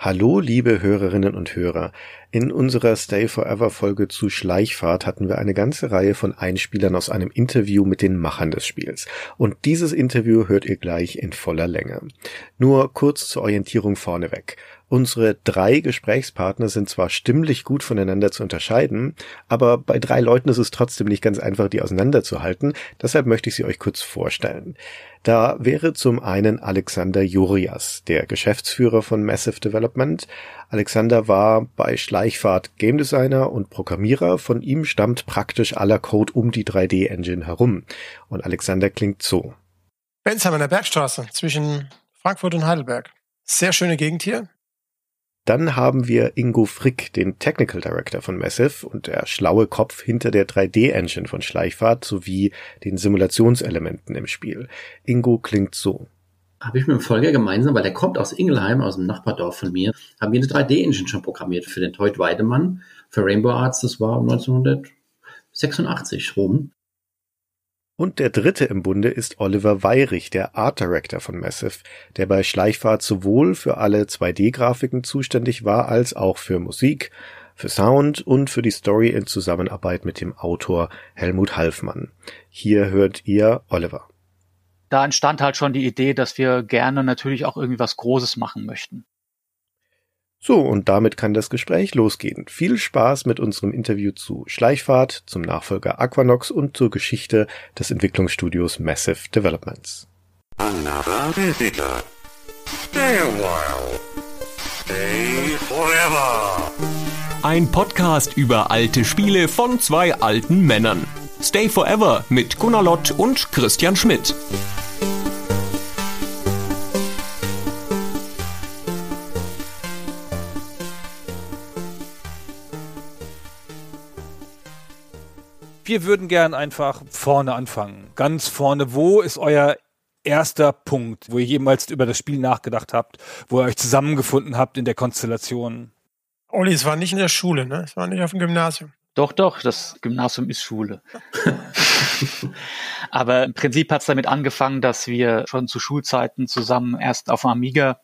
Hallo, liebe Hörerinnen und Hörer. In unserer Stay Forever Folge zu Schleichfahrt hatten wir eine ganze Reihe von Einspielern aus einem Interview mit den Machern des Spiels. Und dieses Interview hört ihr gleich in voller Länge. Nur kurz zur Orientierung vorneweg. Unsere drei Gesprächspartner sind zwar stimmlich gut voneinander zu unterscheiden, aber bei drei Leuten ist es trotzdem nicht ganz einfach, die auseinanderzuhalten. Deshalb möchte ich sie euch kurz vorstellen. Da wäre zum einen Alexander Jurias, der Geschäftsführer von Massive Development. Alexander war bei Schleichfahrt Game Designer und Programmierer. Von ihm stammt praktisch aller Code um die 3D-Engine herum. Und Alexander klingt so. Bensheim an der Bergstraße zwischen Frankfurt und Heidelberg. Sehr schöne Gegend hier. Dann haben wir Ingo Frick, den Technical Director von Massive und der schlaue Kopf hinter der 3D-Engine von Schleichfahrt sowie den Simulationselementen im Spiel. Ingo klingt so. Habe ich mit dem Folger gemeinsam, weil der kommt aus Ingelheim, aus dem Nachbardorf von mir, haben wir eine 3D-Engine schon programmiert für den Teut Weidemann, für Rainbow Arts, das war 1986 rum. Und der dritte im Bunde ist Oliver Weyrich, der Art Director von Massive, der bei Schleichfahrt sowohl für alle 2D-Grafiken zuständig war, als auch für Musik, für Sound und für die Story in Zusammenarbeit mit dem Autor Helmut Halfmann. Hier hört ihr Oliver. Da entstand halt schon die Idee, dass wir gerne natürlich auch irgendwie was Großes machen möchten. So, und damit kann das Gespräch losgehen. Viel Spaß mit unserem Interview zu Schleichfahrt, zum Nachfolger Aquanox und zur Geschichte des Entwicklungsstudios Massive Developments. Another visitor. Stay a while. Stay forever. Ein Podcast über alte Spiele von zwei alten Männern. Stay Forever mit Gunnar Lott und Christian Schmidt. Wir würden gern einfach vorne anfangen. Ganz vorne. Wo ist euer erster Punkt, wo ihr jemals über das Spiel nachgedacht habt, wo ihr euch zusammengefunden habt in der Konstellation? Olli, es war nicht in der Schule, ne? Es war nicht auf dem Gymnasium. Doch, doch, das Gymnasium ist Schule. Aber im Prinzip hat es damit angefangen, dass wir schon zu Schulzeiten zusammen erst auf dem Amiga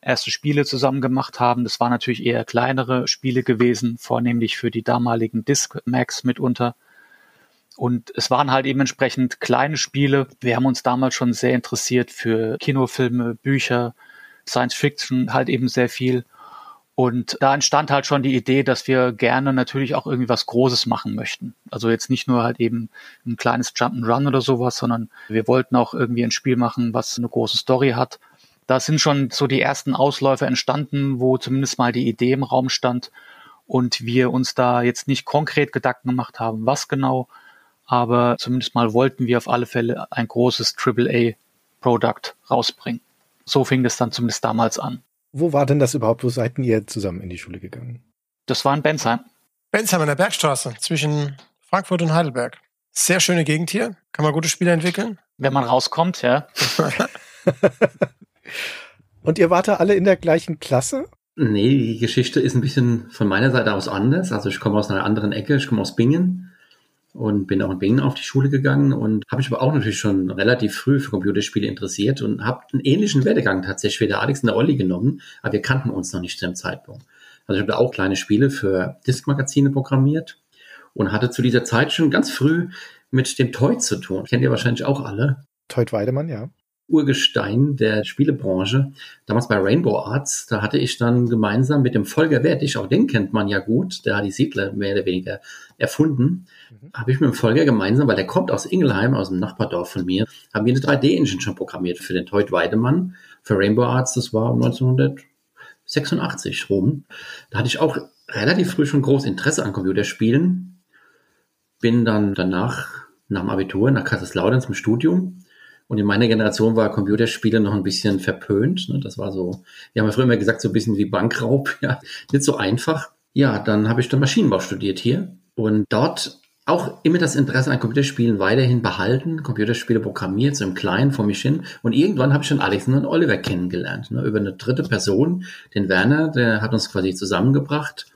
erste Spiele zusammen gemacht haben. Das waren natürlich eher kleinere Spiele gewesen, vornehmlich für die damaligen Disc Max mitunter. Und es waren halt eben entsprechend kleine Spiele. Wir haben uns damals schon sehr interessiert für Kinofilme, Bücher, Science Fiction, halt eben sehr viel. Und da entstand halt schon die Idee, dass wir gerne natürlich auch irgendwie was Großes machen möchten. Also jetzt nicht nur halt eben ein kleines Jump'n'Run oder sowas, sondern wir wollten auch irgendwie ein Spiel machen, was eine große Story hat. Da sind schon so die ersten Ausläufer entstanden, wo zumindest mal die Idee im Raum stand und wir uns da jetzt nicht konkret Gedanken gemacht haben, was genau, aber zumindest mal wollten wir auf alle Fälle ein großes AAA-Produkt rausbringen. So fing das dann zumindest damals an. Wo war denn das überhaupt? Wo seid ihr zusammen in die Schule gegangen? Das war in Bensheim. Bensheim an der Bergstraße zwischen Frankfurt und Heidelberg. Sehr schöne Gegend hier. Kann man gute Spiele entwickeln. Wenn man rauskommt, ja. und ihr wart da alle in der gleichen Klasse? Nee, die Geschichte ist ein bisschen von meiner Seite aus anders. Also ich komme aus einer anderen Ecke, ich komme aus Bingen und bin auch in Bingen auf die Schule gegangen und habe mich aber auch natürlich schon relativ früh für Computerspiele interessiert und habe einen ähnlichen Werdegang tatsächlich wie der Alex und der Olli genommen, aber wir kannten uns noch nicht zu dem Zeitpunkt. Also ich habe auch kleine Spiele für Diskmagazine programmiert und hatte zu dieser Zeit schon ganz früh mit dem Toy zu tun. Kennt ihr wahrscheinlich auch alle. Toy Weidemann, ja. Urgestein der Spielebranche. Damals bei Rainbow Arts, da hatte ich dann gemeinsam mit dem Volker Wertig, auch den kennt man ja gut, der hat die Siedler mehr oder weniger erfunden, mhm. habe ich mit dem Volker gemeinsam, weil der kommt aus Ingelheim, aus dem Nachbardorf von mir, haben wir eine 3D-Engine schon programmiert für den Teut Weidemann, für Rainbow Arts, das war 1986 rum. Da hatte ich auch relativ früh schon groß Interesse an Computerspielen, bin dann danach nach dem Abitur nach Kaiserslautern zum Studium und in meiner Generation war Computerspiele noch ein bisschen verpönt. Ne? Das war so, wir haben ja früher immer gesagt, so ein bisschen wie Bankraub, ja, nicht so einfach. Ja, dann habe ich dann Maschinenbau studiert hier und dort auch immer das Interesse an Computerspielen weiterhin behalten, Computerspiele programmiert, so im Kleinen vor mich hin. Und irgendwann habe ich schon Alex und Oliver kennengelernt, ne, über eine dritte Person, den Werner, der hat uns quasi zusammengebracht.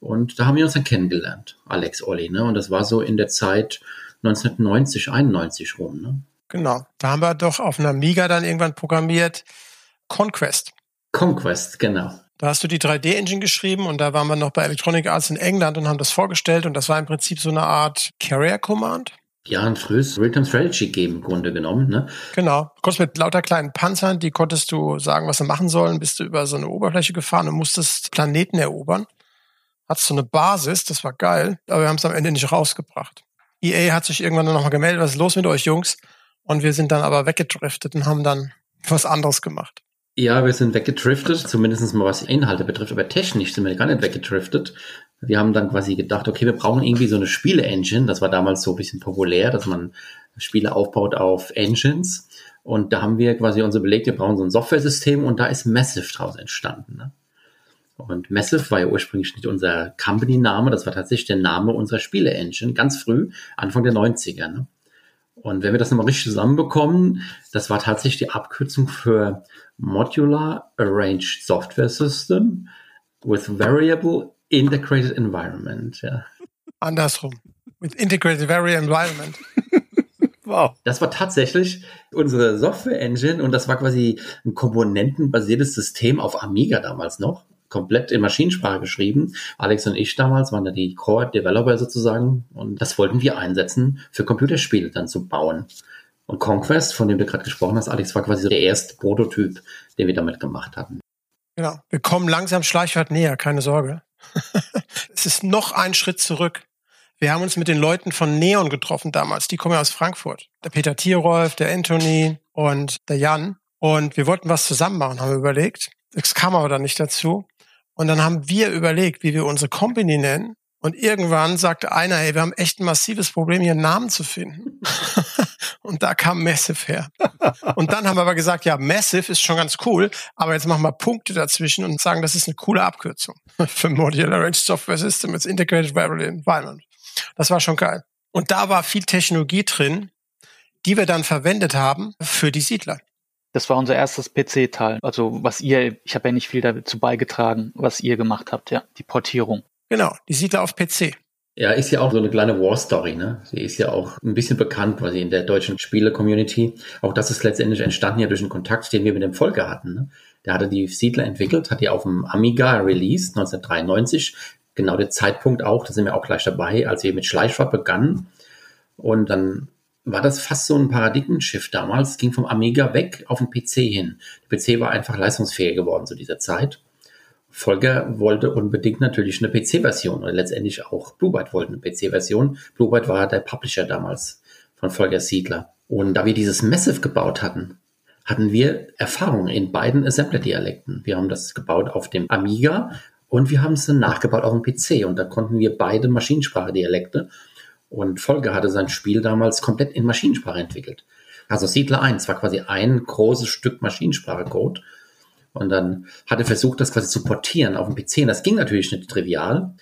Und da haben wir uns dann kennengelernt, Alex, Olli. Ne? Und das war so in der Zeit 1990, 91 rum. Ne? Genau. Da haben wir doch auf einer Amiga dann irgendwann programmiert Conquest. Conquest, genau. Da hast du die 3D-Engine geschrieben und da waren wir noch bei Electronic Arts in England und haben das vorgestellt und das war im Prinzip so eine Art Carrier Command. Ja, ein frühes Real-Time Strategy Game im Grunde genommen. Ne? Genau. Du konntest mit lauter kleinen Panzern, die konntest du sagen, was sie machen sollen, bist du über so eine Oberfläche gefahren und musstest Planeten erobern. Hattest so eine Basis, das war geil, aber wir haben es am Ende nicht rausgebracht. EA hat sich irgendwann nochmal gemeldet, was ist los mit euch Jungs? Und wir sind dann aber weggedriftet und haben dann was anderes gemacht. Ja, wir sind weggedriftet, zumindest mal was die Inhalte betrifft, aber technisch sind wir gar nicht weggedriftet. Wir haben dann quasi gedacht, okay, wir brauchen irgendwie so eine Spiele-Engine. Das war damals so ein bisschen populär, dass man Spiele aufbaut auf Engines. Und da haben wir quasi uns überlegt, wir brauchen so ein Software-System und da ist Massive draus entstanden. Ne? Und Massive war ja ursprünglich nicht unser Company-Name, das war tatsächlich der Name unserer Spiele-Engine, ganz früh, Anfang der 90er. Ne? Und wenn wir das nochmal richtig zusammenbekommen, das war tatsächlich die Abkürzung für Modular Arranged Software System with Variable Integrated Environment. Ja. Andersrum. With Integrated Variable Environment. Wow. Das war tatsächlich unsere Software-Engine und das war quasi ein komponentenbasiertes System auf Amiga damals noch komplett in Maschinensprache geschrieben. Alex und ich damals waren da die Core-Developer sozusagen und das wollten wir einsetzen, für Computerspiele dann zu bauen. Und Conquest, von dem du gerade gesprochen hast, Alex, war quasi der erste Prototyp, den wir damit gemacht hatten. Genau. Wir kommen langsam Schleichwort näher, keine Sorge. es ist noch ein Schritt zurück. Wir haben uns mit den Leuten von Neon getroffen damals. Die kommen ja aus Frankfurt. Der Peter Tierolf, der Anthony und der Jan. Und wir wollten was zusammen machen, haben wir überlegt. Es kam aber dann nicht dazu. Und dann haben wir überlegt, wie wir unsere Company nennen. Und irgendwann sagte einer, hey, wir haben echt ein massives Problem, hier einen Namen zu finden. und da kam Massive her. Und dann haben wir aber gesagt, ja, Massive ist schon ganz cool, aber jetzt machen wir Punkte dazwischen und sagen, das ist eine coole Abkürzung für Modular Range Software System with Integrated Variable Environment. Das war schon geil. Und da war viel Technologie drin, die wir dann verwendet haben für die Siedler. Das war unser erstes PC-Teil. Also was ihr, ich habe ja nicht viel dazu beigetragen, was ihr gemacht habt, ja, die Portierung. Genau, die Siedler auf PC. Ja, ist ja auch so eine kleine War-Story, ne? Sie ist ja auch ein bisschen bekannt quasi in der deutschen Spiele-Community. Auch das ist letztendlich entstanden ja durch einen Kontakt, den wir mit dem Volker hatten. Ne? Der hatte die Siedler entwickelt, hat die auf dem Amiga released, 1993. Genau der Zeitpunkt auch, da sind wir auch gleich dabei, als wir mit Schleichfahrt begannen. Und dann war das fast so ein Paradigmenschiff damals. Es ging vom Amiga weg auf den PC hin. Der PC war einfach leistungsfähig geworden zu dieser Zeit. Volker wollte unbedingt natürlich eine PC-Version oder letztendlich auch Blue Byte wollte eine PC-Version. Blue Byte war der Publisher damals von Volker Siedler. Und da wir dieses Massive gebaut hatten, hatten wir Erfahrung in beiden Assembler-Dialekten. Wir haben das gebaut auf dem Amiga und wir haben es dann nachgebaut auf dem PC und da konnten wir beide Maschinensprache-Dialekte und Volker hatte sein Spiel damals komplett in Maschinensprache entwickelt. Also Siedler 1 war quasi ein großes Stück Maschinensprache-Code. Und dann hat er versucht, das quasi zu portieren auf dem PC. Und das ging natürlich nicht trivial.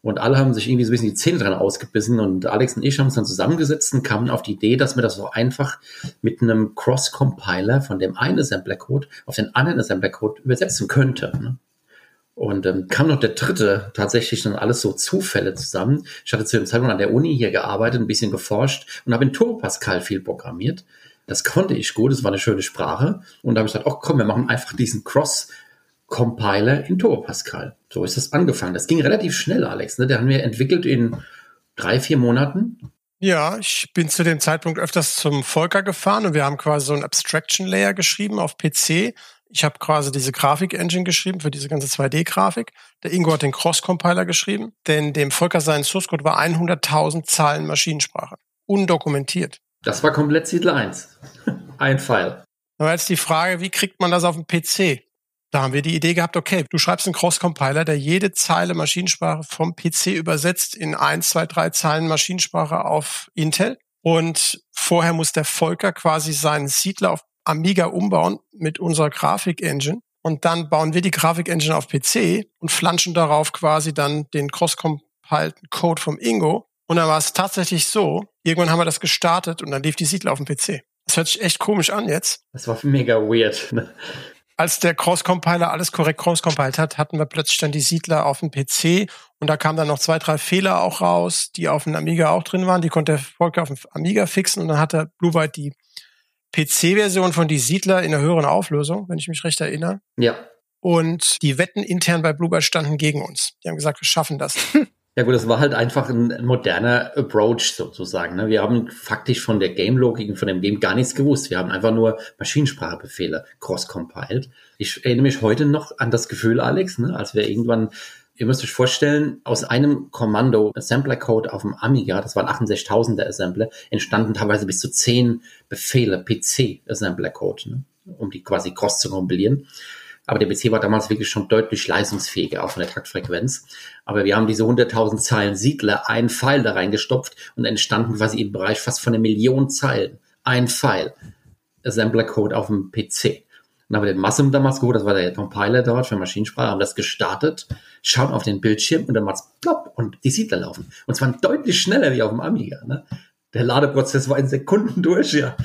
Und alle haben sich irgendwie so ein bisschen die Zähne dran ausgebissen. Und Alex und ich haben uns dann zusammengesetzt und kamen auf die Idee, dass man das so einfach mit einem Cross-Compiler von dem einen Assembler-Code auf den anderen Assembler-Code übersetzen könnte. Und ähm, kam noch der dritte, tatsächlich dann alles so Zufälle zusammen. Ich hatte zu dem Zeitpunkt an der Uni hier gearbeitet, ein bisschen geforscht und habe in Turbo Pascal viel programmiert. Das konnte ich gut, es war eine schöne Sprache. Und da habe ich gesagt, ach komm, wir machen einfach diesen Cross-Compiler in Turbo Pascal. So ist das angefangen. Das ging relativ schnell, Alex. Ne? Der haben wir entwickelt in drei, vier Monaten. Ja, ich bin zu dem Zeitpunkt öfters zum Volker gefahren und wir haben quasi so ein Abstraction Layer geschrieben auf PC ich habe quasi diese Grafik-Engine geschrieben für diese ganze 2D-Grafik. Der Ingo hat den Cross-Compiler geschrieben, denn dem Volker sein Source Code war 100.000 Zahlen Maschinensprache. Undokumentiert. Das war komplett Siedler 1. Ein File. Aber jetzt die Frage, wie kriegt man das auf dem PC? Da haben wir die Idee gehabt, okay, du schreibst einen Cross-Compiler, der jede Zeile Maschinensprache vom PC übersetzt in eins, zwei, drei Zeilen Maschinensprache auf Intel. Und vorher muss der Volker quasi seinen Siedler auf Amiga umbauen mit unserer Grafik-Engine. Und dann bauen wir die Grafik-Engine auf PC und flanschen darauf quasi dann den cross-compiled Code vom Ingo. Und dann war es tatsächlich so, irgendwann haben wir das gestartet und dann lief die Siedler auf dem PC. Das hört sich echt komisch an jetzt. Das war mega weird. Als der Cross-Compiler alles korrekt cross-compiled hat, hatten wir plötzlich dann die Siedler auf dem PC und da kamen dann noch zwei, drei Fehler auch raus, die auf dem Amiga auch drin waren. Die konnte der Volker auf dem Amiga fixen und dann hat der Blue Byte die PC-Version von Die Siedler in einer höheren Auflösung, wenn ich mich recht erinnere. Ja. und die Wetten intern bei Bluebird standen gegen uns. Die haben gesagt, wir schaffen das. Ja gut, das war halt einfach ein moderner Approach sozusagen. Ne? Wir haben faktisch von der Game-Logik und von dem Game gar nichts gewusst. Wir haben einfach nur Maschinensprachbefehle cross-compiled. Ich erinnere mich heute noch an das Gefühl, Alex, ne? als wir irgendwann Ihr müsst euch vorstellen, aus einem Kommando Assembler-Code auf dem Amiga, das waren 68.000er Assembler, entstanden teilweise bis zu 10 Befehle, PC-Assembler-Code, ne? um die quasi cross zu kompilieren. Aber der PC war damals wirklich schon deutlich leistungsfähiger, auch von der Taktfrequenz. Aber wir haben diese 100.000 Zeilen Siedler, einen Pfeil da reingestopft und entstanden quasi im Bereich fast von einer Million Zeilen. Ein Pfeil. Assembler-Code auf dem PC. Dann haben wir den Massum damals geholt, das war der Compiler dort für Maschinensprache, haben das gestartet, schauen auf den Bildschirm und dann macht's plopp und die Siedler laufen. Und zwar deutlich schneller wie auf dem Amiga. Ne? Der Ladeprozess war in Sekunden durch, ja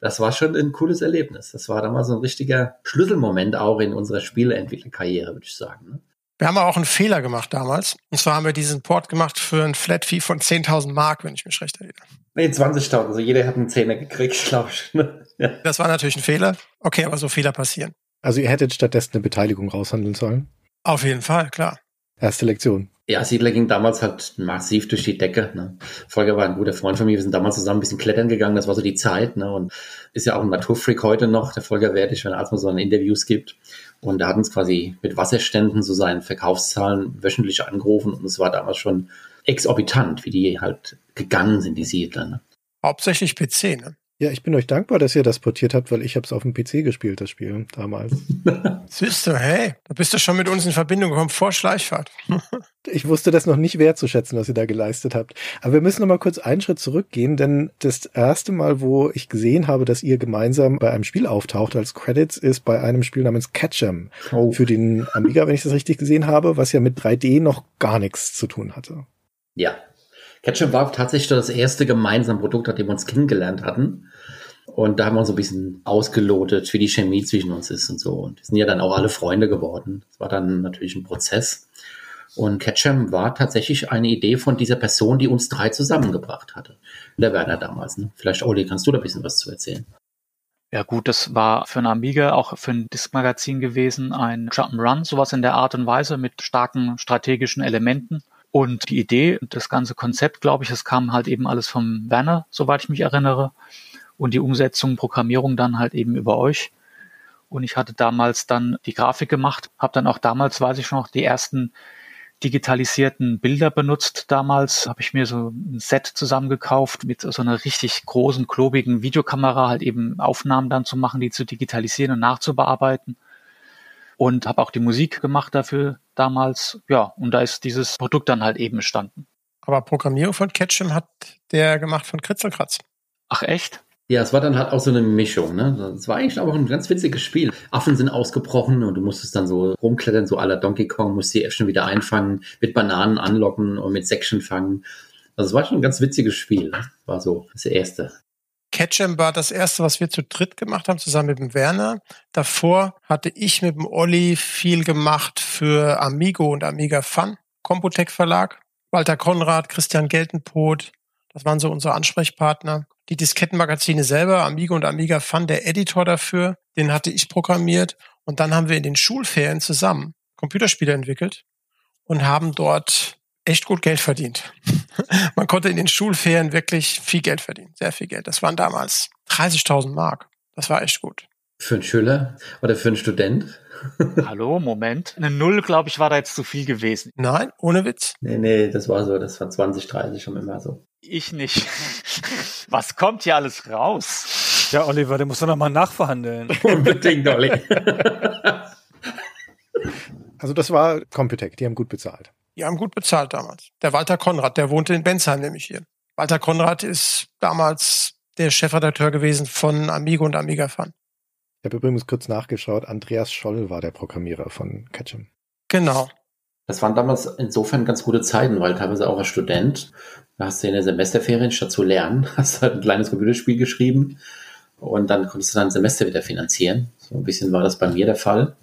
das war schon ein cooles Erlebnis. Das war damals so ein richtiger Schlüsselmoment auch in unserer Spieleentwicklerkarriere, würde ich sagen. Ne? Wir haben auch einen Fehler gemacht damals. Und zwar haben wir diesen Port gemacht für ein Flat Fee von 10.000 Mark, wenn ich mich recht erinnere. Nee, 20.000. Also jeder hat einen Zehner gekriegt, glaube ich. Ne? Ja. Das war natürlich ein Fehler. Okay, aber so Fehler passieren. Also ihr hättet stattdessen eine Beteiligung raushandeln sollen? Auf jeden Fall, klar. Erste Lektion. Ja, Siedler ging damals halt massiv durch die Decke. Ne? Volker war ein guter Freund von mir. Wir sind damals zusammen ein bisschen klettern gegangen. Das war so die Zeit. Ne? Und ist ja auch ein Naturfreak heute noch, der Volker Wertig, wenn er erstmal so Interviews gibt. Und er hat uns quasi mit Wasserständen so seinen Verkaufszahlen wöchentlich angerufen. Und es war damals schon exorbitant, wie die halt gegangen sind, die Siedler. Ne? Hauptsächlich PC, ne? Ja, ich bin euch dankbar, dass ihr das portiert habt, weil ich habe es auf dem PC gespielt, das Spiel damals. Siehst du, hey, da bist du schon mit uns in Verbindung gekommen vor Schleichfahrt. ich wusste das noch nicht wertzuschätzen, was ihr da geleistet habt. Aber wir müssen noch mal kurz einen Schritt zurückgehen, denn das erste Mal, wo ich gesehen habe, dass ihr gemeinsam bei einem Spiel auftaucht als Credits, ist bei einem Spiel namens Catchem oh. für den Amiga, wenn ich das richtig gesehen habe, was ja mit 3D noch gar nichts zu tun hatte. Ja, Ketchup war tatsächlich das erste gemeinsame Produkt, an dem wir uns kennengelernt hatten. Und da haben wir uns ein bisschen ausgelotet, wie die Chemie zwischen uns ist und so. Und wir sind ja dann auch alle Freunde geworden. Das war dann natürlich ein Prozess. Und Ketchum war tatsächlich eine Idee von dieser Person, die uns drei zusammengebracht hatte. Der Werner damals. Ne? Vielleicht, Oli, kannst du da ein bisschen was zu erzählen? Ja gut, das war für ein Amiga, auch für ein Disk-Magazin gewesen, ein Jump'n'Run, sowas in der Art und Weise mit starken strategischen Elementen. Und die Idee, das ganze Konzept, glaube ich, das kam halt eben alles vom Werner, soweit ich mich erinnere. Und die Umsetzung, Programmierung dann halt eben über euch. Und ich hatte damals dann die Grafik gemacht, habe dann auch damals, weiß ich noch, die ersten digitalisierten Bilder benutzt. Damals habe ich mir so ein Set zusammengekauft mit so einer richtig großen, klobigen Videokamera, halt eben Aufnahmen dann zu machen, die zu digitalisieren und nachzubearbeiten und habe auch die Musik gemacht dafür damals. Ja, und da ist dieses Produkt dann halt eben entstanden. Aber Programmierung von Ketchum hat der gemacht von Kritzelkratz. Ach echt? Ja, es war dann halt auch so eine Mischung, ne? Es war eigentlich auch ein ganz witziges Spiel. Affen sind ausgebrochen und du musstest dann so rumklettern, so aller Donkey Kong, musst die schon wieder einfangen, mit Bananen anlocken und mit Section fangen. Also es war schon ein ganz witziges Spiel. Ne? War so das erste. Ketchum war das erste, was wir zu dritt gemacht haben, zusammen mit dem Werner. Davor hatte ich mit dem Olli viel gemacht für Amigo und Amiga Fun, Computec Verlag. Walter Konrad, Christian Geltenpot, das waren so unsere Ansprechpartner. Die Diskettenmagazine selber, Amigo und Amiga Fun, der Editor dafür, den hatte ich programmiert. Und dann haben wir in den Schulferien zusammen Computerspiele entwickelt und haben dort echt gut Geld verdient. Man konnte in den Schulferien wirklich viel Geld verdienen, sehr viel Geld. Das waren damals 30.000 Mark. Das war echt gut. Für einen Schüler oder für einen Student? Hallo, Moment. Eine Null, glaube ich, war da jetzt zu viel gewesen. Nein, ohne Witz. Nee, nee, das war so, das war 20, 30 schon immer so. Ich nicht. Was kommt hier alles raus? Ja, Oliver, der muss doch nochmal nachverhandeln. Unbedingt, Olli. also das war Computec, die haben gut bezahlt. Die haben gut bezahlt damals. Der Walter Konrad, der wohnte in Bensheim nämlich hier. Walter Konrad ist damals der Chefredakteur gewesen von Amigo und Amiga Fun. Ich habe übrigens kurz nachgeschaut, Andreas Scholl war der Programmierer von Ketchum. Genau. Das waren damals insofern ganz gute Zeiten, weil teilweise auch als Student, da hast du in der Semesterferien statt zu lernen, hast du halt ein kleines Computerspiel geschrieben und dann konntest du dein Semester wieder finanzieren. So ein bisschen war das bei mir der Fall.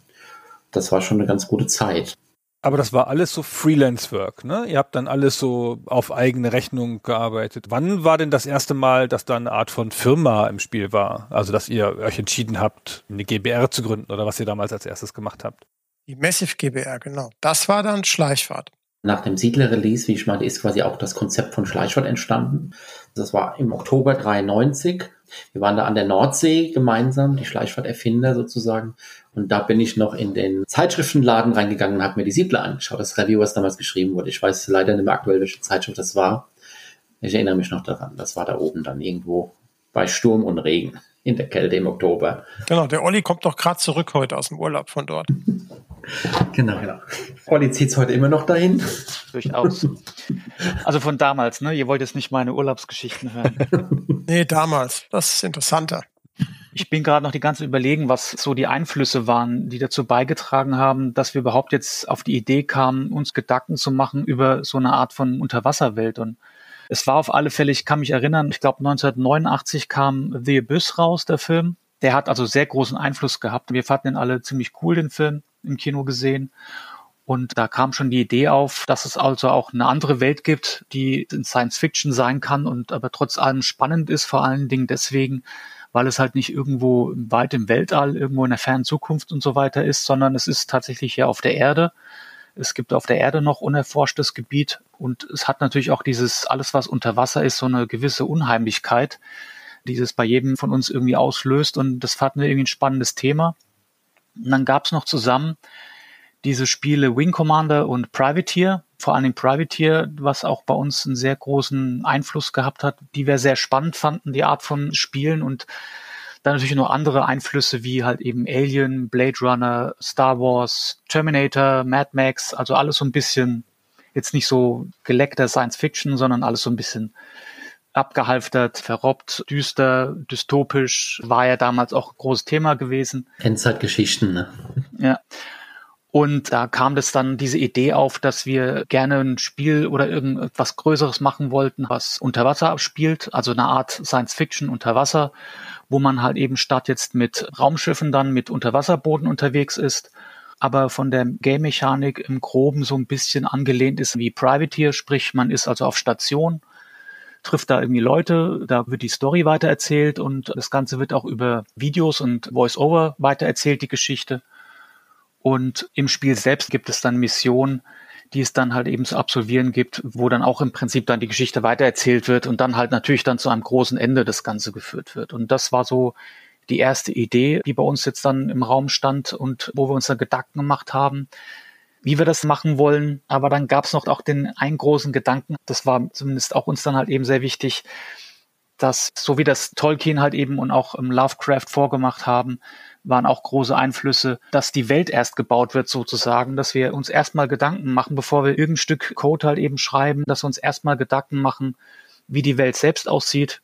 Das war schon eine ganz gute Zeit. Aber das war alles so Freelance-Work, ne? Ihr habt dann alles so auf eigene Rechnung gearbeitet. Wann war denn das erste Mal, dass da eine Art von Firma im Spiel war? Also, dass ihr euch entschieden habt, eine GBR zu gründen oder was ihr damals als erstes gemacht habt? Die Massive GBR, genau. Das war dann Schleichfahrt. Nach dem Siedler-Release, wie ich meinte, ist quasi auch das Konzept von Schleichfahrt entstanden. Das war im Oktober 93. Wir waren da an der Nordsee gemeinsam, die Schleichfahrt-Erfinder sozusagen. Und da bin ich noch in den Zeitschriftenladen reingegangen und habe mir die Siedler angeschaut, das Review, was damals geschrieben wurde. Ich weiß leider nicht mehr aktuell, welche Zeitschrift das war. Ich erinnere mich noch daran. Das war da oben dann irgendwo bei Sturm und Regen in der Kälte im Oktober. Genau, der Olli kommt doch gerade zurück heute aus dem Urlaub von dort. Genau, genau. Olli zieht's heute immer noch dahin. Durchaus. Also von damals, ne? Ihr wollt jetzt nicht meine Urlaubsgeschichten hören. Nee, damals. Das ist interessanter. Ich bin gerade noch die ganze überlegen, was so die Einflüsse waren, die dazu beigetragen haben, dass wir überhaupt jetzt auf die Idee kamen, uns Gedanken zu machen über so eine Art von Unterwasserwelt. Und es war auf alle Fälle, ich kann mich erinnern, ich glaube 1989 kam The Abyss raus, der Film. Der hat also sehr großen Einfluss gehabt. Wir fanden ihn alle ziemlich cool, den Film im Kino gesehen. Und da kam schon die Idee auf, dass es also auch eine andere Welt gibt, die in Science Fiction sein kann und aber trotz allem spannend ist, vor allen Dingen deswegen, weil es halt nicht irgendwo weit im Weltall, irgendwo in der fernen Zukunft und so weiter ist, sondern es ist tatsächlich hier auf der Erde. Es gibt auf der Erde noch unerforschtes Gebiet und es hat natürlich auch dieses, alles was unter Wasser ist, so eine gewisse Unheimlichkeit, die es bei jedem von uns irgendwie auslöst. Und das fanden wir irgendwie ein spannendes Thema. Und dann gab es noch zusammen diese Spiele Wing Commander und Privateer, vor allem Privateer, was auch bei uns einen sehr großen Einfluss gehabt hat, die wir sehr spannend fanden, die Art von Spielen. Und dann natürlich noch andere Einflüsse wie halt eben Alien, Blade Runner, Star Wars, Terminator, Mad Max, also alles so ein bisschen jetzt nicht so geleckter Science Fiction, sondern alles so ein bisschen abgehalftert, verrobbt, düster, dystopisch, war ja damals auch ein großes Thema gewesen. Endzeitgeschichten, ne? Ja. Und da kam das dann diese Idee auf, dass wir gerne ein Spiel oder irgendwas Größeres machen wollten, was unter Wasser abspielt, also eine Art Science Fiction unter Wasser, wo man halt eben statt jetzt mit Raumschiffen dann mit Unterwasserboden unterwegs ist, aber von der Game-Mechanik im Groben so ein bisschen angelehnt ist wie Privateer, sprich man ist also auf Station, trifft da irgendwie Leute, da wird die Story weitererzählt und das Ganze wird auch über Videos und Voice-Over weitererzählt, die Geschichte. Und im Spiel selbst gibt es dann Missionen, die es dann halt eben zu absolvieren gibt, wo dann auch im Prinzip dann die Geschichte weitererzählt wird und dann halt natürlich dann zu einem großen Ende das Ganze geführt wird. Und das war so die erste Idee, die bei uns jetzt dann im Raum stand und wo wir uns dann Gedanken gemacht haben, wie wir das machen wollen. Aber dann gab es noch auch den einen großen Gedanken, das war zumindest auch uns dann halt eben sehr wichtig, dass so wie das Tolkien halt eben und auch im Lovecraft vorgemacht haben, waren auch große Einflüsse, dass die Welt erst gebaut wird sozusagen, dass wir uns erstmal Gedanken machen, bevor wir irgendein Stück Code halt eben schreiben, dass wir uns erstmal Gedanken machen, wie die Welt selbst aussieht.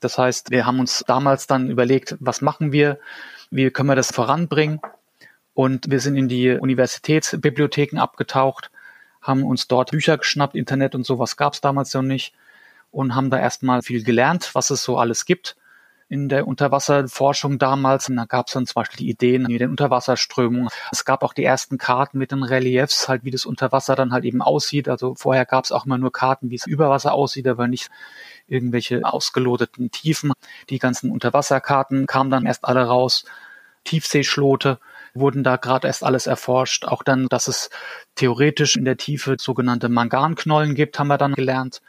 Das heißt, wir haben uns damals dann überlegt, was machen wir, wie können wir das voranbringen und wir sind in die Universitätsbibliotheken abgetaucht, haben uns dort Bücher geschnappt, Internet und sowas gab es damals noch nicht und haben da erstmal viel gelernt, was es so alles gibt in der Unterwasserforschung damals. Und da gab es dann zum Beispiel die Ideen wie den Unterwasserströmungen. Es gab auch die ersten Karten mit den Reliefs, halt wie das Unterwasser dann halt eben aussieht. Also vorher gab es auch immer nur Karten, wie es über Wasser aussieht, aber nicht irgendwelche ausgeloteten Tiefen. Die ganzen Unterwasserkarten kamen dann erst alle raus. Tiefseeschlote wurden da gerade erst alles erforscht. Auch dann, dass es theoretisch in der Tiefe sogenannte Manganknollen gibt, haben wir dann gelernt.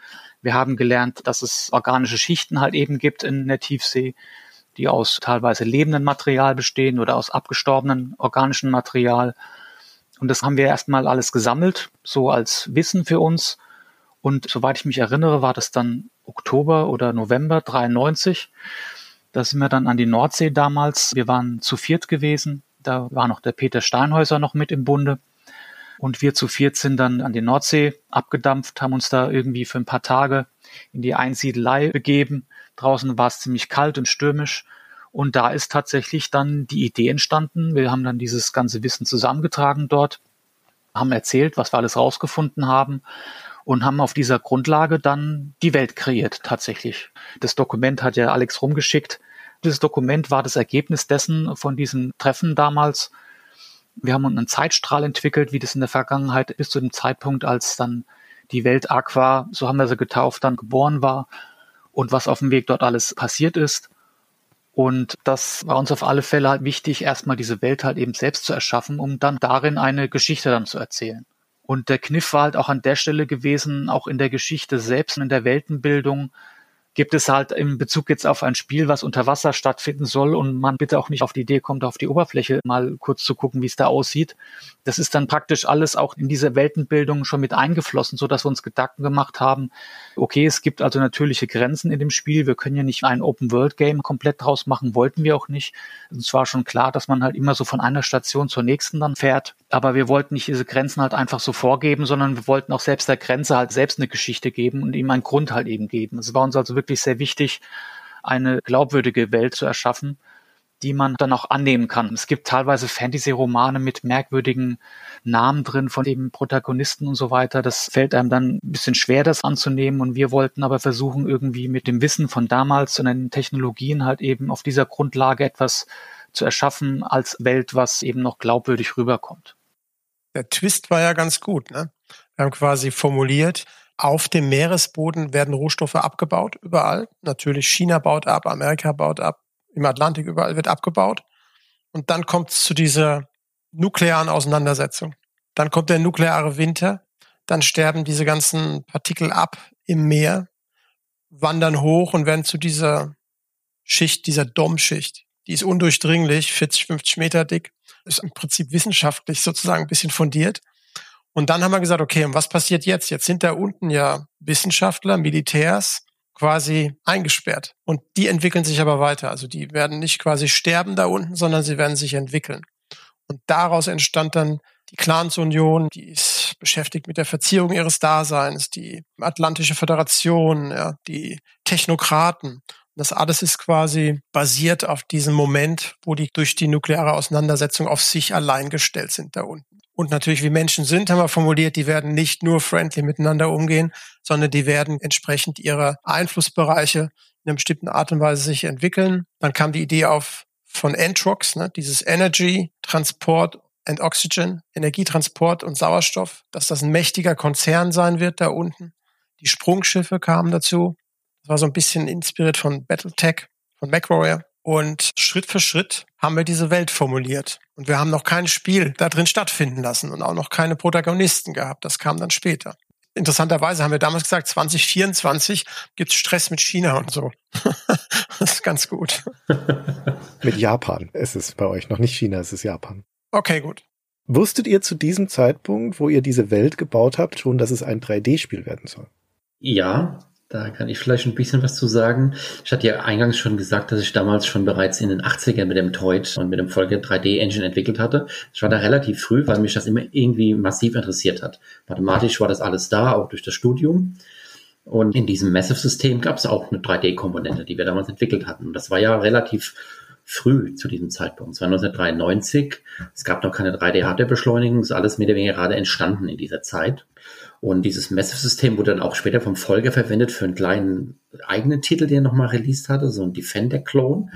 Wir haben gelernt, dass es organische Schichten halt eben gibt in der Tiefsee, die aus teilweise lebendem Material bestehen oder aus abgestorbenen organischen Material. Und das haben wir erstmal alles gesammelt, so als Wissen für uns. Und soweit ich mich erinnere, war das dann Oktober oder November 93. Da sind wir dann an die Nordsee damals. Wir waren zu viert gewesen. Da war noch der Peter Steinhäuser noch mit im Bunde. Und wir zu viert sind dann an die Nordsee abgedampft, haben uns da irgendwie für ein paar Tage in die Einsiedelei begeben. Draußen war es ziemlich kalt und stürmisch. Und da ist tatsächlich dann die Idee entstanden. Wir haben dann dieses ganze Wissen zusammengetragen dort, haben erzählt, was wir alles rausgefunden haben und haben auf dieser Grundlage dann die Welt kreiert tatsächlich. Das Dokument hat ja Alex rumgeschickt. Dieses Dokument war das Ergebnis dessen von diesen Treffen damals wir haben einen Zeitstrahl entwickelt, wie das in der Vergangenheit bis zu dem Zeitpunkt, als dann die Welt Aqua, so haben wir sie getauft, dann geboren war und was auf dem Weg dort alles passiert ist. Und das war uns auf alle Fälle halt wichtig, erstmal diese Welt halt eben selbst zu erschaffen, um dann darin eine Geschichte dann zu erzählen. Und der Kniff war halt auch an der Stelle gewesen, auch in der Geschichte selbst und in der Weltenbildung, gibt es halt im Bezug jetzt auf ein Spiel, was unter Wasser stattfinden soll und man bitte auch nicht auf die Idee kommt, auf die Oberfläche mal kurz zu gucken, wie es da aussieht. Das ist dann praktisch alles auch in diese Weltenbildung schon mit eingeflossen, so wir uns Gedanken gemacht haben, okay, es gibt also natürliche Grenzen in dem Spiel. Wir können ja nicht ein Open-World-Game komplett draus machen, wollten wir auch nicht. Es war schon klar, dass man halt immer so von einer Station zur nächsten dann fährt. Aber wir wollten nicht diese Grenzen halt einfach so vorgeben, sondern wir wollten auch selbst der Grenze halt selbst eine Geschichte geben und ihm einen Grund halt eben geben. Es war uns also wirklich sehr wichtig, eine glaubwürdige Welt zu erschaffen, die man dann auch annehmen kann. Es gibt teilweise Fantasy-Romane mit merkwürdigen Namen drin von dem Protagonisten und so weiter. Das fällt einem dann ein bisschen schwer, das anzunehmen. Und wir wollten aber versuchen, irgendwie mit dem Wissen von damals und den Technologien halt eben auf dieser Grundlage etwas zu erschaffen als Welt, was eben noch glaubwürdig rüberkommt. Der Twist war ja ganz gut. Ne? Wir haben quasi formuliert, auf dem Meeresboden werden Rohstoffe abgebaut, überall. Natürlich China baut ab, Amerika baut ab, im Atlantik überall wird abgebaut. Und dann kommt es zu dieser nuklearen Auseinandersetzung. Dann kommt der nukleare Winter, dann sterben diese ganzen Partikel ab im Meer, wandern hoch und werden zu dieser Schicht, dieser Domschicht. Die ist undurchdringlich, 40, 50 Meter dick, ist im Prinzip wissenschaftlich sozusagen ein bisschen fundiert. Und dann haben wir gesagt, okay, und was passiert jetzt? Jetzt sind da unten ja Wissenschaftler, Militärs quasi eingesperrt. Und die entwickeln sich aber weiter. Also die werden nicht quasi sterben da unten, sondern sie werden sich entwickeln. Und daraus entstand dann die Clansunion, die ist beschäftigt mit der Verzierung ihres Daseins, die Atlantische Föderation, ja, die Technokraten. Das alles ist quasi basiert auf diesem Moment, wo die durch die nukleare Auseinandersetzung auf sich allein gestellt sind da unten. Und natürlich, wie Menschen sind, haben wir formuliert, die werden nicht nur friendly miteinander umgehen, sondern die werden entsprechend ihrer Einflussbereiche in einer bestimmten Art und Weise sich entwickeln. Dann kam die Idee auf von Entrox, ne, dieses Energy, Transport and Oxygen, Energietransport und Sauerstoff, dass das ein mächtiger Konzern sein wird da unten. Die Sprungschiffe kamen dazu. Das war so ein bisschen inspiriert von Battletech, von MacWarrior. Und Schritt für Schritt haben wir diese Welt formuliert. Und wir haben noch kein Spiel da drin stattfinden lassen und auch noch keine Protagonisten gehabt. Das kam dann später. Interessanterweise haben wir damals gesagt, 2024 gibt's Stress mit China und so. das ist ganz gut. Mit Japan ist es bei euch. Noch nicht China, es ist Japan. Okay, gut. Wusstet ihr zu diesem Zeitpunkt, wo ihr diese Welt gebaut habt, schon, dass es ein 3D-Spiel werden soll? Ja, da kann ich vielleicht ein bisschen was zu sagen. Ich hatte ja eingangs schon gesagt, dass ich damals schon bereits in den 80ern mit dem Toyd und mit dem Folge 3D-Engine entwickelt hatte. Ich war da relativ früh, weil mich das immer irgendwie massiv interessiert hat. Mathematisch war das alles da, auch durch das Studium. Und in diesem Massive-System gab es auch eine 3D-Komponente, die wir damals entwickelt hatten. Und das war ja relativ früh zu diesem Zeitpunkt. Es war 1993. Es gab noch keine 3D-Hardware-Beschleunigung. Es ist alles mehr oder weniger gerade entstanden in dieser Zeit. Und dieses Massive-System wurde dann auch später vom Folger verwendet für einen kleinen eigenen Titel, den er nochmal released hatte, so ein Defender-Clone.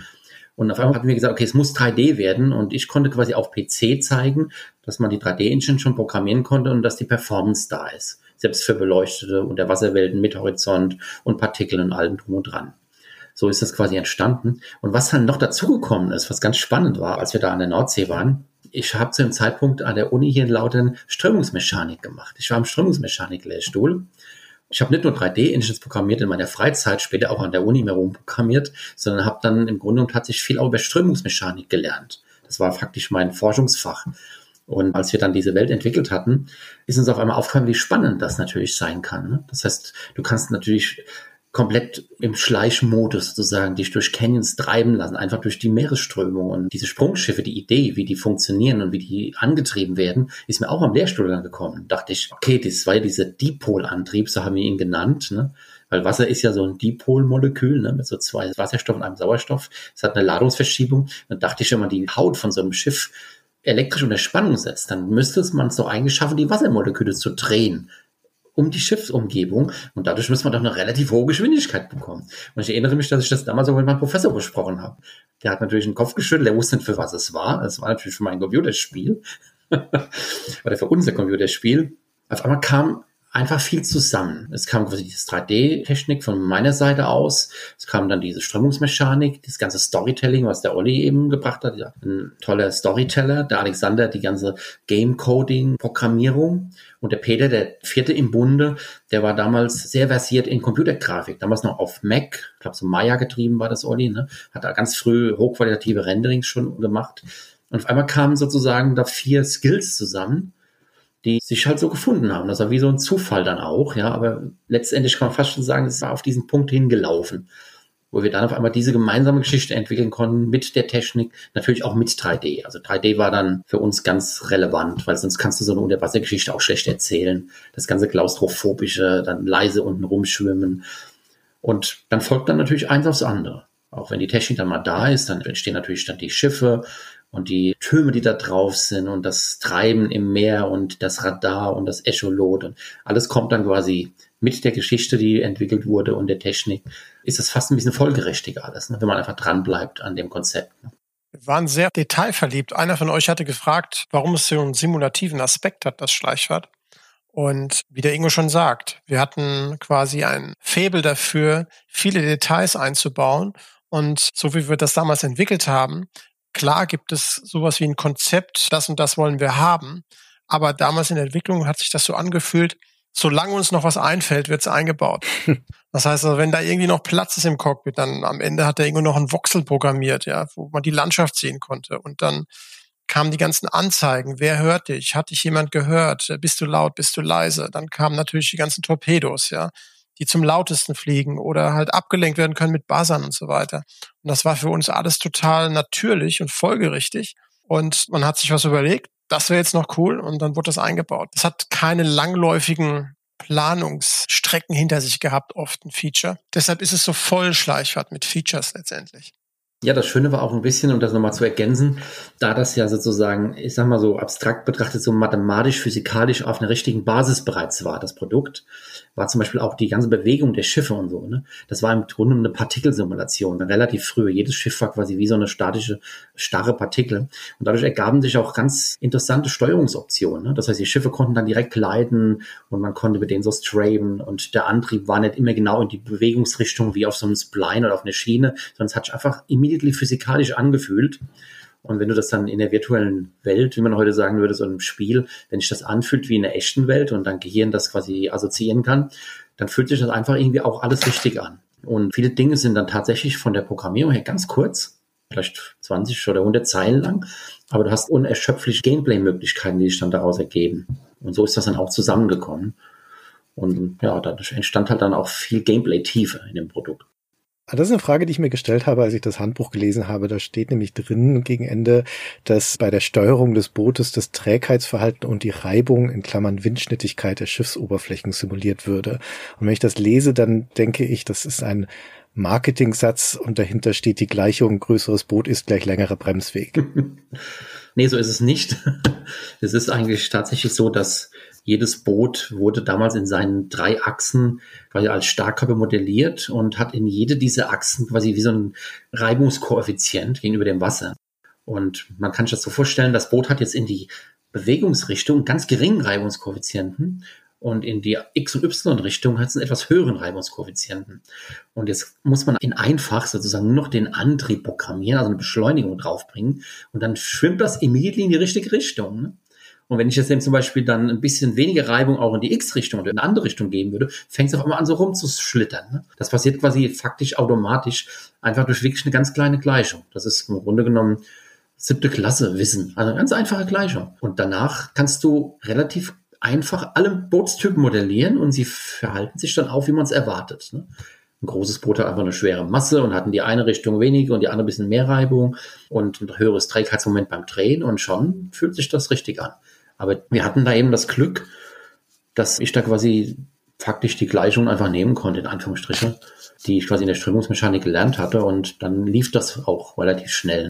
Und auf einmal hatten wir gesagt, okay, es muss 3D werden. Und ich konnte quasi auf PC zeigen, dass man die 3D-Engine schon programmieren konnte und dass die Performance da ist. Selbst für beleuchtete Unterwasserwelten mit Horizont und Partikeln und allem drum und dran. So ist das quasi entstanden. Und was dann noch dazugekommen ist, was ganz spannend war, als wir da an der Nordsee waren, ich habe zu dem Zeitpunkt an der Uni hier in Lautern Strömungsmechanik gemacht. Ich war im Strömungsmechanik-Lehrstuhl. Ich habe nicht nur 3D-Engines programmiert in meiner Freizeit, später auch an der Uni mehr programmiert, sondern habe dann im Grunde genommen tatsächlich viel auch über Strömungsmechanik gelernt. Das war faktisch mein Forschungsfach. Und als wir dann diese Welt entwickelt hatten, ist uns auf einmal aufgefallen, wie spannend das natürlich sein kann. Ne? Das heißt, du kannst natürlich komplett im Schleichmodus sozusagen dich durch Canyons treiben lassen, einfach durch die Meeresströmung und diese Sprungschiffe, die Idee, wie die funktionieren und wie die angetrieben werden, ist mir auch am Lehrstuhl gekommen. Dachte ich, okay, das war ja dieser Dipol-Antrieb, so haben wir ihn genannt, ne? Weil Wasser ist ja so ein Dipolmolekül, ne, mit so zwei Wasserstoff und einem Sauerstoff. Es hat eine Ladungsverschiebung. Dann dachte ich, wenn man die Haut von so einem Schiff elektrisch unter Spannung setzt, dann müsste es man so eingeschaffen, die Wassermoleküle zu drehen um die Schiffsumgebung und dadurch muss man doch eine relativ hohe Geschwindigkeit bekommen. Und ich erinnere mich, dass ich das damals auch mit meinem Professor besprochen habe. Der hat natürlich den Kopf geschüttelt, der wusste nicht, für was es war. Es war natürlich für mein Computerspiel oder für unser Computerspiel. Auf einmal kam einfach viel zusammen. Es kam quasi diese 3D-Technik von meiner Seite aus. Es kam dann diese Strömungsmechanik, das ganze Storytelling, was der Olli eben gebracht hat. Ein toller Storyteller. Der Alexander, die ganze Game-Coding-Programmierung. Und der Peter, der vierte im Bunde, der war damals sehr versiert in Computergrafik. Damals noch auf Mac. Ich glaube, so Maya getrieben war das Olli. Ne? Hat da ganz früh hochqualitative Renderings schon gemacht. Und auf einmal kamen sozusagen da vier Skills zusammen die sich halt so gefunden haben. Das war wie so ein Zufall dann auch, ja, aber letztendlich kann man fast schon sagen, es war auf diesen Punkt hingelaufen, wo wir dann auf einmal diese gemeinsame Geschichte entwickeln konnten mit der Technik, natürlich auch mit 3D. Also 3D war dann für uns ganz relevant, weil sonst kannst du so eine Unterwassergeschichte auch schlecht erzählen. Das ganze klaustrophobische, dann leise unten rumschwimmen. Und dann folgt dann natürlich eins aufs andere. Auch wenn die Technik dann mal da ist, dann entstehen natürlich dann die Schiffe und die Türme, die da drauf sind und das Treiben im Meer und das Radar und das Echolot und alles kommt dann quasi mit der Geschichte, die entwickelt wurde und der Technik, ist es fast ein bisschen folgerichtig alles, ne, wenn man einfach dran bleibt an dem Konzept. Ne. Wir waren sehr detailverliebt. Einer von euch hatte gefragt, warum es so einen simulativen Aspekt hat, das Schleichfahrt. Und wie der Ingo schon sagt, wir hatten quasi ein Faible dafür, viele Details einzubauen. Und so wie wir das damals entwickelt haben, Klar gibt es sowas wie ein Konzept, das und das wollen wir haben. Aber damals in der Entwicklung hat sich das so angefühlt, solange uns noch was einfällt, wird es eingebaut. Das heißt, also, wenn da irgendwie noch Platz ist im Cockpit, dann am Ende hat er irgendwo noch einen Voxel programmiert, ja, wo man die Landschaft sehen konnte. Und dann kamen die ganzen Anzeigen. Wer hört dich? Hat dich jemand gehört? Bist du laut? Bist du leise? Dann kamen natürlich die ganzen Torpedos, ja die zum lautesten fliegen oder halt abgelenkt werden können mit Buzzern und so weiter. Und das war für uns alles total natürlich und folgerichtig. Und man hat sich was überlegt, das wäre jetzt noch cool und dann wurde das eingebaut. Das hat keine langläufigen Planungsstrecken hinter sich gehabt, oft ein Feature. Deshalb ist es so voll Schleichfahrt mit Features letztendlich. Ja, das Schöne war auch ein bisschen, um das nochmal zu ergänzen, da das ja sozusagen, ich sag mal so abstrakt betrachtet, so mathematisch, physikalisch auf einer richtigen Basis bereits war, das Produkt, war zum Beispiel auch die ganze Bewegung der Schiffe und so. Ne? Das war im Grunde eine Partikelsimulation, relativ früh. Jedes Schiff war quasi wie so eine statische, starre Partikel. Und dadurch ergaben sich auch ganz interessante Steuerungsoptionen. Ne? Das heißt, die Schiffe konnten dann direkt gleiten und man konnte mit denen so straben und der Antrieb war nicht immer genau in die Bewegungsrichtung wie auf so einem Spline oder auf einer Schiene, sondern es hat einfach immediately physikalisch angefühlt. Und wenn du das dann in der virtuellen Welt, wie man heute sagen würde, so einem Spiel, wenn sich das anfühlt wie in der echten Welt und dein Gehirn das quasi assoziieren kann, dann fühlt sich das einfach irgendwie auch alles richtig an. Und viele Dinge sind dann tatsächlich von der Programmierung her ganz kurz, vielleicht 20 oder 100 Zeilen lang, aber du hast unerschöpfliche Gameplay-Möglichkeiten, die sich dann daraus ergeben. Und so ist das dann auch zusammengekommen. Und ja, dadurch entstand halt dann auch viel Gameplay-Tiefe in dem Produkt. Ah, das ist eine Frage, die ich mir gestellt habe, als ich das Handbuch gelesen habe. Da steht nämlich drin gegen Ende, dass bei der Steuerung des Bootes das Trägheitsverhalten und die Reibung in Klammern Windschnittigkeit der Schiffsoberflächen simuliert würde. Und wenn ich das lese, dann denke ich, das ist ein Marketing-Satz und dahinter steht die Gleichung, größeres Boot ist gleich längerer Bremsweg. nee, so ist es nicht. Es ist eigentlich tatsächlich so, dass jedes Boot wurde damals in seinen drei Achsen quasi als Starkkörper modelliert und hat in jede dieser Achsen quasi wie so ein Reibungskoeffizient gegenüber dem Wasser. Und man kann sich das so vorstellen, das Boot hat jetzt in die Bewegungsrichtung ganz geringen Reibungskoeffizienten und in die X- und Y-Richtung hat es einen etwas höheren Reibungskoeffizienten. Und jetzt muss man in einfach sozusagen nur noch den Antrieb programmieren, also eine Beschleunigung draufbringen und dann schwimmt das immediately in die richtige Richtung. Ne? Und wenn ich jetzt eben zum Beispiel dann ein bisschen weniger Reibung auch in die X-Richtung oder in eine andere Richtung geben würde, fängt es auf einmal an, so rumzuschlittern. Ne? Das passiert quasi faktisch automatisch, einfach durch wirklich eine ganz kleine Gleichung. Das ist im Grunde genommen siebte Klasse Wissen. Also eine ganz einfache Gleichung. Und danach kannst du relativ einfach alle Bootstypen modellieren und sie verhalten sich dann auch, wie man es erwartet. Ne? Ein großes Boot hat einfach eine schwere Masse und hat in die eine Richtung weniger und die andere ein bisschen mehr Reibung und ein höheres Trägheitsmoment beim Drehen und schon fühlt sich das richtig an. Aber wir hatten da eben das Glück, dass ich da quasi faktisch die Gleichung einfach nehmen konnte, in Anführungsstrichen, die ich quasi in der Strömungsmechanik gelernt hatte und dann lief das auch relativ schnell.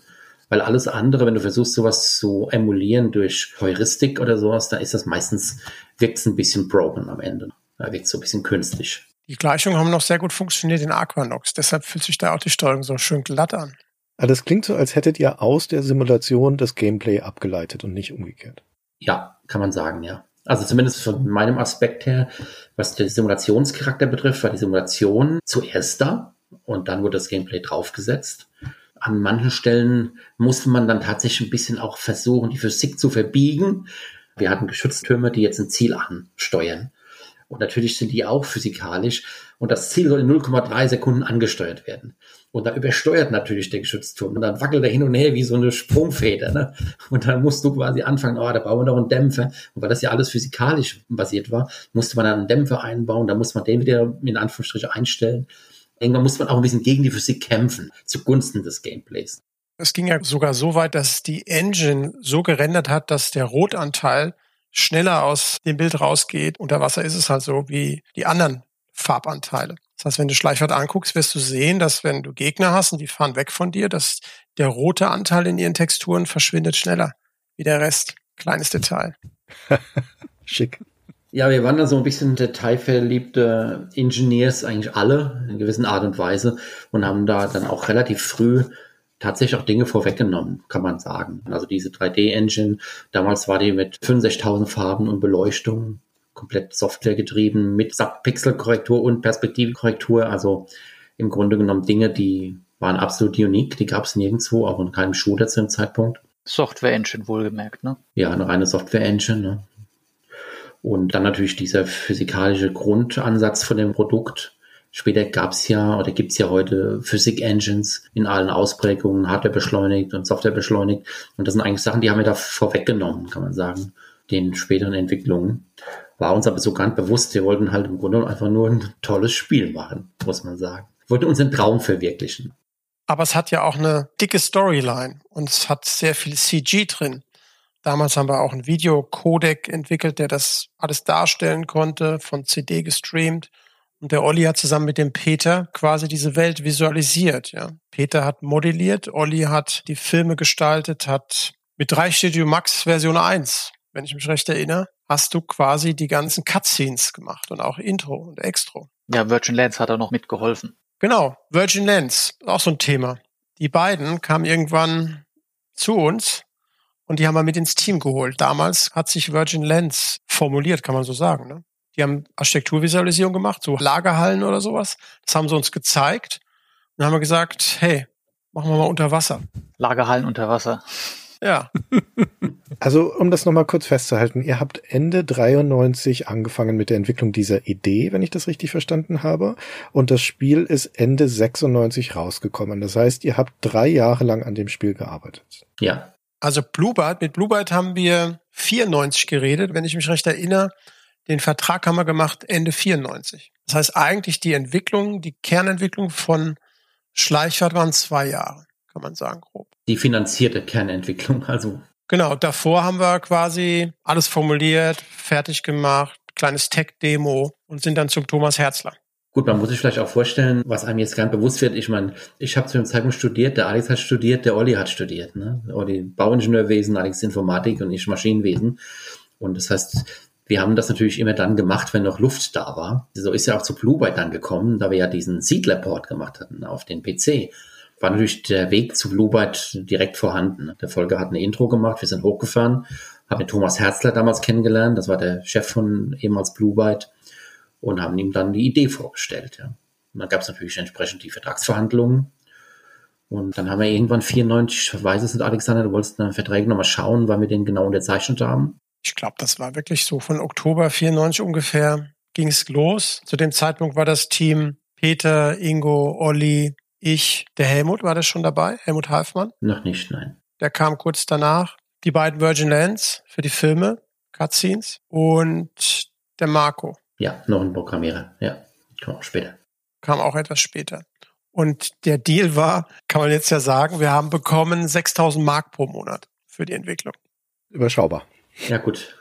Weil alles andere, wenn du versuchst, sowas zu emulieren durch Heuristik oder sowas, da ist das meistens, wirkt es ein bisschen broken am Ende. Da wirkt es so ein bisschen künstlich. Die Gleichungen haben noch sehr gut funktioniert in Aquanox, deshalb fühlt sich da auch die Steuerung so schön glatt an. Aber das klingt so, als hättet ihr aus der Simulation das Gameplay abgeleitet und nicht umgekehrt. Ja, kann man sagen, ja. Also zumindest von meinem Aspekt her, was den Simulationscharakter betrifft, war die Simulation zuerst da und dann wurde das Gameplay draufgesetzt. An manchen Stellen musste man dann tatsächlich ein bisschen auch versuchen, die Physik zu verbiegen. Wir hatten Geschütztürme, die jetzt ein Ziel ansteuern. Und natürlich sind die auch physikalisch. Und das Ziel soll in 0,3 Sekunden angesteuert werden. Und dann übersteuert natürlich der Geschützturm. Und dann wackelt er hin und her wie so eine Sprungfeder. Ne? Und dann musst du quasi anfangen, oh, da brauchen wir noch einen Dämpfer. Und weil das ja alles physikalisch basiert war, musste man dann einen Dämpfer einbauen. Da muss man den wieder in Anführungsstriche einstellen. Irgendwann muss man auch ein bisschen gegen die Physik kämpfen, zugunsten des Gameplays. Es ging ja sogar so weit, dass die Engine so gerendert hat, dass der Rotanteil schneller aus dem Bild rausgeht. Unter Wasser ist es halt so wie die anderen Farbanteile. Das heißt, wenn du Schleichwert anguckst, wirst du sehen, dass wenn du Gegner hast und die fahren weg von dir, dass der rote Anteil in ihren Texturen verschwindet schneller wie der Rest. Kleines Detail. Schick. Ja, wir waren da so ein bisschen detailverliebte Engineers, eigentlich alle, in gewissen Art und Weise, und haben da dann auch relativ früh tatsächlich auch Dinge vorweggenommen, kann man sagen. Also diese 3D-Engine, damals war die mit 65.000 Farben und Beleuchtung, komplett Software getrieben, mit Subpixel-Korrektur und Perspektivkorrektur. Also im Grunde genommen Dinge, die waren absolut unique, die gab es nirgendwo, auch in keinem Shooter zu dem Zeitpunkt. Software-Engine wohlgemerkt, ne? Ja, eine reine Software-Engine. Ne? Und dann natürlich dieser physikalische Grundansatz von dem Produkt, Später gab es ja oder gibt es ja heute Physik-Engines in allen Ausprägungen, Hardware beschleunigt und Software beschleunigt. Und das sind eigentlich Sachen, die haben wir da vorweggenommen, kann man sagen, den späteren Entwicklungen. War uns aber so ganz bewusst, wir wollten halt im Grunde einfach nur ein tolles Spiel machen, muss man sagen. Wir wollten unseren Traum verwirklichen. Aber es hat ja auch eine dicke Storyline und es hat sehr viel CG drin. Damals haben wir auch einen Videocodec entwickelt, der das alles darstellen konnte, von CD gestreamt. Und der Olli hat zusammen mit dem Peter quasi diese Welt visualisiert. Ja. Peter hat modelliert, Olli hat die Filme gestaltet, hat mit 3 Studio Max Version 1, wenn ich mich recht erinnere, hast du quasi die ganzen Cutscenes gemacht und auch Intro und Extro. Ja, Virgin Lens hat da noch mitgeholfen. Genau, Virgin Lens, auch so ein Thema. Die beiden kamen irgendwann zu uns und die haben wir mit ins Team geholt. Damals hat sich Virgin Lens formuliert, kann man so sagen. Ne? Die haben Architekturvisualisierung gemacht, so Lagerhallen oder sowas. Das haben sie uns gezeigt. Und dann haben wir gesagt, hey, machen wir mal unter Wasser. Lagerhallen unter Wasser. Ja. Also, um das nochmal kurz festzuhalten, ihr habt Ende 93 angefangen mit der Entwicklung dieser Idee, wenn ich das richtig verstanden habe. Und das Spiel ist Ende 96 rausgekommen. Das heißt, ihr habt drei Jahre lang an dem Spiel gearbeitet. Ja. Also Bluebird, mit Bluebird haben wir 94 geredet, wenn ich mich recht erinnere. Den Vertrag haben wir gemacht Ende 94. Das heißt eigentlich die Entwicklung, die Kernentwicklung von Schleichwert waren zwei Jahre, kann man sagen, grob. Die finanzierte Kernentwicklung, also. Genau, davor haben wir quasi alles formuliert, fertig gemacht, kleines Tech-Demo und sind dann zum Thomas Herzler. Gut, man muss sich vielleicht auch vorstellen, was einem jetzt ganz bewusst wird. Ich meine, ich habe zu dem Zeitpunkt studiert, der Alex hat studiert, der Olli hat studiert. Ne? Olli Bauingenieurwesen, Alex Informatik und ich Maschinenwesen. Und das heißt, wir haben das natürlich immer dann gemacht, wenn noch Luft da war. So ist ja auch zu Bluebyte dann gekommen, da wir ja diesen Seedler-Port gemacht hatten auf den PC. War natürlich der Weg zu Bluebyte direkt vorhanden. Der Folge hat eine Intro gemacht, wir sind hochgefahren, haben den Thomas Herzler damals kennengelernt, das war der Chef von ehemals Bluebyte und haben ihm dann die Idee vorgestellt. Ja. Und dann gab es natürlich entsprechend die Vertragsverhandlungen. Und dann haben wir irgendwann 94, ich weiß es nicht, Alexander, du wolltest einen Vertrag nochmal schauen, weil wir den genau unterzeichnet haben ich glaube, das war wirklich so von Oktober 94 ungefähr ging es los. Zu dem Zeitpunkt war das Team Peter, Ingo, Olli, ich, der Helmut war das schon dabei, Helmut Halfmann. Noch nicht, nein. Der kam kurz danach. Die beiden Virgin Lands für die Filme, Cutscenes und der Marco. Ja, noch ein Programmierer. Ja, kam auch später. Kam auch etwas später. Und der Deal war, kann man jetzt ja sagen, wir haben bekommen 6000 Mark pro Monat für die Entwicklung. Überschaubar. Ja, gut.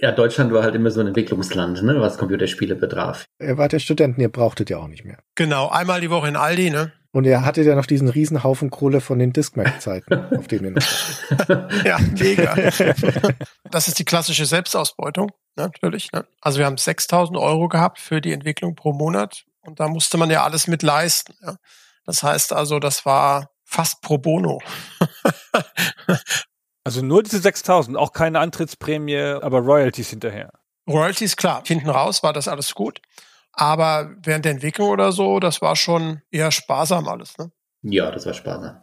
Ja, Deutschland war halt immer so ein Entwicklungsland, ne, was Computerspiele betraf. Ihr wart ja Studenten, ihr brauchtet ja auch nicht mehr. Genau, einmal die Woche in Aldi, ne? Und ihr hattet ja noch diesen riesen Haufen Kohle von den Discmac-Zeiten, auf denen ihr noch. ja, mega. das ist die klassische Selbstausbeutung, ne, natürlich. Ne? Also wir haben 6000 Euro gehabt für die Entwicklung pro Monat und da musste man ja alles mit leisten. Ja? Das heißt also, das war fast pro bono. Also nur diese 6000, auch keine Antrittsprämie, aber Royalties hinterher. Royalties, klar, hinten raus war das alles gut. Aber während der Entwicklung oder so, das war schon eher sparsam alles, ne? Ja, das war sparsam.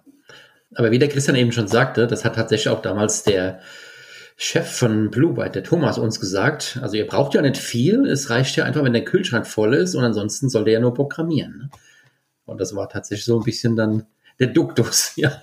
Aber wie der Christian eben schon sagte, das hat tatsächlich auch damals der Chef von Blue Byte, der Thomas, uns gesagt. Also ihr braucht ja nicht viel, es reicht ja einfach, wenn der Kühlschrank voll ist und ansonsten soll der ja nur programmieren. Ne? Und das war tatsächlich so ein bisschen dann der Duktus, ja.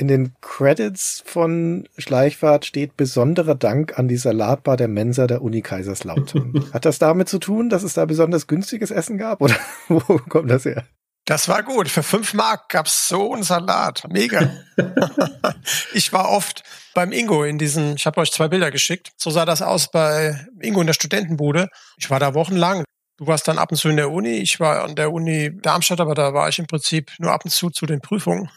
In den Credits von Schleichfahrt steht besonderer Dank an die Salatbar der Mensa der Uni Kaiserslautern. Hat das damit zu tun, dass es da besonders günstiges Essen gab oder wo kommt das her? Das war gut. Für fünf Mark gab's so einen Salat. Mega. ich war oft beim Ingo in diesen, ich habe euch zwei Bilder geschickt. So sah das aus bei Ingo in der Studentenbude. Ich war da wochenlang. Du warst dann ab und zu in der Uni. Ich war an der Uni Darmstadt, aber da war ich im Prinzip nur ab und zu zu den Prüfungen,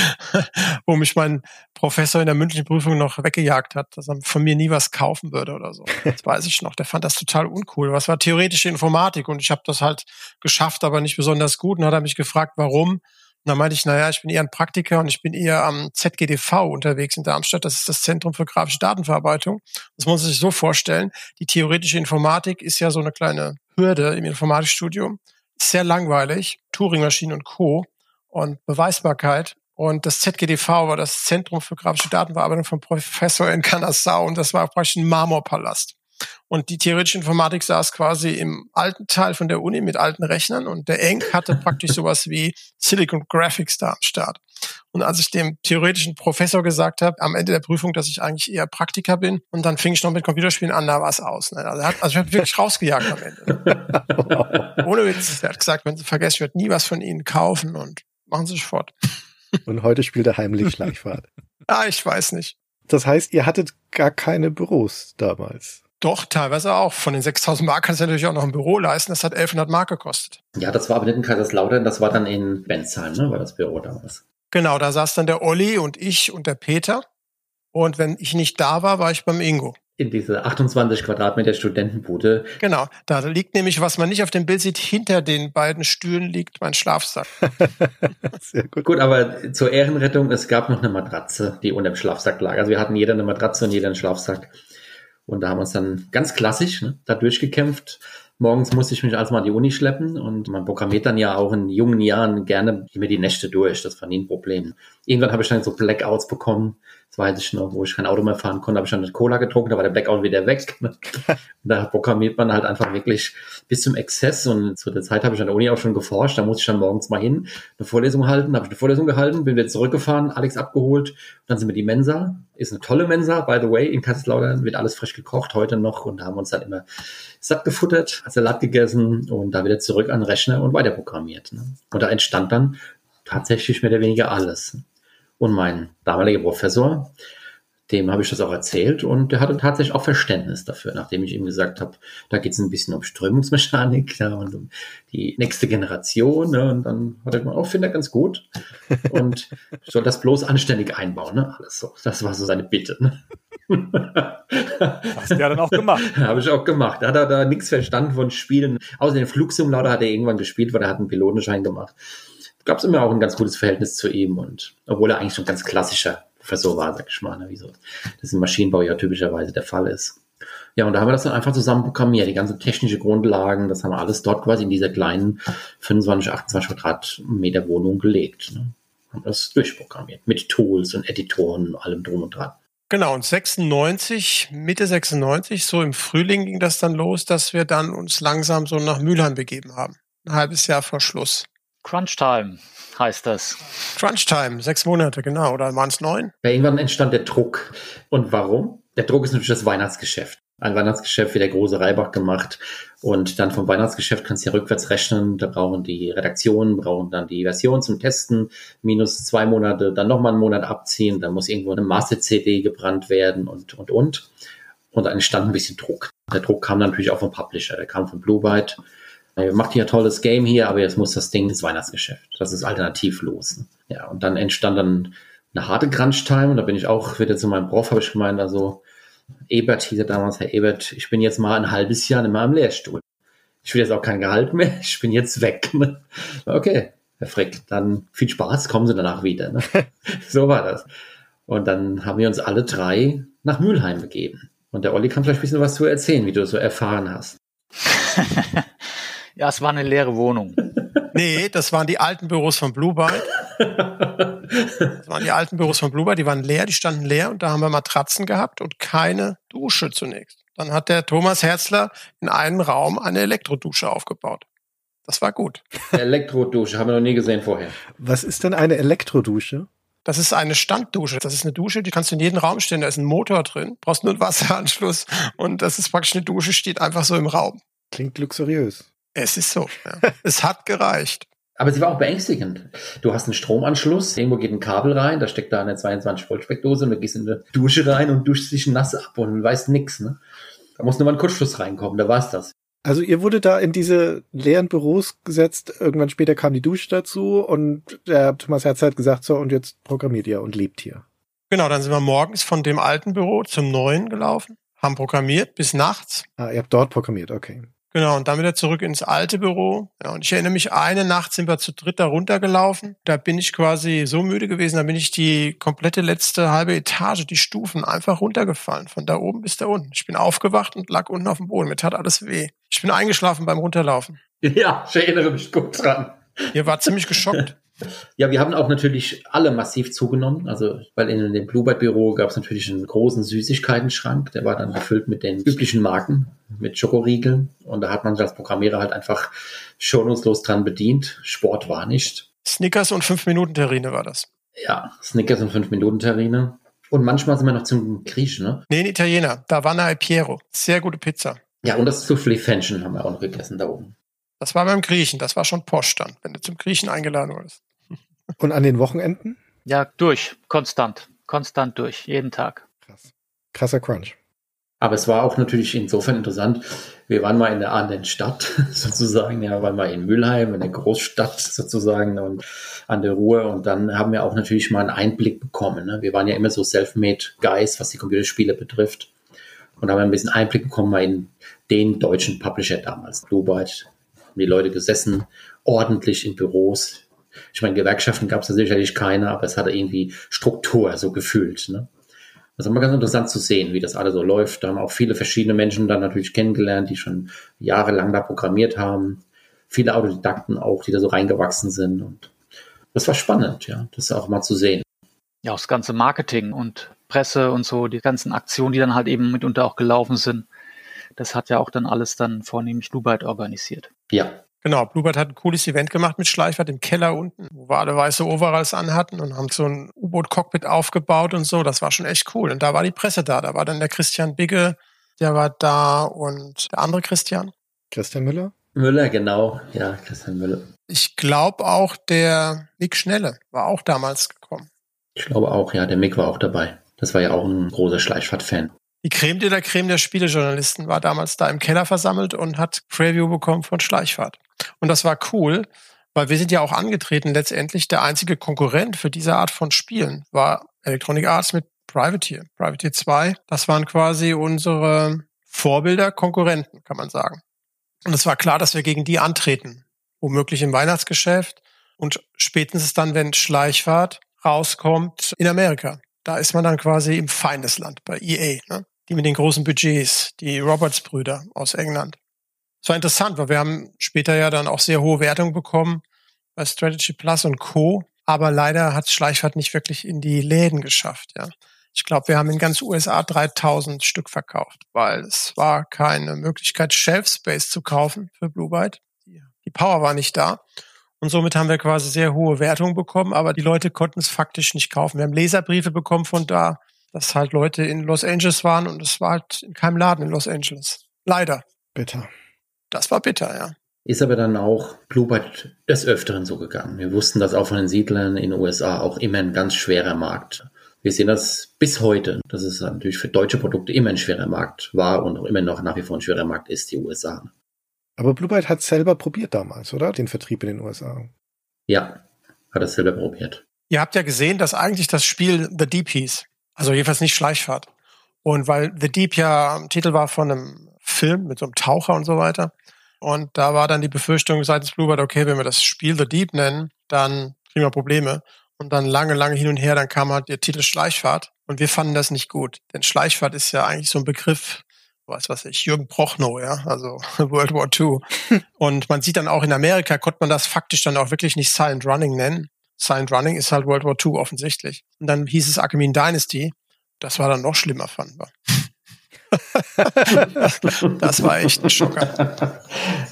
wo mich mein Professor in der mündlichen Prüfung noch weggejagt hat, dass er von mir nie was kaufen würde oder so. Das weiß ich noch. Der fand das total uncool. Was war theoretische Informatik und ich habe das halt geschafft, aber nicht besonders gut. Und hat er mich gefragt, warum. Und dann meinte ich, naja, ich bin eher ein Praktiker und ich bin eher am ZGDV unterwegs in Darmstadt. Das ist das Zentrum für grafische Datenverarbeitung. Das muss man sich so vorstellen. Die theoretische Informatik ist ja so eine kleine Hürde im Informatikstudium. Sehr langweilig. Turing-Maschinen und Co. und Beweisbarkeit. Und das ZGDV war das Zentrum für grafische Datenverarbeitung von Professor in Canassau und das war praktisch ein Marmorpalast. Und die theoretische Informatik saß quasi im alten Teil von der Uni mit alten Rechnern und der Eng hatte praktisch sowas wie Silicon Graphics da am Start. Und als ich dem theoretischen Professor gesagt habe, am Ende der Prüfung, dass ich eigentlich eher Praktiker bin, und dann fing ich noch mit Computerspielen an, da war es aus. Ne? Also, hat, also ich habe wirklich rausgejagt am Ende. Ohne Witz. Er hat gesagt, wenn Sie vergessen, ich werde nie was von Ihnen kaufen und machen Sie sich fort. Und heute spielt er heimlich Schleichfahrt. ah, ich weiß nicht. Das heißt, ihr hattet gar keine Büros damals. Doch, teilweise auch. Von den 6000 Mark kannst du natürlich auch noch ein Büro leisten. Das hat 1100 Mark gekostet. Ja, das war aber nicht in Kaiserslautern, das war dann in Bensheim, ne, war das Büro damals. Genau, da saß dann der Olli und ich und der Peter. Und wenn ich nicht da war, war ich beim Ingo. In diese 28 Quadratmeter Studentenbude. Genau, da liegt nämlich, was man nicht auf dem Bild sieht, hinter den beiden Stühlen liegt mein Schlafsack. Sehr gut. Gut, aber zur Ehrenrettung, es gab noch eine Matratze, die unter dem Schlafsack lag. Also wir hatten jeder eine Matratze und jeder einen Schlafsack. Und da haben wir uns dann ganz klassisch ne, da durchgekämpft. Morgens musste ich mich also mal die Uni schleppen und man programmiert dann ja auch in jungen Jahren gerne immer die Nächte durch. Das war nie ein Problem. Irgendwann habe ich dann so Blackouts bekommen. Weiß ich noch, wo ich kein Auto mehr fahren konnte, habe ich dann eine Cola getrunken, da war der Blackout wieder weg. Und da programmiert man halt einfach wirklich bis zum Exzess und zu der Zeit habe ich an der Uni auch schon geforscht, da musste ich dann morgens mal hin, eine Vorlesung halten, habe ich eine Vorlesung gehalten, bin wieder zurückgefahren, Alex abgeholt, dann sind wir die Mensa, ist eine tolle Mensa, by the way, in Kaiserslautern wird alles frisch gekocht, heute noch und da haben wir uns dann immer satt gefuttert, Salat gegessen und da wieder zurück an den Rechner und weiter programmiert. Ne? Und da entstand dann tatsächlich mehr oder weniger alles. Und mein damaliger Professor, dem habe ich das auch erzählt und der hatte tatsächlich auch Verständnis dafür, nachdem ich ihm gesagt habe, da geht es ein bisschen um Strömungsmechanik ja, und um die nächste Generation. Ne, und dann hat er gesagt, oh, finde er ganz gut. Und soll das bloß anständig einbauen, ne? Alles so. Das war so seine Bitte. Ne? Hast du ja dann auch gemacht. habe ich auch gemacht. Da hat er da nichts verstanden von Spielen. Außer den Flugsimulator hat er irgendwann gespielt, weil er hat einen Pilotenschein gemacht. Gab es immer auch ein ganz gutes Verhältnis zu ihm und obwohl er eigentlich schon ganz klassischer Professor war, sag ich mal, ne, wie so das im Maschinenbau ja typischerweise der Fall ist. Ja, und da haben wir das dann einfach zusammen programmiert, die ganzen technische Grundlagen, das haben wir alles dort quasi in dieser kleinen 25, 28 Quadratmeter Wohnung gelegt. Ne? Haben das durchprogrammiert mit Tools und Editoren und allem drum und dran. Genau, und 96, Mitte 96, so im Frühling ging das dann los, dass wir dann uns langsam so nach Mülheim begeben haben. Ein halbes Jahr vor Schluss. Crunch Time heißt das. Crunch Time, sechs Monate, genau. Oder waren es neun? Ja, irgendwann entstand der Druck. Und warum? Der Druck ist natürlich das Weihnachtsgeschäft. Ein Weihnachtsgeschäft wie der große Reibach gemacht. Und dann vom Weihnachtsgeschäft kannst du ja rückwärts rechnen. Da brauchen die Redaktionen, brauchen dann die Version zum Testen. Minus zwei Monate, dann nochmal einen Monat abziehen. Dann muss irgendwo eine Master-CD gebrannt werden und, und, und. Und dann entstand ein bisschen Druck. Der Druck kam dann natürlich auch vom Publisher. Der kam von Blue Byte. Ihr macht hier ein tolles Game hier, aber jetzt muss das Ding ins Weihnachtsgeschäft. Das ist alternativlos. Ja, und dann entstand dann eine harte Crunch-Time und da bin ich auch wieder zu meinem Prof, habe ich gemeint, also Ebert hieß er damals, Herr Ebert, ich bin jetzt mal ein halbes Jahr in meinem Lehrstuhl. Ich will jetzt auch kein Gehalt mehr, ich bin jetzt weg. Okay, Herr Frick, dann viel Spaß, kommen Sie danach wieder. Ne? so war das. Und dann haben wir uns alle drei nach Mülheim begeben. Und der Olli kann vielleicht ein bisschen was zu erzählen, wie du das so erfahren hast. Ja, es war eine leere Wohnung. Nee, das waren die alten Büros von Blue Byte. Das waren die alten Büros von Blue Byte, die waren leer, die standen leer und da haben wir Matratzen gehabt und keine Dusche zunächst. Dann hat der Thomas Herzler in einen Raum eine Elektrodusche aufgebaut. Das war gut. Elektrodusche, haben wir noch nie gesehen vorher. Was ist denn eine Elektrodusche? Das ist eine Standdusche. Das ist eine Dusche, die kannst du in jeden Raum stellen. Da ist ein Motor drin, brauchst nur einen Wasseranschluss und das ist praktisch eine Dusche, steht einfach so im Raum. Klingt luxuriös. Es ist so. Ja. es hat gereicht. Aber sie war auch beängstigend. Du hast einen Stromanschluss, irgendwo geht ein Kabel rein, da steckt da eine 22 Volt Steckdose und du gehst in eine Dusche rein und duschst dich nass ab und weißt nix, ne? Da muss nur mal ein Kurzschluss reinkommen, da war's das. Also ihr wurde da in diese leeren Büros gesetzt, irgendwann später kam die Dusche dazu und der Thomas Herz hat gesagt, so und jetzt programmiert ihr und lebt hier. Genau, dann sind wir morgens von dem alten Büro zum neuen gelaufen, haben programmiert bis nachts. Ah, ihr habt dort programmiert, okay. Genau, und dann wieder zurück ins alte Büro. Ja, und ich erinnere mich, eine Nacht sind wir zu dritt da runtergelaufen. Da bin ich quasi so müde gewesen, da bin ich die komplette letzte halbe Etage, die Stufen einfach runtergefallen, von da oben bis da unten. Ich bin aufgewacht und lag unten auf dem Boden. Mir tat alles weh. Ich bin eingeschlafen beim Runterlaufen. Ja, ich erinnere mich gut dran. Ihr wart ziemlich geschockt. Ja, wir haben auch natürlich alle massiv zugenommen. Also, weil in dem Bluebird-Büro gab es natürlich einen großen Süßigkeitenschrank. Der war dann gefüllt mit den üblichen Marken, mit Schokoriegeln. Und da hat man sich als Programmierer halt einfach schonungslos dran bedient. Sport war nicht. Snickers und 5-Minuten-Terrine war das. Ja, Snickers und 5-Minuten-Terrine. Und manchmal sind wir noch zum Griechen, ne? Nee, ein Italiener. Davana e Piero. Sehr gute Pizza. Ja, und das Soufflé-Fännchen haben wir auch noch gegessen da oben. Das war beim Griechen. Das war schon Post dann, wenn du zum Griechen eingeladen wurdest. Und an den Wochenenden? Ja, durch. Konstant. Konstant durch. Jeden Tag. Krass. Krasser Crunch. Aber es war auch natürlich insofern interessant. Wir waren mal in der anderen Stadt sozusagen, ja, waren mal in Mülheim, in der Großstadt sozusagen und an der Ruhr und dann haben wir auch natürlich mal einen Einblick bekommen. Ne? Wir waren ja immer so self-made Guys, was die Computerspiele betrifft und haben ein bisschen Einblick bekommen mal in den deutschen Publisher damals, Bluebyte. Haben die Leute gesessen, ordentlich in Büros. Ich meine, Gewerkschaften gab es da sicherlich keine, aber es hatte irgendwie Struktur so gefühlt. Ne? Das ist immer ganz interessant zu sehen, wie das alles so läuft. Da haben auch viele verschiedene Menschen dann natürlich kennengelernt, die schon jahrelang da programmiert haben. Viele Autodidakten auch, die da so reingewachsen sind. Und das war spannend, ja, das auch mal zu sehen. Ja, auch das ganze Marketing und Presse und so, die ganzen Aktionen, die dann halt eben mitunter auch gelaufen sind. Das hat ja auch dann alles dann vornehmlich Dubai organisiert. Ja, Genau, Bluebird hat ein cooles Event gemacht mit Schleichwart im Keller unten, wo wir alle weiße Overalls anhatten und haben so ein U-Boot-Cockpit aufgebaut und so. Das war schon echt cool. Und da war die Presse da. Da war dann der Christian Bigge, der war da und der andere Christian. Christian Müller? Müller, genau. Ja, Christian Müller. Ich glaube auch der Nick Schnelle war auch damals gekommen. Ich glaube auch, ja, der Mick war auch dabei. Das war ja auch ein großer Schleichfahrt-Fan. Die Creme de la Creme der Spielejournalisten war damals da im Keller versammelt und hat Preview bekommen von Schleichfahrt. Und das war cool, weil wir sind ja auch angetreten, letztendlich der einzige Konkurrent für diese Art von Spielen war Electronic Arts mit Privateer. Privateer 2, das waren quasi unsere Vorbilder, Konkurrenten, kann man sagen. Und es war klar, dass wir gegen die antreten, womöglich im Weihnachtsgeschäft und spätestens dann, wenn Schleichfahrt rauskommt in Amerika. Da ist man dann quasi im Feindesland bei EA, ne? Die mit den großen Budgets, die Roberts-Brüder aus England. Es war interessant, weil wir haben später ja dann auch sehr hohe Wertungen bekommen bei Strategy Plus und Co. Aber leider hat Schleichfahrt nicht wirklich in die Läden geschafft. Ja, ich glaube, wir haben in ganz USA 3000 Stück verkauft, weil es war keine Möglichkeit, Shelf Space zu kaufen für Blue Byte. Die Power war nicht da. Und somit haben wir quasi sehr hohe Wertungen bekommen, aber die Leute konnten es faktisch nicht kaufen. Wir haben Leserbriefe bekommen von da, dass halt Leute in Los Angeles waren und es war halt in keinem Laden in Los Angeles. Leider. Bitter. Das war bitter, ja. Ist aber dann auch Bluebird des Öfteren so gegangen. Wir wussten, dass auch von den Siedlern in den USA auch immer ein ganz schwerer Markt. Wir sehen das bis heute, dass es natürlich für deutsche Produkte immer ein schwerer Markt war und auch immer noch nach wie vor ein schwerer Markt ist, die USA. Aber Blue Byte hat selber probiert damals, oder? Den Vertrieb in den USA. Ja, hat es selber probiert. Ihr habt ja gesehen, dass eigentlich das Spiel The Deep hieß. Also jedenfalls nicht Schleichfahrt. Und weil The Deep ja Titel war von einem Film mit so einem Taucher und so weiter. Und da war dann die Befürchtung seitens Bluebird, okay, wenn wir das Spiel The Deep nennen, dann kriegen wir Probleme. Und dann lange, lange hin und her, dann kam halt der Titel Schleichfahrt. Und wir fanden das nicht gut. Denn Schleichfahrt ist ja eigentlich so ein Begriff, was weiß ich, Jürgen Prochnow, ja, also World War II. Und man sieht dann auch in Amerika, konnte man das faktisch dann auch wirklich nicht Silent Running nennen. Silent Running ist halt World War II offensichtlich. Und dann hieß es Achemen Dynasty. Das war dann noch schlimmer, fanden wir. das war echt ein Schocker.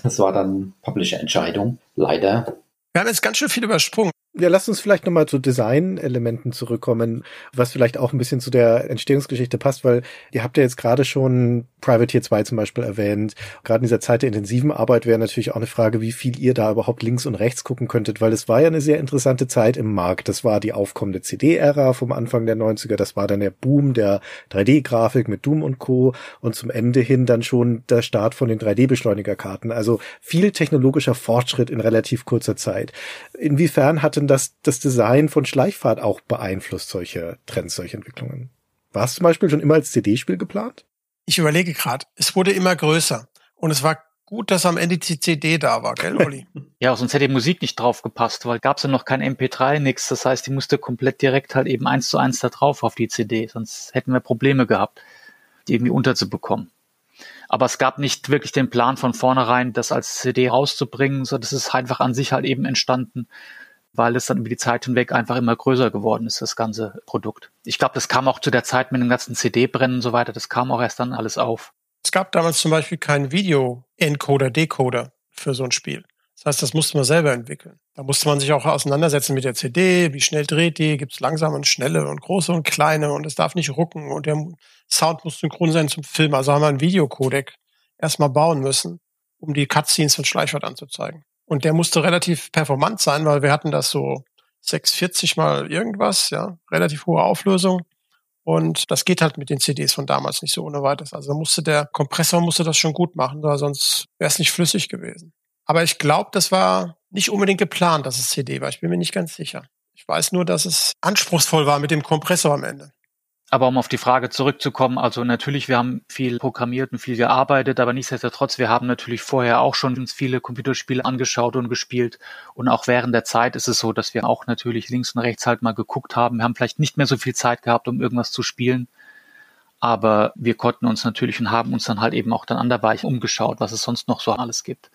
Das war dann Publisher-Entscheidung, leider. Wir haben jetzt ganz schön viel übersprungen. Ja, lasst uns vielleicht nochmal zu Design-Elementen zurückkommen, was vielleicht auch ein bisschen zu der Entstehungsgeschichte passt, weil ihr habt ja jetzt gerade schon Privateer 2 zum Beispiel erwähnt. Gerade in dieser Zeit der intensiven Arbeit wäre natürlich auch eine Frage, wie viel ihr da überhaupt links und rechts gucken könntet, weil es war ja eine sehr interessante Zeit im Markt. Das war die aufkommende CD-Ära vom Anfang der 90er, das war dann der Boom der 3D-Grafik mit Doom und Co. und zum Ende hin dann schon der Start von den 3D-Beschleunigerkarten. Also viel technologischer Fortschritt in relativ kurzer Zeit. Inwiefern hatte denn das, das Design von Schleichfahrt auch beeinflusst, solche Trends, solche Entwicklungen? War es zum Beispiel schon immer als CD-Spiel geplant? Ich überlege gerade, es wurde immer größer. Und es war gut, dass am Ende die CD da war, gell, Olli? ja, sonst hätte die Musik nicht drauf gepasst, weil gab es ja noch kein MP3, nix. Das heißt, die musste komplett direkt halt eben eins zu eins da drauf auf die CD. Sonst hätten wir Probleme gehabt, die irgendwie unterzubekommen. Aber es gab nicht wirklich den Plan von vornherein, das als CD rauszubringen, so das ist einfach an sich halt eben entstanden weil es dann über die Zeit hinweg einfach immer größer geworden ist, das ganze Produkt. Ich glaube, das kam auch zu der Zeit mit dem ganzen CD-Brennen und so weiter, das kam auch erst dann alles auf. Es gab damals zum Beispiel keinen Video-Encoder, Decoder für so ein Spiel. Das heißt, das musste man selber entwickeln. Da musste man sich auch auseinandersetzen mit der CD, wie schnell dreht die, gibt es langsame und schnelle und große und kleine und es darf nicht rucken und der Sound muss synchron sein zum Film. Also haben wir einen Videocodec erstmal bauen müssen, um die Cutscenes von Schleichwort anzuzeigen. Und der musste relativ performant sein, weil wir hatten das so 640 mal irgendwas, ja, relativ hohe Auflösung. Und das geht halt mit den CDs von damals nicht so ohne weiteres. Also musste der Kompressor musste das schon gut machen, weil sonst wäre es nicht flüssig gewesen. Aber ich glaube, das war nicht unbedingt geplant, dass es CD war. Ich bin mir nicht ganz sicher. Ich weiß nur, dass es anspruchsvoll war mit dem Kompressor am Ende. Aber um auf die Frage zurückzukommen, also natürlich, wir haben viel programmiert und viel gearbeitet, aber nichtsdestotrotz, wir haben natürlich vorher auch schon uns viele Computerspiele angeschaut und gespielt. Und auch während der Zeit ist es so, dass wir auch natürlich links und rechts halt mal geguckt haben. Wir haben vielleicht nicht mehr so viel Zeit gehabt, um irgendwas zu spielen. Aber wir konnten uns natürlich und haben uns dann halt eben auch dann anderweitig umgeschaut, was es sonst noch so alles gibt.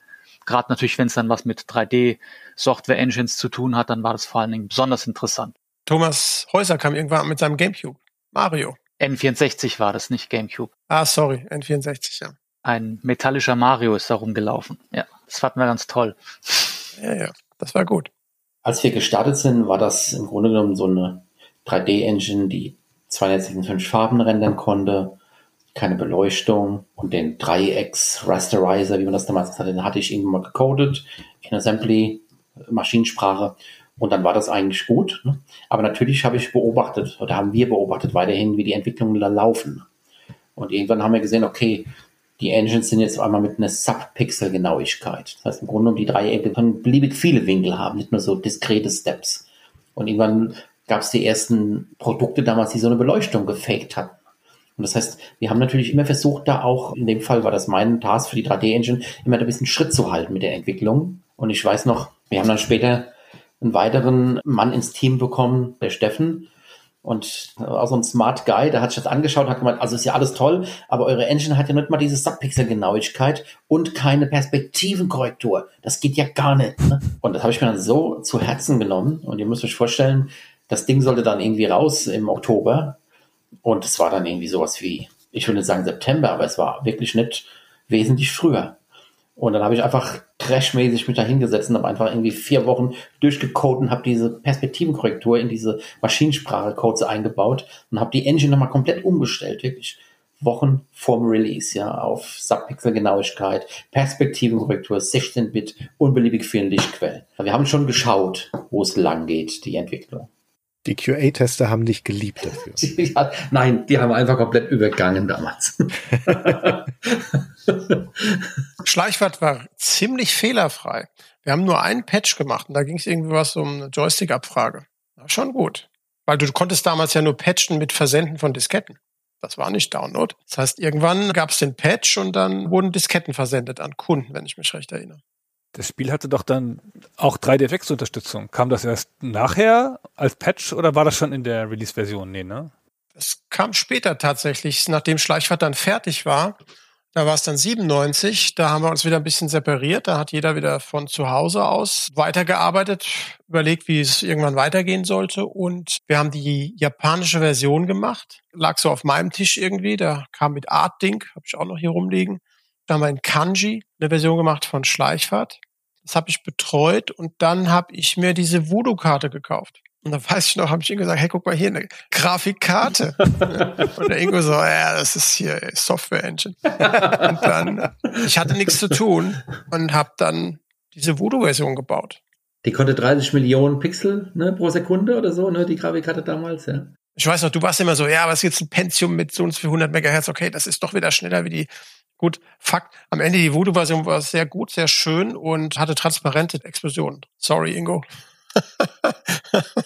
Gerade natürlich, wenn es dann was mit 3D-Software-Engines zu tun hat, dann war das vor allen Dingen besonders interessant. Thomas Häuser kam irgendwann mit seinem Gamecube. Mario. N64 war das, nicht GameCube. Ah, sorry, N64, ja. Ein metallischer Mario ist da rumgelaufen. Ja, das fanden wir ganz toll. Ja, ja, das war gut. Als wir gestartet sind, war das im Grunde genommen so eine 3D-Engine, die 256 Farben rendern konnte, keine Beleuchtung und den Dreiecks-Rasterizer, wie man das damals hatte, den hatte ich irgendwann mal gecodet in Assembly, Maschinensprache und dann war das eigentlich gut. Ne? Aber natürlich habe ich beobachtet oder haben wir beobachtet weiterhin, wie die Entwicklungen laufen. Und irgendwann haben wir gesehen, okay, die Engines sind jetzt einmal mit einer Subpixel-Genauigkeit. Das heißt, im Grunde genommen, die Dreiecke können beliebig viele Winkel haben, nicht nur so diskrete Steps. Und irgendwann gab es die ersten Produkte damals, die so eine Beleuchtung gefaked hatten. Und das heißt, wir haben natürlich immer versucht, da auch, in dem Fall war das mein Task für die 3D-Engine, immer ein bisschen Schritt zu halten mit der Entwicklung. Und ich weiß noch, wir haben dann später einen weiteren Mann ins Team bekommen, der Steffen. Und auch so ein Smart Guy, der hat sich das angeschaut und hat gemeint, also ist ja alles toll, aber eure Engine hat ja nicht mal diese Subpixel-Genauigkeit und keine Perspektivenkorrektur. Das geht ja gar nicht. Ne? Und das habe ich mir dann so zu Herzen genommen. Und ihr müsst euch vorstellen, das Ding sollte dann irgendwie raus im Oktober. Und es war dann irgendwie sowas wie, ich würde sagen September, aber es war wirklich nicht wesentlich früher. Und dann habe ich einfach crashmäßig mich da hingesetzt und habe einfach irgendwie vier Wochen durchgecodet und habe diese Perspektivenkorrektur in diese Maschinensprache-Codes eingebaut und habe die Engine nochmal komplett umgestellt, wirklich. Wochen vorm Release, ja, auf Subpixel-Genauigkeit, Perspektivenkorrektur, 16-Bit, unbeliebig vielen Lichtquellen. Wir haben schon geschaut, wo es lang geht, die Entwicklung. Die QA-Tester haben dich geliebt dafür. Ja, nein, die haben einfach komplett übergangen damals. Schleichwart war ziemlich fehlerfrei. Wir haben nur einen Patch gemacht und da ging es irgendwie was um eine Joystick-Abfrage. War schon gut. Weil du konntest damals ja nur patchen mit Versenden von Disketten. Das war nicht Download. Das heißt, irgendwann gab es den Patch und dann wurden Disketten versendet an Kunden, wenn ich mich recht erinnere. Das Spiel hatte doch dann auch 3DFX-Unterstützung. Kam das erst nachher als Patch oder war das schon in der Release-Version? Nee, ne? Das kam später tatsächlich, nachdem Schleichfahrt dann fertig war. Da war es dann 97, da haben wir uns wieder ein bisschen separiert, da hat jeder wieder von zu Hause aus weitergearbeitet, überlegt, wie es irgendwann weitergehen sollte und wir haben die japanische Version gemacht, lag so auf meinem Tisch irgendwie, da kam mit Art Ding, habe ich auch noch hier rumliegen. Da haben wir in Kanji eine Version gemacht von Schleichfahrt. Das habe ich betreut und dann habe ich mir diese Voodoo-Karte gekauft. Und dann weiß ich noch, habe ich ihm gesagt, hey, guck mal hier, eine Grafikkarte. und der Ingo so, ja, das ist hier Software Engine. und dann, ich hatte nichts zu tun und habe dann diese Voodoo-Version gebaut. Die konnte 30 Millionen Pixel ne, pro Sekunde oder so, ne, die Grafikkarte damals, ja. Ich weiß noch, du warst immer so, ja, was ist jetzt ein Pentium mit so und so 100 Megahertz? Okay, das ist doch wieder schneller wie die. Gut, Fakt, am Ende die Voodoo-Version war sehr gut, sehr schön und hatte transparente Explosionen. Sorry, Ingo.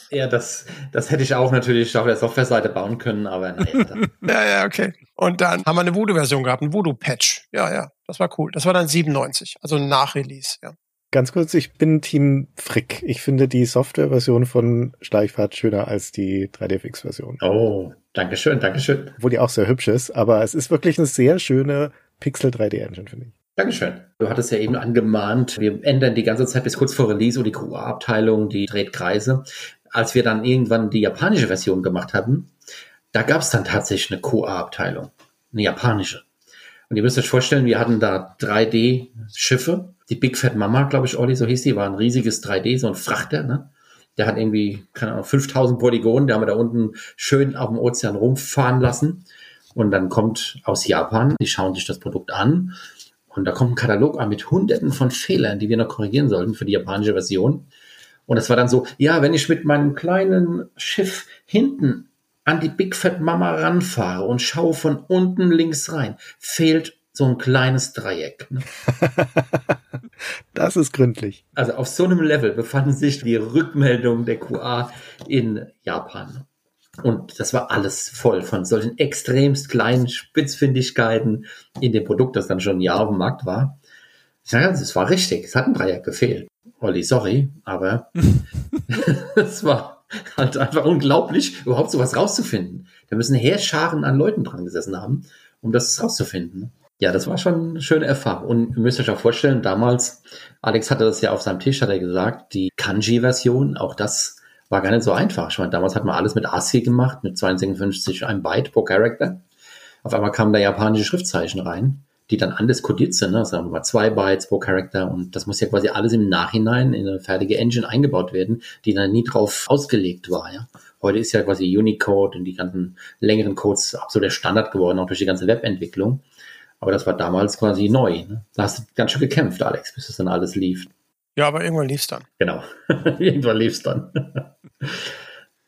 ja, das, das hätte ich auch natürlich auf der Software-Seite bauen können, aber nein. ja, ja, okay. Und dann haben wir eine Voodoo-Version gehabt, ein Voodoo-Patch. Ja, ja, das war cool. Das war dann 97, also nach Release, ja. Ganz kurz, ich bin Team Frick. Ich finde die Software-Version von Schleichfahrt schöner als die 3DFX-Version. Oh, danke schön, danke schön. Obwohl die auch sehr hübsch ist, aber es ist wirklich eine sehr schöne Pixel 3D-Engine, finde ich. Dankeschön. Du hattest ja eben angemahnt, wir ändern die ganze Zeit bis kurz vor Release und die QA-Abteilung, die dreht Kreise. Als wir dann irgendwann die japanische Version gemacht hatten, da gab es dann tatsächlich eine QA-Abteilung, eine japanische. Und ihr müsst euch vorstellen, wir hatten da 3D-Schiffe. Die Big Fat Mama, glaube ich, Olli, so hieß die, war ein riesiges 3D, so ein Frachter, ne? Der hat irgendwie, keine Ahnung, 5000 Polygonen, der haben wir da unten schön auf dem Ozean rumfahren lassen. Und dann kommt aus Japan, die schauen sich das Produkt an und da kommt ein Katalog an mit hunderten von Fehlern, die wir noch korrigieren sollten für die japanische Version. Und es war dann so, ja, wenn ich mit meinem kleinen Schiff hinten an die Big Fat Mama ranfahre und schaue von unten links rein, fehlt so ein kleines Dreieck. Ne? das ist gründlich. Also auf so einem Level befanden sich die Rückmeldungen der QA in Japan. Und das war alles voll von solchen extremst kleinen Spitzfindigkeiten in dem Produkt, das dann schon ein Jahr auf dem Markt war. Ich sage, es war richtig. Es hat ein Dreieck gefehlt. Olli, sorry, aber es war halt einfach unglaublich, überhaupt sowas rauszufinden. Da müssen Heerscharen an Leuten dran gesessen haben, um das rauszufinden. Ja, das war schon eine schöne Erfahrung. Und ihr müsst euch auch vorstellen, damals, Alex hatte das ja auf seinem Tisch, hat er gesagt, die Kanji-Version, auch das war gar nicht so einfach. Ich meine, damals hat man alles mit ASCII gemacht, mit 256 ein Byte pro Character. Auf einmal kamen da japanische Schriftzeichen rein, die dann anders kodiert sind, ne? sagen wir mal zwei Bytes pro Character und das muss ja quasi alles im Nachhinein in eine fertige Engine eingebaut werden, die dann nie drauf ausgelegt war, ja. Heute ist ja quasi Unicode und die ganzen längeren Codes absolut der Standard geworden, auch durch die ganze Webentwicklung. Aber das war damals quasi neu. Ne? Da hast du ganz schön gekämpft, Alex, bis das dann alles lief. Ja, aber irgendwann lief's dann. Genau. irgendwann lief's dann.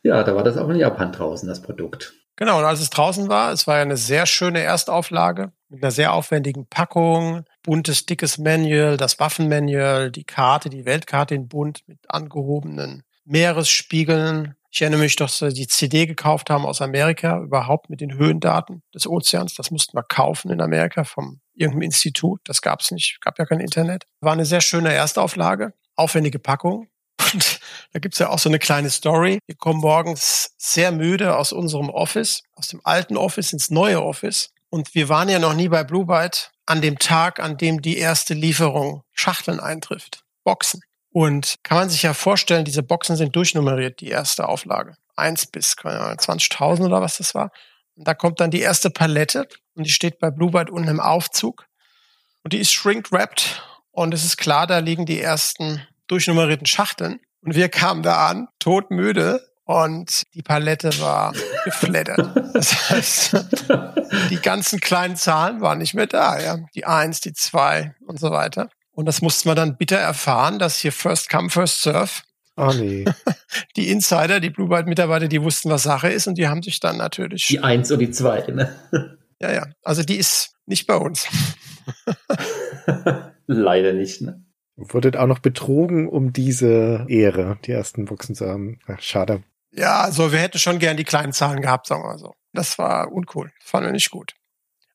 ja, da war das auch in Japan draußen, das Produkt. Genau, und als es draußen war, es war ja eine sehr schöne Erstauflage mit einer sehr aufwendigen Packung, buntes, dickes Manual, das Waffenmanual, die Karte, die Weltkarte in bunt mit angehobenen Meeresspiegeln. Ich erinnere mich, dass sie die CD gekauft haben aus Amerika, überhaupt mit den Höhendaten des Ozeans. Das mussten wir kaufen in Amerika vom irgendeinem Institut. Das gab es nicht, gab ja kein Internet. War eine sehr schöne Erstauflage, aufwendige Packung. Und da gibt's ja auch so eine kleine Story. Wir kommen morgens sehr müde aus unserem Office, aus dem alten Office ins neue Office. Und wir waren ja noch nie bei Blue Byte an dem Tag, an dem die erste Lieferung Schachteln eintrifft. Boxen. Und kann man sich ja vorstellen, diese Boxen sind durchnummeriert, die erste Auflage. Eins bis 20.000 oder was das war. Und da kommt dann die erste Palette und die steht bei Blue Byte unten im Aufzug. Und die ist shrink-wrapped und es ist klar, da liegen die ersten durchnummerierten Schachteln. Und wir kamen da an, todmüde, und die Palette war geflattert. Das heißt, die ganzen kleinen Zahlen waren nicht mehr da, ja. Die eins, die zwei und so weiter. Und das mussten wir dann bitter erfahren, dass hier First Come, First Serve. Oh nee. Die Insider, die Blue Byte Mitarbeiter, die wussten, was Sache ist und die haben sich dann natürlich. Die eins und die zwei, ne? Ja, ja. Also die ist nicht bei uns. Leider nicht, ne? Wurdet auch noch betrogen, um diese Ehre, die ersten Boxen zu haben. Ach, schade. Ja, also wir hätten schon gern die kleinen Zahlen gehabt, sagen wir mal so. Das war uncool. Fanden wir nicht gut.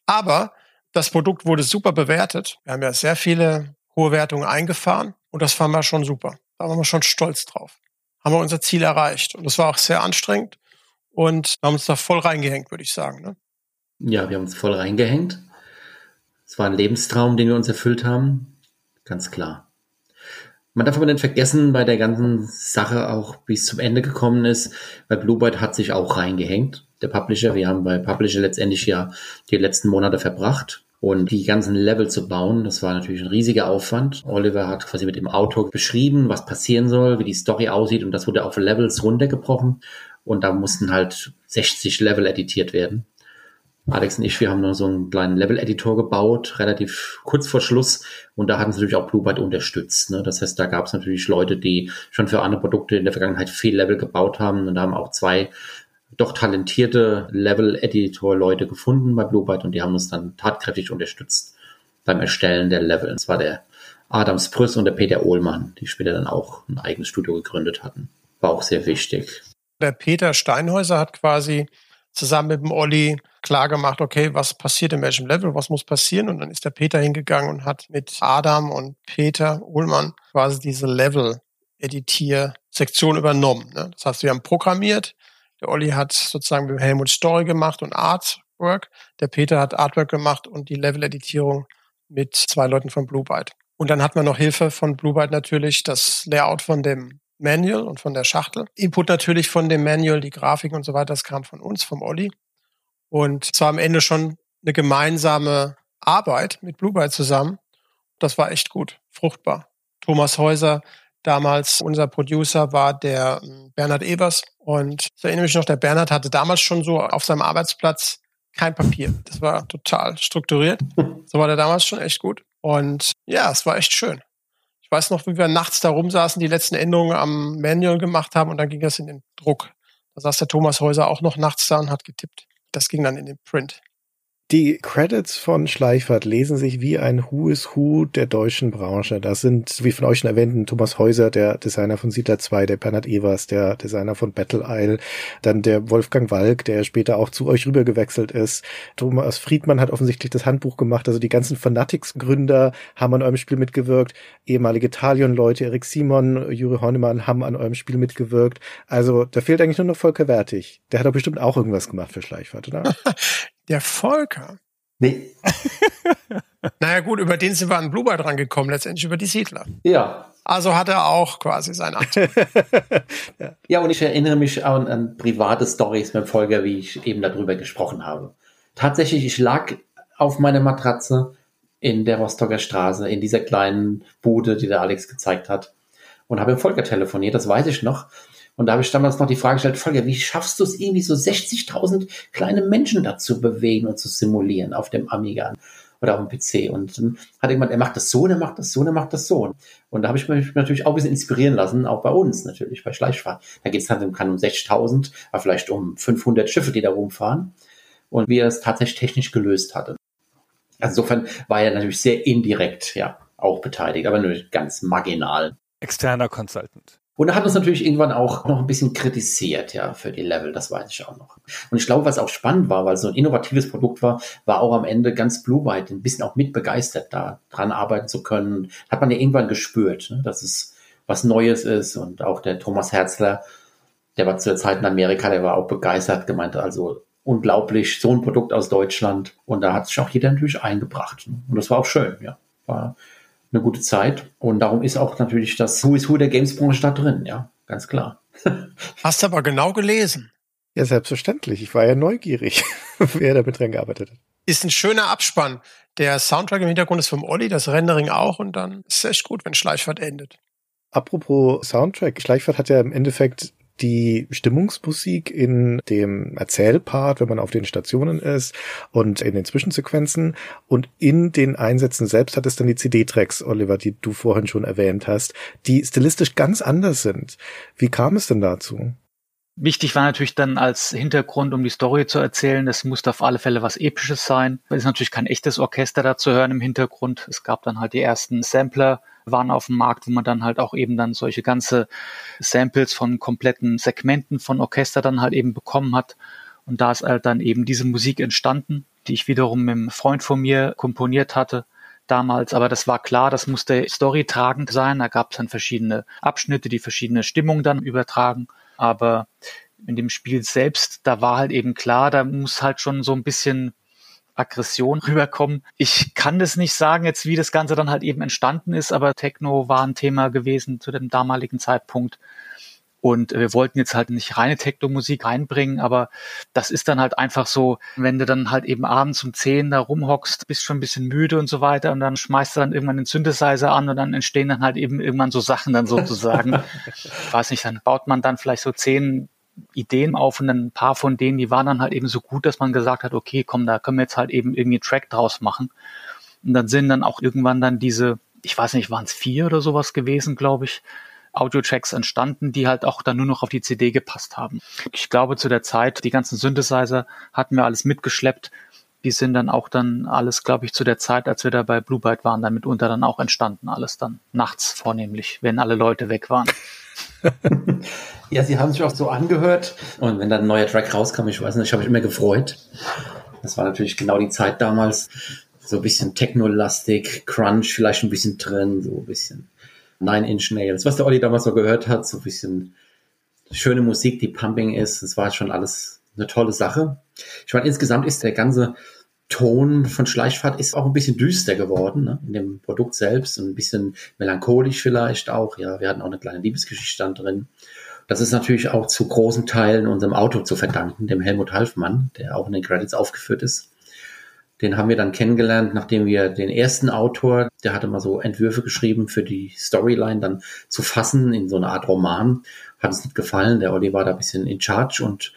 Aber das Produkt wurde super bewertet. Wir haben ja sehr viele hohe Wertungen eingefahren und das fanden wir schon super. Da waren wir schon stolz drauf. Haben wir unser Ziel erreicht und das war auch sehr anstrengend und haben uns da voll reingehängt, würde ich sagen. Ne? Ja, wir haben uns voll reingehängt. Es war ein Lebenstraum, den wir uns erfüllt haben. Ganz klar. Man darf aber nicht vergessen, bei der ganzen Sache auch, wie es zum Ende gekommen ist, weil Bluebird hat sich auch reingehängt. Der Publisher, wir haben bei Publisher letztendlich ja die letzten Monate verbracht und die ganzen Level zu bauen, das war natürlich ein riesiger Aufwand. Oliver hat quasi mit dem Autor beschrieben, was passieren soll, wie die Story aussieht und das wurde auf Levels runtergebrochen und da mussten halt 60 Level editiert werden. Alex und ich, wir haben noch so einen kleinen Level-Editor gebaut, relativ kurz vor Schluss. Und da hat uns natürlich auch Bluebyte unterstützt. Ne? Das heißt, da gab es natürlich Leute, die schon für andere Produkte in der Vergangenheit viel Level gebaut haben. Und da haben auch zwei doch talentierte Level-Editor-Leute gefunden bei Bluebyte und die haben uns dann tatkräftig unterstützt beim Erstellen der Level. Und zwar der Adam Sprüss und der Peter Ohlmann, die später dann auch ein eigenes Studio gegründet hatten. War auch sehr wichtig. Der Peter Steinhäuser hat quasi zusammen mit dem Olli klar gemacht, okay, was passiert in welchem Level, was muss passieren. Und dann ist der Peter hingegangen und hat mit Adam und Peter Ullmann quasi diese Level-Editier-Sektion übernommen. Ne? Das heißt, wir haben programmiert. Der Olli hat sozusagen mit Helmut Story gemacht und Artwork. Der Peter hat Artwork gemacht und die Level-Editierung mit zwei Leuten von Blue Byte. Und dann hat man noch Hilfe von Blue Byte natürlich, das Layout von dem Manual und von der Schachtel. Input natürlich von dem Manual, die Grafiken und so weiter, das kam von uns, vom Olli. Und zwar am Ende schon eine gemeinsame Arbeit mit Blue Byte zusammen. Das war echt gut, fruchtbar. Thomas Häuser, damals unser Producer, war der ähm, Bernhard Evers. Und ich erinnere mich noch, der Bernhard hatte damals schon so auf seinem Arbeitsplatz kein Papier. Das war total strukturiert. So war der damals schon echt gut. Und ja, es war echt schön. Ich weiß noch, wie wir nachts da rumsaßen, die letzten Änderungen am Manual gemacht haben und dann ging das in den Druck. Da saß der Thomas Häuser auch noch nachts da und hat getippt. Das ging dann in den Print. Die Credits von Schleichert lesen sich wie ein Who is Who der deutschen Branche. Das sind, wie von euch schon erwähnten, Thomas Häuser, der Designer von Siedler 2, der Bernhard Evers, der Designer von Battle Isle, dann der Wolfgang Walk, der später auch zu euch rübergewechselt ist. Thomas Friedmann hat offensichtlich das Handbuch gemacht, also die ganzen Fanatics-Gründer haben an eurem Spiel mitgewirkt, ehemalige Talion-Leute, Erik Simon, Juri Hornemann haben an eurem Spiel mitgewirkt. Also da fehlt eigentlich nur noch Volker Wertig. Der hat doch bestimmt auch irgendwas gemacht für Schleichfahrt, oder? Der Volker? Nee. naja gut, über den sind wir an Bluebird dran gekommen, letztendlich über die Siedler. Ja. Also hat er auch quasi sein Anteil. ja. ja, und ich erinnere mich an, an private Stories mit Volker, wie ich eben darüber gesprochen habe. Tatsächlich, ich lag auf meiner Matratze in der Rostocker Straße, in dieser kleinen Bude, die der Alex gezeigt hat, und habe mit Volker telefoniert, das weiß ich noch. Und da habe ich damals noch die Frage gestellt, Volker, wie schaffst du es irgendwie so 60.000 kleine Menschen dazu bewegen und zu simulieren auf dem Amiga oder auf dem PC? Und dann hat jemand, er macht das so, er macht das so, er macht das so. Und da habe ich mich natürlich auch ein bisschen inspirieren lassen, auch bei uns natürlich, bei Schleichfahrt. Da geht es halt um, um 60.000, aber vielleicht um 500 Schiffe, die da rumfahren. Und wie er es tatsächlich technisch gelöst hatte. Also insofern war er natürlich sehr indirekt, ja, auch beteiligt, aber nur ganz marginal. Externer Consultant. Und er hat uns natürlich irgendwann auch noch ein bisschen kritisiert, ja, für die Level, das weiß ich auch noch. Und ich glaube, was auch spannend war, weil es so ein innovatives Produkt war, war auch am Ende ganz Blue White ein bisschen auch mit begeistert, da dran arbeiten zu können. Hat man ja irgendwann gespürt, ne, dass es was Neues ist. Und auch der Thomas Herzler, der war zu der Zeit in Amerika, der war auch begeistert, gemeint, also unglaublich, so ein Produkt aus Deutschland. Und da hat sich auch jeder natürlich eingebracht. Ne? Und das war auch schön, ja. War eine gute Zeit. Und darum ist auch natürlich das Who is Who der Gamesbranche da drin, ja, ganz klar. Hast du aber genau gelesen. Ja, selbstverständlich. Ich war ja neugierig, wer damit dran gearbeitet hat. Ist ein schöner Abspann. Der Soundtrack im Hintergrund ist vom Olli, das Rendering auch und dann ist es echt gut, wenn Schleichfahrt endet. Apropos Soundtrack, Schleichfahrt hat ja im Endeffekt die Stimmungsmusik in dem Erzählpart, wenn man auf den Stationen ist und in den Zwischensequenzen und in den Einsätzen selbst hat es dann die CD-Tracks, Oliver, die du vorhin schon erwähnt hast, die stilistisch ganz anders sind. Wie kam es denn dazu? Wichtig war natürlich dann als Hintergrund, um die Story zu erzählen, es musste auf alle Fälle was Episches sein. Es ist natürlich kein echtes Orchester da zu hören im Hintergrund. Es gab dann halt die ersten Sampler, waren auf dem Markt, wo man dann halt auch eben dann solche ganze Samples von kompletten Segmenten von Orchester dann halt eben bekommen hat. Und da ist halt dann eben diese Musik entstanden, die ich wiederum mit einem Freund von mir komponiert hatte, damals, aber das war klar, das musste storytragend sein. Da gab es dann verschiedene Abschnitte, die verschiedene Stimmungen dann übertragen. Aber in dem Spiel selbst, da war halt eben klar, da muss halt schon so ein bisschen Aggression rüberkommen. Ich kann das nicht sagen jetzt, wie das Ganze dann halt eben entstanden ist, aber Techno war ein Thema gewesen zu dem damaligen Zeitpunkt. Und wir wollten jetzt halt nicht reine Techno-Musik reinbringen, aber das ist dann halt einfach so, wenn du dann halt eben abends um zehn da rumhockst, bist schon ein bisschen müde und so weiter und dann schmeißt du dann irgendwann den Synthesizer an und dann entstehen dann halt eben irgendwann so Sachen dann sozusagen. ich weiß nicht, dann baut man dann vielleicht so zehn Ideen auf und ein paar von denen, die waren dann halt eben so gut, dass man gesagt hat, okay, komm, da können wir jetzt halt eben irgendwie einen Track draus machen. Und dann sind dann auch irgendwann dann diese, ich weiß nicht, waren es vier oder sowas gewesen, glaube ich, Audio-Tracks entstanden, die halt auch dann nur noch auf die CD gepasst haben. Ich glaube, zu der Zeit, die ganzen Synthesizer hatten wir alles mitgeschleppt. Die sind dann auch dann alles, glaube ich, zu der Zeit, als wir da bei Blue Byte waren, dann mitunter dann auch entstanden. Alles dann nachts vornehmlich, wenn alle Leute weg waren. ja, sie haben sich auch so angehört. Und wenn dann ein neuer Track rauskam, ich weiß nicht, ich habe mich immer gefreut. Das war natürlich genau die Zeit damals. So ein bisschen Techno-lastig, Crunch vielleicht ein bisschen drin, so ein bisschen Nine Inch Nails, was der Olli damals so gehört hat, so ein bisschen schöne Musik, die pumping ist. Das war schon alles eine tolle Sache. Ich meine, insgesamt ist der ganze Ton von Schleichfahrt ist auch ein bisschen düster geworden, ne? in dem Produkt selbst und ein bisschen melancholisch vielleicht auch. Ja, wir hatten auch eine kleine Liebesgeschichte dann drin. Das ist natürlich auch zu großen Teilen unserem Auto zu verdanken, dem Helmut Halfmann, der auch in den Credits aufgeführt ist. Den haben wir dann kennengelernt, nachdem wir den ersten Autor, der hatte mal so Entwürfe geschrieben für die Storyline dann zu fassen in so eine Art Roman. Hat uns nicht gefallen. Der Olli war da ein bisschen in charge und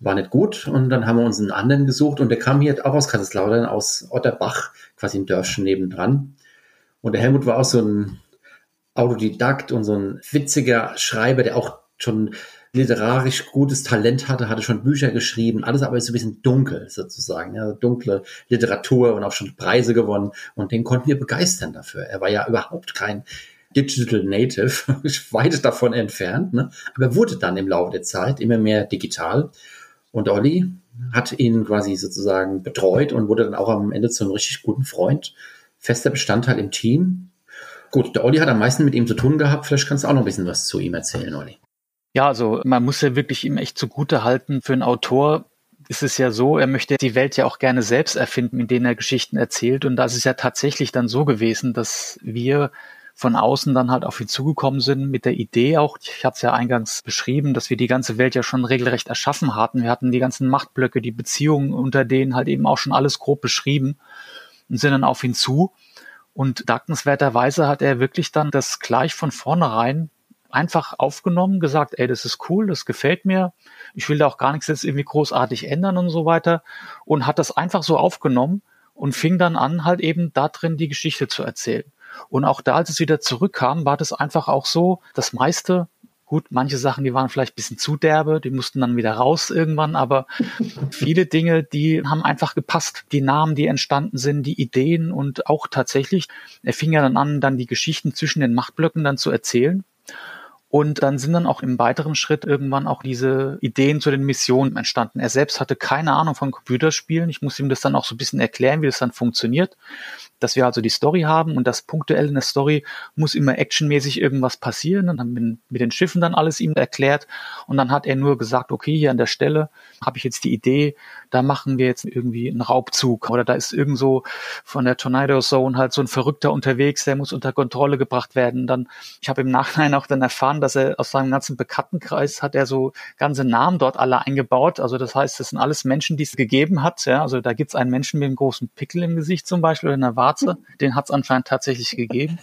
war nicht gut. Und dann haben wir uns einen anderen gesucht und der kam hier auch aus Kaiserslautern, aus Otterbach, quasi ein Dörfchen nebendran. Und der Helmut war auch so ein Autodidakt und so ein witziger Schreiber, der auch schon literarisch gutes Talent hatte, hatte schon Bücher geschrieben, alles aber so ein bisschen dunkel sozusagen, ja, dunkle Literatur und auch schon Preise gewonnen und den konnten wir begeistern dafür. Er war ja überhaupt kein Digital Native, weit davon entfernt, ne? aber er wurde dann im Laufe der Zeit immer mehr digital und Olli hat ihn quasi sozusagen betreut und wurde dann auch am Ende zu einem richtig guten Freund, fester Bestandteil im Team. Gut, der Olli hat am meisten mit ihm zu tun gehabt. Vielleicht kannst du auch noch ein bisschen was zu ihm erzählen, Olli. Ja, also man muss ja wirklich ihm echt zugute halten. Für einen Autor ist es ja so, er möchte die Welt ja auch gerne selbst erfinden, in denen er Geschichten erzählt. Und da ist ja tatsächlich dann so gewesen, dass wir von außen dann halt auf ihn zugekommen sind mit der Idee auch, ich habe es ja eingangs beschrieben, dass wir die ganze Welt ja schon regelrecht erschaffen hatten. Wir hatten die ganzen Machtblöcke, die Beziehungen unter denen halt eben auch schon alles grob beschrieben und sind dann auf ihn zu. Und dankenswerterweise hat er wirklich dann das gleich von vornherein einfach aufgenommen, gesagt, ey, das ist cool, das gefällt mir, ich will da auch gar nichts jetzt irgendwie großartig ändern und so weiter und hat das einfach so aufgenommen und fing dann an, halt eben da drin die Geschichte zu erzählen. Und auch da, als es wieder zurückkam, war das einfach auch so, das meiste, gut, manche Sachen, die waren vielleicht ein bisschen zu derbe, die mussten dann wieder raus irgendwann, aber viele Dinge, die haben einfach gepasst. Die Namen, die entstanden sind, die Ideen und auch tatsächlich, er fing ja dann an, dann die Geschichten zwischen den Machtblöcken dann zu erzählen. Und dann sind dann auch im weiteren Schritt irgendwann auch diese Ideen zu den Missionen entstanden. Er selbst hatte keine Ahnung von Computerspielen. Ich muss ihm das dann auch so ein bisschen erklären, wie das dann funktioniert dass wir also die Story haben und das punktuell in der Story muss immer actionmäßig irgendwas passieren und dann mit den Schiffen dann alles ihm erklärt und dann hat er nur gesagt, okay, hier an der Stelle habe ich jetzt die Idee, da machen wir jetzt irgendwie einen Raubzug oder da ist irgendwo von der Tornado Zone halt so ein Verrückter unterwegs, der muss unter Kontrolle gebracht werden. Dann, ich habe im Nachhinein auch dann erfahren, dass er aus seinem ganzen Bekanntenkreis hat er so ganze Namen dort alle eingebaut. Also das heißt, das sind alles Menschen, die es gegeben hat. Ja, also da gibt es einen Menschen mit einem großen Pickel im Gesicht zum Beispiel oder einer Schwarze. Den hat es anscheinend tatsächlich gegeben.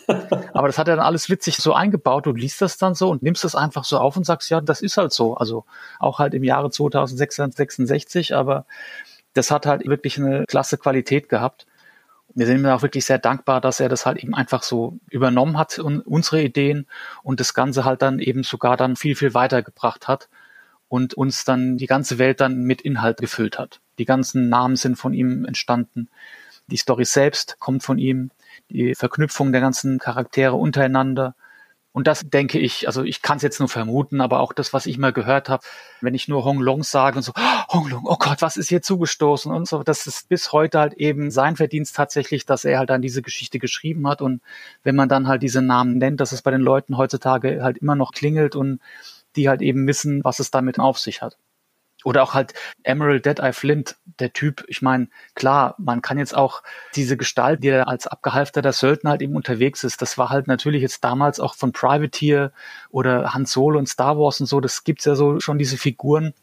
Aber das hat er dann alles witzig so eingebaut. Du liest das dann so und nimmst das einfach so auf und sagst, ja, das ist halt so. Also auch halt im Jahre 2666, aber das hat halt wirklich eine klasse Qualität gehabt. Wir sind ihm auch wirklich sehr dankbar, dass er das halt eben einfach so übernommen hat und unsere Ideen und das Ganze halt dann eben sogar dann viel, viel weitergebracht hat und uns dann die ganze Welt dann mit Inhalt gefüllt hat. Die ganzen Namen sind von ihm entstanden. Die Story selbst kommt von ihm, die Verknüpfung der ganzen Charaktere untereinander, Und das denke ich, also ich kann es jetzt nur vermuten, aber auch das, was ich mal gehört habe, wenn ich nur Hong Long sage und so, oh, Hong Long, oh Gott, was ist hier zugestoßen und so, das ist bis heute halt eben sein Verdienst tatsächlich, dass er halt dann diese Geschichte geschrieben hat. Und wenn man dann halt diese Namen nennt, dass es bei den Leuten heutzutage halt immer noch klingelt und die halt eben wissen, was es damit auf sich hat. Oder auch halt Emerald Dead Eye Flint, der Typ, ich meine, klar, man kann jetzt auch diese Gestalt, die er als abgehalfterter Söldner halt eben unterwegs ist, das war halt natürlich jetzt damals auch von Privateer oder Han Solo und Star Wars und so, das gibt's ja so schon diese Figuren,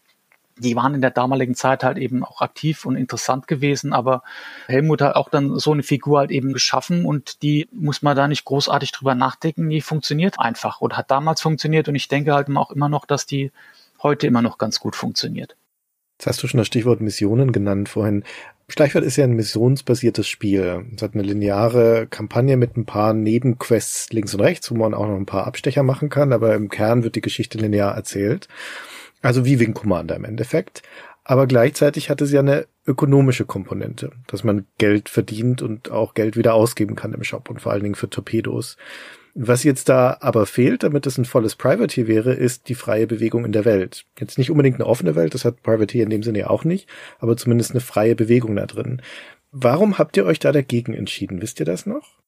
die waren in der damaligen Zeit halt eben auch aktiv und interessant gewesen, aber Helmut hat auch dann so eine Figur halt eben geschaffen und die muss man da nicht großartig drüber nachdenken, die funktioniert einfach oder hat damals funktioniert und ich denke halt auch immer noch, dass die heute immer noch ganz gut funktioniert. Jetzt hast du schon das Stichwort Missionen genannt vorhin. Schleichwert ist ja ein missionsbasiertes Spiel. Es hat eine lineare Kampagne mit ein paar Nebenquests links und rechts, wo man auch noch ein paar Abstecher machen kann, aber im Kern wird die Geschichte linear erzählt. Also wie Wing Commander im Endeffekt. Aber gleichzeitig hat es ja eine ökonomische Komponente, dass man Geld verdient und auch Geld wieder ausgeben kann im Shop und vor allen Dingen für Torpedos. Was jetzt da aber fehlt, damit es ein volles Privateer wäre, ist die freie Bewegung in der Welt. Jetzt nicht unbedingt eine offene Welt, das hat Privateer in dem Sinne ja auch nicht, aber zumindest eine freie Bewegung da drin. Warum habt ihr euch da dagegen entschieden? Wisst ihr das noch?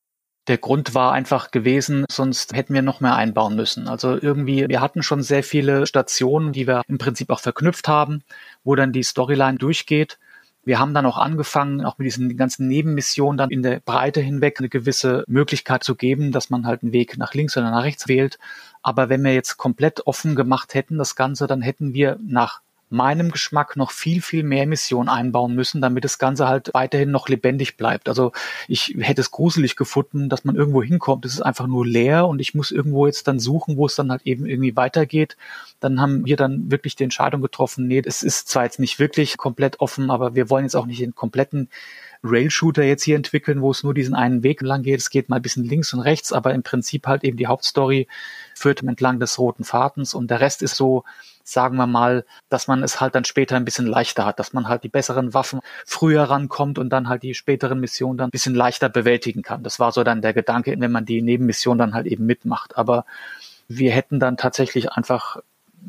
Der Grund war einfach gewesen, sonst hätten wir noch mehr einbauen müssen. Also irgendwie, wir hatten schon sehr viele Stationen, die wir im Prinzip auch verknüpft haben, wo dann die Storyline durchgeht. Wir haben dann auch angefangen, auch mit diesen ganzen Nebenmissionen dann in der Breite hinweg eine gewisse Möglichkeit zu geben, dass man halt einen Weg nach links oder nach rechts wählt. Aber wenn wir jetzt komplett offen gemacht hätten, das Ganze, dann hätten wir nach meinem Geschmack noch viel, viel mehr Missionen einbauen müssen, damit das Ganze halt weiterhin noch lebendig bleibt. Also ich hätte es gruselig gefunden, dass man irgendwo hinkommt, es ist einfach nur leer und ich muss irgendwo jetzt dann suchen, wo es dann halt eben irgendwie weitergeht. Dann haben wir dann wirklich die Entscheidung getroffen, nee, es ist zwar jetzt nicht wirklich komplett offen, aber wir wollen jetzt auch nicht den kompletten Rail-Shooter jetzt hier entwickeln, wo es nur diesen einen Weg lang geht. Es geht mal ein bisschen links und rechts, aber im Prinzip halt eben die Hauptstory führt entlang des roten Fadens und der Rest ist so, sagen wir mal, dass man es halt dann später ein bisschen leichter hat, dass man halt die besseren Waffen früher rankommt und dann halt die späteren Missionen dann ein bisschen leichter bewältigen kann. Das war so dann der Gedanke, wenn man die Nebenmission dann halt eben mitmacht. Aber wir hätten dann tatsächlich einfach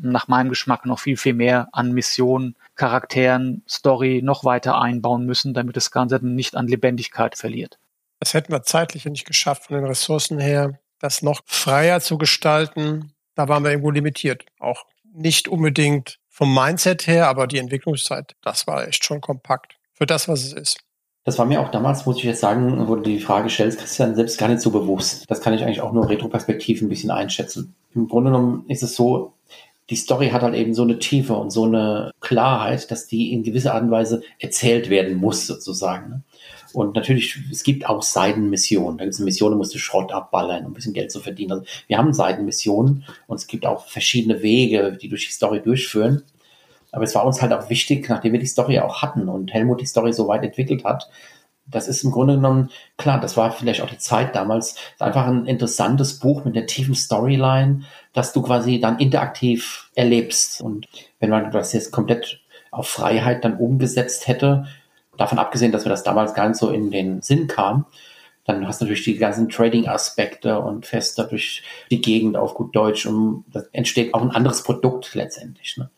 nach meinem Geschmack noch viel, viel mehr an Missionen, Charakteren, Story noch weiter einbauen müssen, damit das Ganze dann nicht an Lebendigkeit verliert. Das hätten wir zeitlich nicht geschafft, von den Ressourcen her, das noch freier zu gestalten. Da waren wir irgendwo limitiert. Auch nicht unbedingt vom Mindset her, aber die Entwicklungszeit, das war echt schon kompakt für das, was es ist. Das war mir auch damals, muss ich jetzt sagen, wo du die Frage stellst, Christian, selbst gar nicht so bewusst. Das kann ich eigentlich auch nur retroperspektiv ein bisschen einschätzen. Im Grunde genommen ist es so, die Story hat halt eben so eine Tiefe und so eine Klarheit, dass die in gewisser Art und Weise erzählt werden muss, sozusagen. Ne? Und natürlich, es gibt auch Seitenmissionen. Da gibt es eine Mission, da musst du Schrott abballern, um ein bisschen Geld zu verdienen. Also wir haben Seitenmissionen und es gibt auch verschiedene Wege, die durch die Story durchführen. Aber es war uns halt auch wichtig, nachdem wir die Story auch hatten und Helmut die Story so weit entwickelt hat, das ist im Grunde genommen, klar, das war vielleicht auch die Zeit damals, einfach ein interessantes Buch mit einer tiefen Storyline, dass du quasi dann interaktiv erlebst. Und wenn man das jetzt komplett auf Freiheit dann umgesetzt hätte, davon abgesehen, dass mir das damals gar nicht so in den Sinn kam, dann hast du natürlich die ganzen Trading-Aspekte und fährst dadurch die Gegend auf gut Deutsch und da entsteht auch ein anderes Produkt letztendlich. Ne?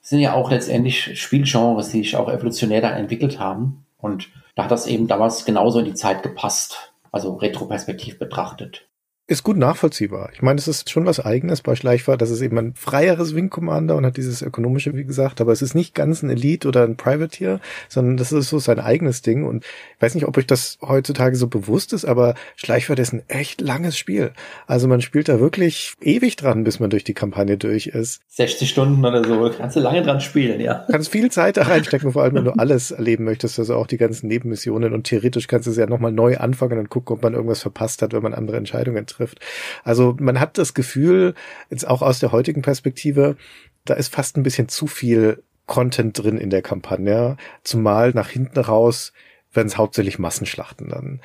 Das sind ja auch letztendlich Spielgenres, die sich auch evolutionär da entwickelt haben. Und da hat das eben damals genauso in die Zeit gepasst, also retroperspektiv betrachtet ist gut nachvollziehbar. Ich meine, es ist schon was Eigenes bei Schleichfahrt. Das ist eben ein freieres Wing Commander und hat dieses ökonomische, wie gesagt. Aber es ist nicht ganz ein Elite oder ein Privateer, sondern das ist so sein eigenes Ding. Und ich weiß nicht, ob euch das heutzutage so bewusst ist, aber Schleichfahrt ist ein echt langes Spiel. Also man spielt da wirklich ewig dran, bis man durch die Kampagne durch ist. 60 Stunden oder so. Kannst du lange dran spielen, ja. Kannst viel Zeit da reinstecken, vor allem wenn du alles erleben möchtest. Also auch die ganzen Nebenmissionen. Und theoretisch kannst du es ja nochmal neu anfangen und gucken, ob man irgendwas verpasst hat, wenn man andere Entscheidungen trifft trifft. Also man hat das Gefühl, jetzt auch aus der heutigen Perspektive, da ist fast ein bisschen zu viel Content drin in der Kampagne, zumal nach hinten raus werden es hauptsächlich Massenschlachten dann.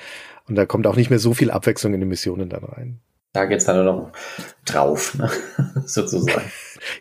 Und da kommt auch nicht mehr so viel Abwechslung in die Missionen dann rein. Da geht's dann nur noch drauf, ne? sozusagen.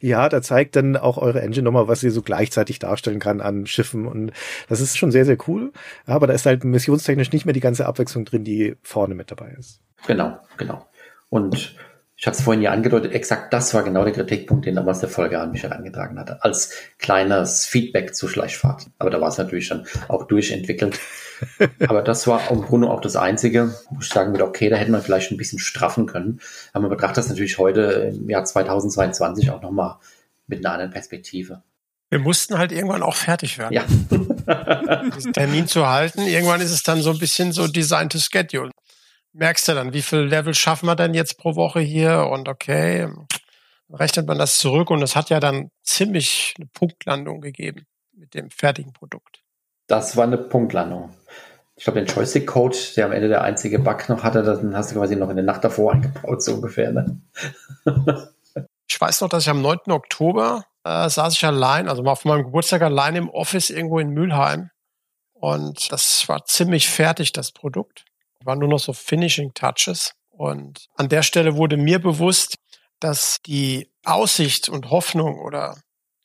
Ja, da zeigt dann auch eure Engine nochmal, was sie so gleichzeitig darstellen kann an Schiffen. Und das ist schon sehr, sehr cool. Aber da ist halt missionstechnisch nicht mehr die ganze Abwechslung drin, die vorne mit dabei ist. Genau, genau. Und Ich hatte es vorhin ja angedeutet, exakt das war genau der Kritikpunkt, den damals der Folge an mich herangetragen hatte, als kleines Feedback zur Schleichfahrt. Aber da war es natürlich schon auch durchentwickelt. Aber das war im Grunde auch das Einzige, wo ich sagen würde, okay, da hätte man vielleicht ein bisschen straffen können. Aber man betrachtet das natürlich heute im Jahr 2022 auch nochmal mit einer anderen Perspektive. Wir mussten halt irgendwann auch fertig werden. Ja. Diesen Termin zu halten. Irgendwann ist es dann so ein bisschen so Design to Schedule merkst du dann, wie viel Level schaffen wir denn jetzt pro Woche hier und okay, rechnet man das zurück und es hat ja dann ziemlich eine Punktlandung gegeben mit dem fertigen Produkt. Das war eine Punktlandung. Ich glaube, den Joystick-Code, der am Ende der einzige Bug noch hatte, den hast du quasi noch in der Nacht davor eingebaut, so ungefähr. Ne? ich weiß noch, dass ich am 9. Oktober äh, saß ich allein, also auf meinem Geburtstag allein im Office irgendwo in Mülheim. Und das war ziemlich fertig, das Produkt waren nur noch so Finishing Touches. Und an der Stelle wurde mir bewusst, dass die Aussicht und Hoffnung oder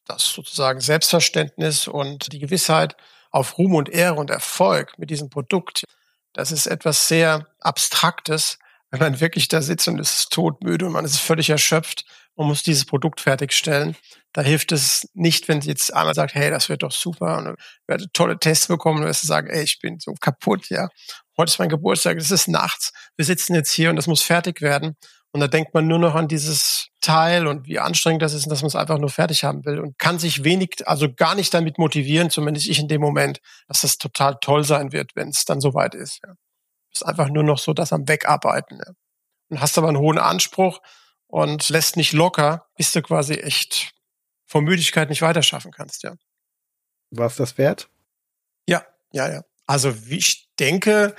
das sozusagen Selbstverständnis und die Gewissheit auf Ruhm und Ehre und Erfolg mit diesem Produkt, das ist etwas sehr Abstraktes, wenn man wirklich da sitzt und ist todmüde und man ist völlig erschöpft und muss dieses Produkt fertigstellen. Da hilft es nicht, wenn jetzt einer sagt, hey, das wird doch super und werde tolle Tests bekommen und wirst du sagen, ey, ich bin so kaputt, ja heute ist mein Geburtstag, es ist nachts, wir sitzen jetzt hier und das muss fertig werden. Und da denkt man nur noch an dieses Teil und wie anstrengend das ist und dass man es einfach nur fertig haben will und kann sich wenig, also gar nicht damit motivieren, zumindest ich in dem Moment, dass das total toll sein wird, wenn es dann soweit ist. Ja. Ist einfach nur noch so das am Wegarbeiten. Ja. Und hast aber einen hohen Anspruch und lässt nicht locker, bis du quasi echt vor Müdigkeit nicht weiterschaffen kannst, ja. War es das wert? Ja, ja, ja. Also wie ich denke,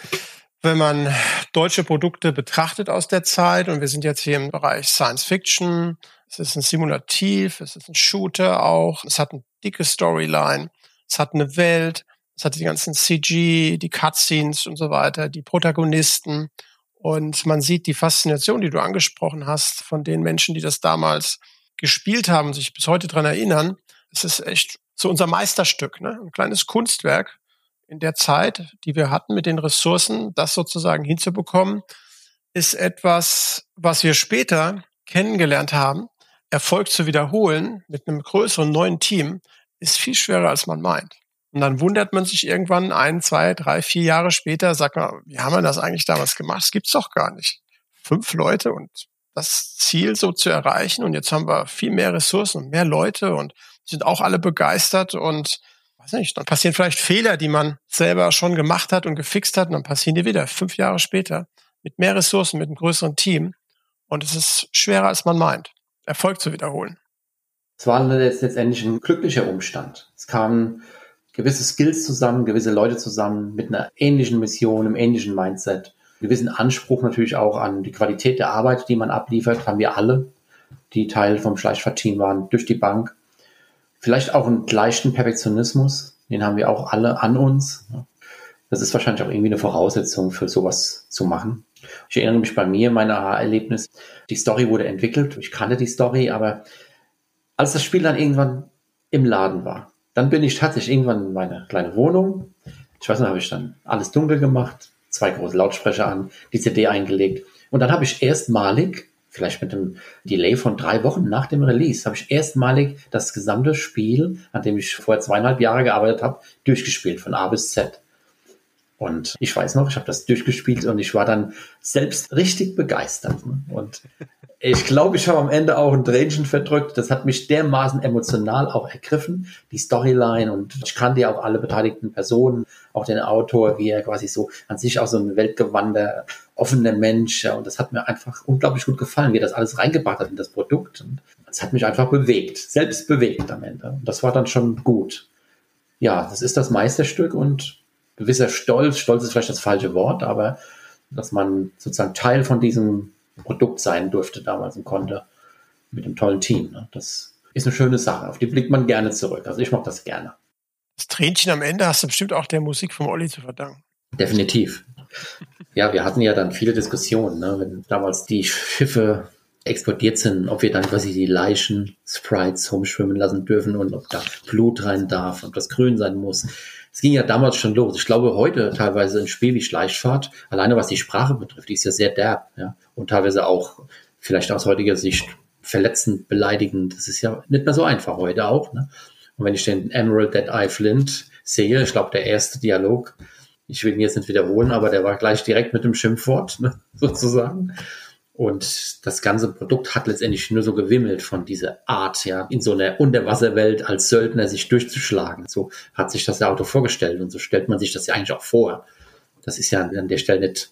wenn man deutsche Produkte betrachtet aus der Zeit, und wir sind jetzt hier im Bereich Science Fiction, es ist ein Simulativ, es ist ein Shooter auch, es hat eine dicke Storyline, es hat eine Welt, es hat die ganzen CG, die Cutscenes und so weiter, die Protagonisten. Und man sieht die Faszination, die du angesprochen hast, von den Menschen, die das damals gespielt haben, sich bis heute dran erinnern. Es ist echt so unser Meisterstück, ne? ein kleines Kunstwerk, in der Zeit, die wir hatten mit den Ressourcen, das sozusagen hinzubekommen, ist etwas, was wir später kennengelernt haben. Erfolg zu wiederholen mit einem größeren neuen Team ist viel schwerer, als man meint. Und dann wundert man sich irgendwann ein, zwei, drei, vier Jahre später, sagt man, wie haben wir das eigentlich damals gemacht? Das gibt's doch gar nicht. Fünf Leute und das Ziel so zu erreichen. Und jetzt haben wir viel mehr Ressourcen und mehr Leute und sind auch alle begeistert und weiß nicht, dann passieren vielleicht Fehler, die man selber schon gemacht hat und gefixt hat, und dann passieren die wieder fünf Jahre später mit mehr Ressourcen, mit einem größeren Team. Und es ist schwerer, als man meint, Erfolg zu wiederholen. Es war letztendlich ein glücklicher Umstand. Es kamen gewisse Skills zusammen, gewisse Leute zusammen mit einer ähnlichen Mission, einem ähnlichen Mindset, gewissen Anspruch natürlich auch an die Qualität der Arbeit, die man abliefert, haben wir alle, die Teil vom Schleichfahrt-Team waren, durch die Bank. Vielleicht auch einen leichten Perfektionismus, den haben wir auch alle an uns. Das ist wahrscheinlich auch irgendwie eine Voraussetzung für sowas zu machen. Ich erinnere mich bei mir, mein Aha-Erlebnis, die Story wurde entwickelt, ich kannte die Story, aber als das Spiel dann irgendwann im Laden war, dann bin ich tatsächlich irgendwann in meine kleine Wohnung. Ich weiß nicht, habe ich dann alles dunkel gemacht, zwei große Lautsprecher an, die CD eingelegt und dann habe ich erstmalig vielleicht mit einem Delay von drei Wochen nach dem Release, habe ich erstmalig das gesamte Spiel, an dem ich vorher zweieinhalb Jahre gearbeitet habe, durchgespielt, von A bis Z. Und ich weiß noch, ich habe das durchgespielt und ich war dann selbst richtig begeistert. Ne? Und ich glaube, ich habe am Ende auch ein Tränchen verdrückt. Das hat mich dermaßen emotional auch ergriffen, die Storyline. Und ich kannte ja auch alle beteiligten Personen, auch den Autor, wie er quasi so an sich auch so ein weltgewandter, offener Mensch. Und das hat mir einfach unglaublich gut gefallen, wie er das alles reingebracht hat in das Produkt. Und das hat mich einfach bewegt, selbst bewegt am Ende. Und das war dann schon gut. Ja, das ist das Meisterstück und gewisser Stolz, Stolz ist vielleicht das falsche Wort, aber dass man sozusagen Teil von diesem Produkt sein durfte damals und konnte mit einem tollen Team. Ne? Das ist eine schöne Sache, auf die blickt man gerne zurück. Also ich mache das gerne. Das Tränchen am Ende hast du bestimmt auch der Musik vom Olli zu verdanken. Definitiv. Ja, wir hatten ja dann viele Diskussionen, ne? wenn damals die Schiffe explodiert sind, ob wir dann quasi die Leichen, Sprites rumschwimmen lassen dürfen und ob da Blut rein darf, ob das grün sein muss. Es ging ja damals schon los. Ich glaube, heute teilweise ein Spiel wie Schleichfahrt, alleine was die Sprache betrifft, die ist ja sehr derb, ja. Und teilweise auch vielleicht aus heutiger Sicht verletzend, beleidigend. Das ist ja nicht mehr so einfach heute auch. Ne? Und wenn ich den Emerald Dead Eye Flint sehe, ich glaube, der erste Dialog, ich will ihn jetzt nicht wiederholen, aber der war gleich direkt mit dem Schimpfwort, ne, sozusagen. Und das ganze Produkt hat letztendlich nur so gewimmelt von dieser Art, ja, in so einer Unterwasserwelt als Söldner sich durchzuschlagen. So hat sich das Auto vorgestellt und so stellt man sich das ja eigentlich auch vor. Das ist ja an der Stelle nicht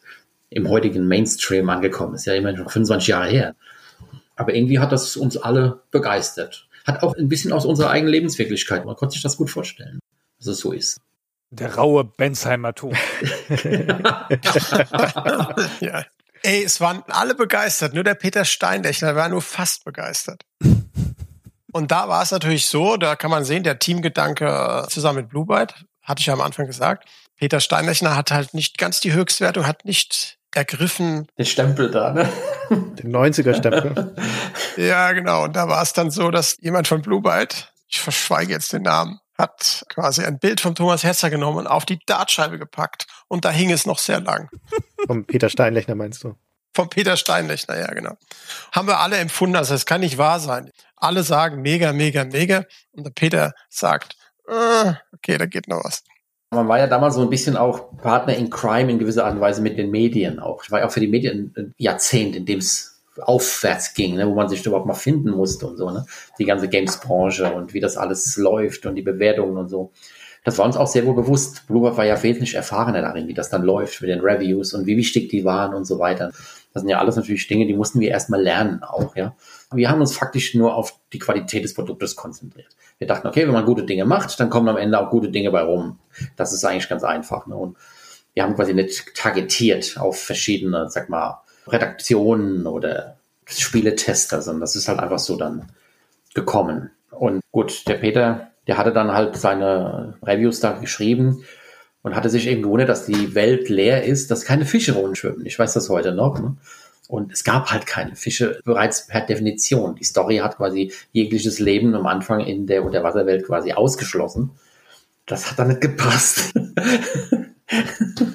im heutigen Mainstream angekommen. Ist ja immerhin schon 25 Jahre her. Aber irgendwie hat das uns alle begeistert. Hat auch ein bisschen aus unserer eigenen Lebenswirklichkeit. Man konnte sich das gut vorstellen, dass es so ist. Der raue Bensheimer Ton. ja. Ey, es waren alle begeistert, nur der Peter Steinlechner war nur fast begeistert. Und da war es natürlich so, da kann man sehen, der Teamgedanke zusammen mit Blue Byte, hatte ich ja am Anfang gesagt, Peter Steinlechner hat halt nicht ganz die Höchstwertung, hat nicht ergriffen. Den Stempel da, ne? Den 90er-Stempel. ja, genau. Und da war es dann so, dass jemand von Blue Byte, ich verschweige jetzt den Namen, hat quasi ein Bild von Thomas Hetzer genommen und auf die Dartscheibe gepackt. Und da hing es noch sehr lang. Vom Peter Steinlechner meinst du? Vom Peter Steinlechner, ja, genau. Haben wir alle empfunden, also es kann nicht wahr sein. Alle sagen mega, mega, mega. Und der Peter sagt, äh, okay, da geht noch was. Man war ja damals so ein bisschen auch Partner in Crime in gewisser Art und Weise mit den Medien auch. Ich war ja auch für die Medien ein Jahrzehnt, in dem es aufwärts ging, ne, wo man sich überhaupt mal finden musste und so, ne? Die ganze Games-Branche und wie das alles läuft und die Bewertungen und so. Das war uns auch sehr wohl bewusst. Bluebird war ja wesentlich erfahrener darin, wie das dann läuft mit den Reviews und wie wichtig die waren und so weiter. Das sind ja alles natürlich Dinge, die mussten wir erstmal lernen auch, ja. Wir haben uns faktisch nur auf die Qualität des Produktes konzentriert. Wir dachten, okay, wenn man gute Dinge macht, dann kommen am Ende auch gute Dinge bei rum. Das ist eigentlich ganz einfach. Ne? Und wir haben quasi nicht targetiert auf verschiedene, sag mal, Redaktionen oder Spieletester, sondern das ist halt einfach so dann gekommen. Und gut, der Peter, der hatte dann halt seine Reviews da geschrieben und hatte sich eben gewundert, dass die Welt leer ist, dass keine Fische rumschwimmen. Ich weiß das heute noch. Ne? Und es gab halt keine Fische, bereits per Definition. Die Story hat quasi jegliches Leben am Anfang in der Unterwasserwelt quasi ausgeschlossen. Das hat dann nicht gepasst.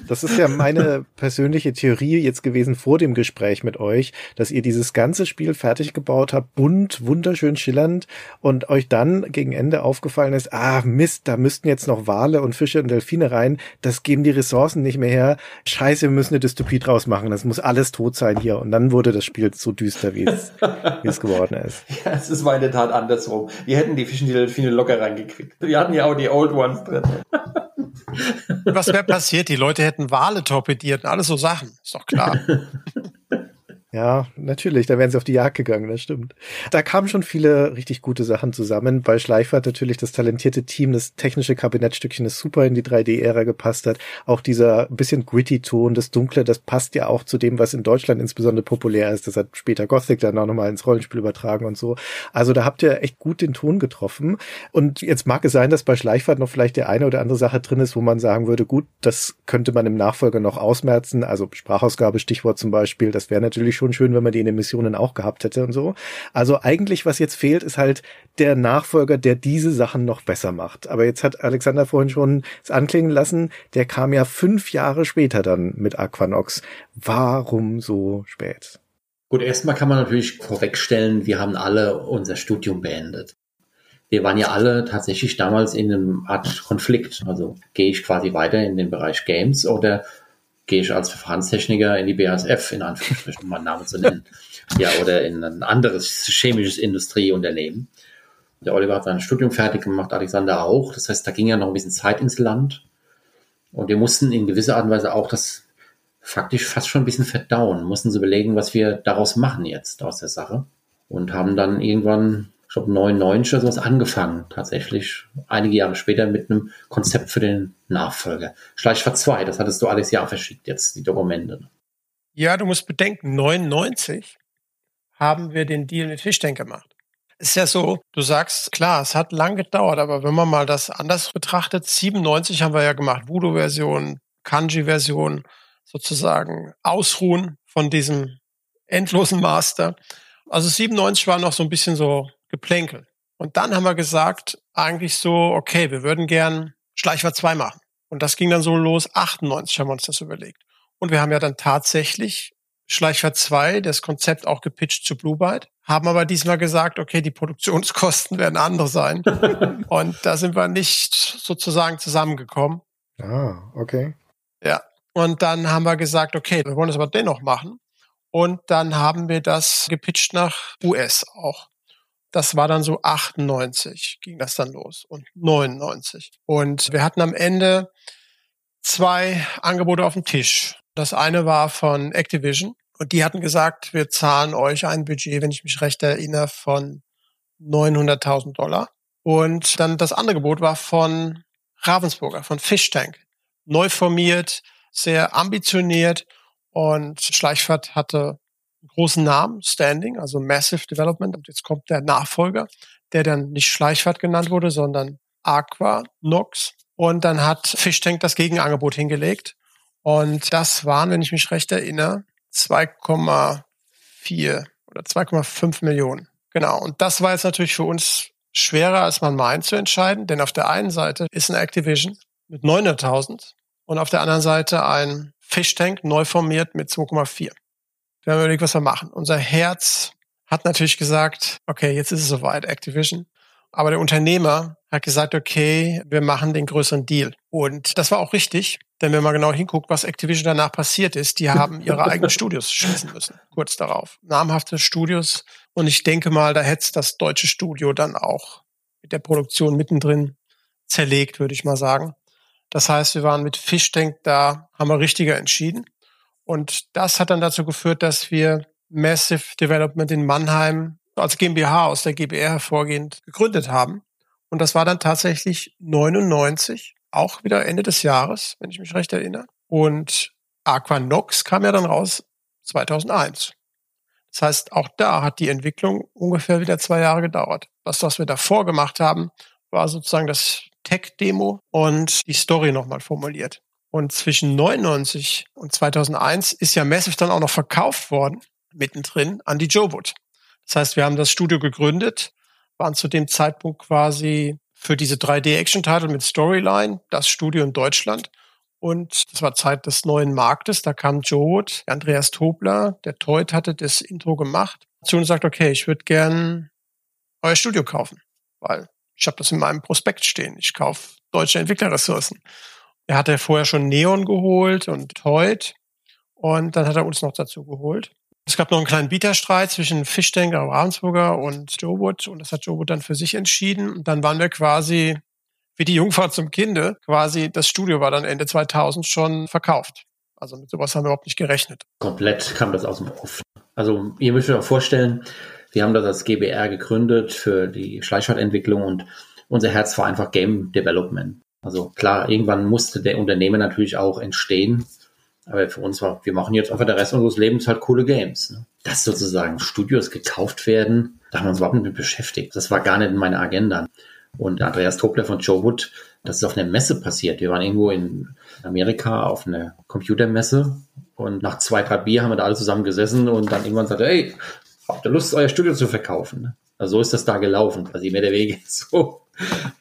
Das ist ja meine persönliche Theorie jetzt gewesen vor dem Gespräch mit euch, dass ihr dieses ganze Spiel fertig gebaut habt, bunt, wunderschön schillernd und euch dann gegen Ende aufgefallen ist, ah Mist, da müssten jetzt noch Wale und Fische und Delfine rein, das geben die Ressourcen nicht mehr her. Scheiße, wir müssen eine Dystopie draus machen, das muss alles tot sein hier. Und dann wurde das Spiel so düster, wie es, wie es geworden ist. Ja, es ist mal in der Tat andersrum. Wir hätten die Fische und die Delfine locker reingekriegt. Wir hatten ja auch die Old Ones drin. Was wäre passiert? Die Leute hätten Wale torpediert und alles so Sachen. Ist doch klar. Ja, natürlich, da wären sie auf die Jagd gegangen, das stimmt. Da kamen schon viele richtig gute Sachen zusammen, weil Schleichwart natürlich das talentierte Team, das technische Kabinettstückchen, das super in die 3D-Ära gepasst hat. Auch dieser bisschen gritty Ton, das Dunkle, das passt ja auch zu dem, was in Deutschland insbesondere populär ist. Das hat später Gothic dann auch nochmal ins Rollenspiel übertragen und so. Also da habt ihr echt gut den Ton getroffen. Und jetzt mag es sein, dass bei Schleichwart noch vielleicht der eine oder andere Sache drin ist, wo man sagen würde, gut, das könnte man im Nachfolger noch ausmerzen. Also Sprachausgabe, Stichwort zum Beispiel, das wäre natürlich schon schön, wenn man die in den Missionen auch gehabt hätte und so. Also eigentlich, was jetzt fehlt, ist halt der Nachfolger, der diese Sachen noch besser macht. Aber jetzt hat Alexander vorhin schon es anklingen lassen, der kam ja fünf Jahre später dann mit Aquanox. Warum so spät? Gut, erstmal kann man natürlich vorwegstellen, wir haben alle unser Studium beendet. Wir waren ja alle tatsächlich damals in einem Art Konflikt. Also gehe ich quasi weiter in den Bereich Games oder gehe ich als Verfahrenstechniker in die BASF, in Anführungsstrichen, um meinen Namen zu nennen. Ja, oder in ein anderes chemisches Industrieunternehmen. Der Oliver hat sein Studium fertig gemacht, Alexander auch. Das heißt, da ging ja noch ein bisschen Zeit ins Land. Und wir mussten in gewisser Art und Weise auch das faktisch fast schon ein bisschen verdauen, mussten uns überlegen, was wir daraus machen jetzt aus der Sache. Und haben dann irgendwann ich glaube 99 oder sowas angefangen, tatsächlich einige Jahre später mit einem Konzept für den Nachfolger. Schleichfahrt 2, das hattest du alles Jahr verschickt, jetzt die Dokumente. Ja, du musst bedenken, 99 haben wir den Deal mit Fischtank gemacht. Ist ja so, du sagst, klar, es hat lang gedauert, aber wenn man mal das anders betrachtet, 97 haben wir ja gemacht, Voodoo-Version, Kanji-Version, sozusagen Ausruhen von diesem endlosen Master. Also 97 war noch so ein bisschen so Geplänkel. Und dann haben wir gesagt, eigentlich so, okay, wir würden gern Schleichwart 2 machen. Und das ging dann so los, 98 haben wir uns das überlegt. Und wir haben ja dann tatsächlich Schleichwert 2 das Konzept auch gepitcht zu Blue Byte, haben aber diesmal gesagt, okay, die Produktionskosten werden andere sein. und da sind wir nicht sozusagen zusammengekommen. Ah, okay. Ja. Und dann haben wir gesagt, okay, wir wollen das aber dennoch machen. Und dann haben wir das gepitcht nach US auch. Das war dann so 98 ging das dann los und 99. Und wir hatten am Ende zwei Angebote auf dem Tisch. Das eine war von Activision und die hatten gesagt, wir zahlen euch ein Budget, wenn ich mich recht erinnere, von 900.000 Dollar. Und dann das andere Gebot war von Ravensburger, von Fish Tank. Neu formiert, sehr ambitioniert und Schleichfahrt hatte großen Namen, Standing, also Massive Development. Und jetzt kommt der Nachfolger, der dann nicht Schleichfahrt genannt wurde, sondern Aqua Nox. Und dann hat Fishtank das Gegenangebot hingelegt. Und das waren, wenn ich mich recht erinnere, 2,4 oder 2,5 Millionen. Genau. Und das war jetzt natürlich für uns schwerer, als man meint zu entscheiden, denn auf der einen Seite ist ein Activision mit 900.000 und auf der anderen Seite ein Fishtank neu formiert mit 2,4. Wir haben überlegt, was wir machen. Unser Herz hat natürlich gesagt, okay, jetzt ist es soweit, Activision. Aber der Unternehmer hat gesagt, okay, wir machen den größeren Deal. Und das war auch richtig, denn wenn man genau hinguckt, was Activision danach passiert ist, die haben ihre eigenen Studios schließen müssen, kurz darauf. Namhafte Studios. Und ich denke mal, da hätte das deutsche Studio dann auch mit der Produktion mittendrin zerlegt, würde ich mal sagen. Das heißt, wir waren mit Fishtank da, haben wir richtiger entschieden. Und das hat dann dazu geführt, dass wir Massive Development in Mannheim als GmbH aus der GBR hervorgehend gegründet haben. Und das war dann tatsächlich 99, auch wieder Ende des Jahres, wenn ich mich recht erinnere. Und Aquanox kam ja dann raus 2001. Das heißt, auch da hat die Entwicklung ungefähr wieder zwei Jahre gedauert. Das, was wir davor gemacht haben, war sozusagen das Tech-Demo und die Story nochmal formuliert. Und zwischen 99 und 2001 ist ja Massive dann auch noch verkauft worden, mittendrin, an die Jowood. Das heißt, wir haben das Studio gegründet, waren zu dem Zeitpunkt quasi für diese 3D-Action-Title mit Storyline das Studio in Deutschland. Und das war Zeit des neuen Marktes. Da kam Joe Wood, Andreas Tobler, der Teut hatte das Intro gemacht, zu und sagt, okay, ich würde gern euer Studio kaufen, weil ich habe das in meinem Prospekt stehen. Ich kaufe deutsche Entwicklerressourcen. Er hatte vorher schon Neon geholt und Teut und dann hat er uns noch dazu geholt. Es gab noch einen kleinen Bieterstreit zwischen Fischdenker, Ravensburger und Joe Wood und das hat Joe Wood dann für sich entschieden. Und dann waren wir quasi wie die Jungfrau zum Kinde. Quasi das Studio war dann Ende 2000 schon verkauft. Also mit sowas haben wir überhaupt nicht gerechnet. Komplett kam das aus dem Off. Also ihr müsst euch vorstellen, wir haben das als GBR gegründet für die Schleichschartentwicklung und unser Herz war einfach Game Development. Also klar, irgendwann musste der Unternehmer natürlich auch entstehen. Aber für uns war, wir machen jetzt einfach der Rest unseres Lebens halt coole Games. Ne? Dass sozusagen Studios gekauft werden, da haben wir uns überhaupt nicht mit beschäftigt. Das war gar nicht in meiner Agenda. Und Andreas Tobler von Joe Wood, das ist auf einer Messe passiert. Wir waren irgendwo in Amerika auf einer Computermesse und nach zwei, drei Bier haben wir da alle zusammen gesessen und dann irgendwann sagte, hey, habt ihr Lust, euer Studio zu verkaufen? Ne? Also so ist das da gelaufen, quasi mehr der Wege. So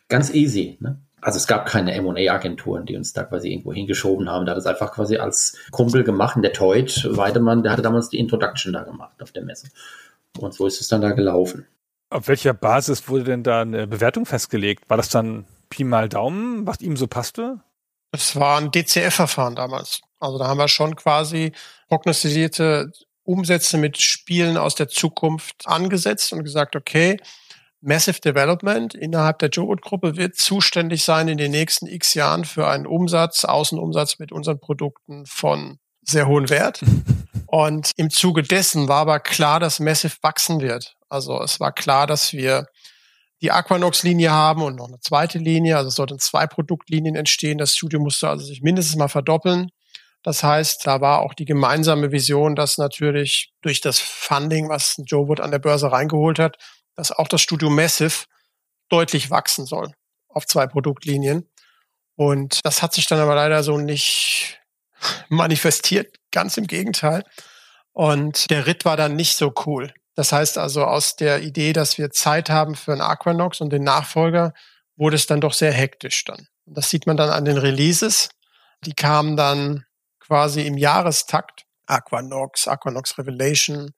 ganz easy. Ne? Also es gab keine M&A-Agenturen, die uns da quasi irgendwo hingeschoben haben. Da hat es einfach quasi als Kumpel gemacht. Der Teut Weidemann, der hatte damals die Introduction da gemacht auf der Messe. Und so ist es dann da gelaufen. Auf welcher Basis wurde denn da eine Bewertung festgelegt? War das dann Pi mal Daumen, was ihm so passte? Es war ein DCF-Verfahren damals. Also da haben wir schon quasi prognostizierte Umsätze mit Spielen aus der Zukunft angesetzt und gesagt, okay, Massive Development innerhalb der Jowood-Gruppe wird zuständig sein in den nächsten x Jahren für einen Umsatz, Außenumsatz mit unseren Produkten von sehr hohem Wert. Und im Zuge dessen war aber klar, dass Massive wachsen wird. Also es war klar, dass wir die Aquanox-Linie haben und noch eine zweite Linie. Also es sollten zwei Produktlinien entstehen. Das Studio musste also sich mindestens mal verdoppeln. Das heißt, da war auch die gemeinsame Vision, dass natürlich durch das Funding, was Joe Wood an der Börse reingeholt hat, dass auch das Studio Massive deutlich wachsen soll auf zwei Produktlinien. Und das hat sich dann aber leider so nicht manifestiert, ganz im Gegenteil. Und der Ritt war dann nicht so cool. Das heißt also, aus der Idee, dass wir Zeit haben für einen Aquanox und den Nachfolger, wurde es dann doch sehr hektisch dann. Und das sieht man dann an den Releases. Die kamen dann quasi im Jahrestakt Aquanox, Aquanox Revelation.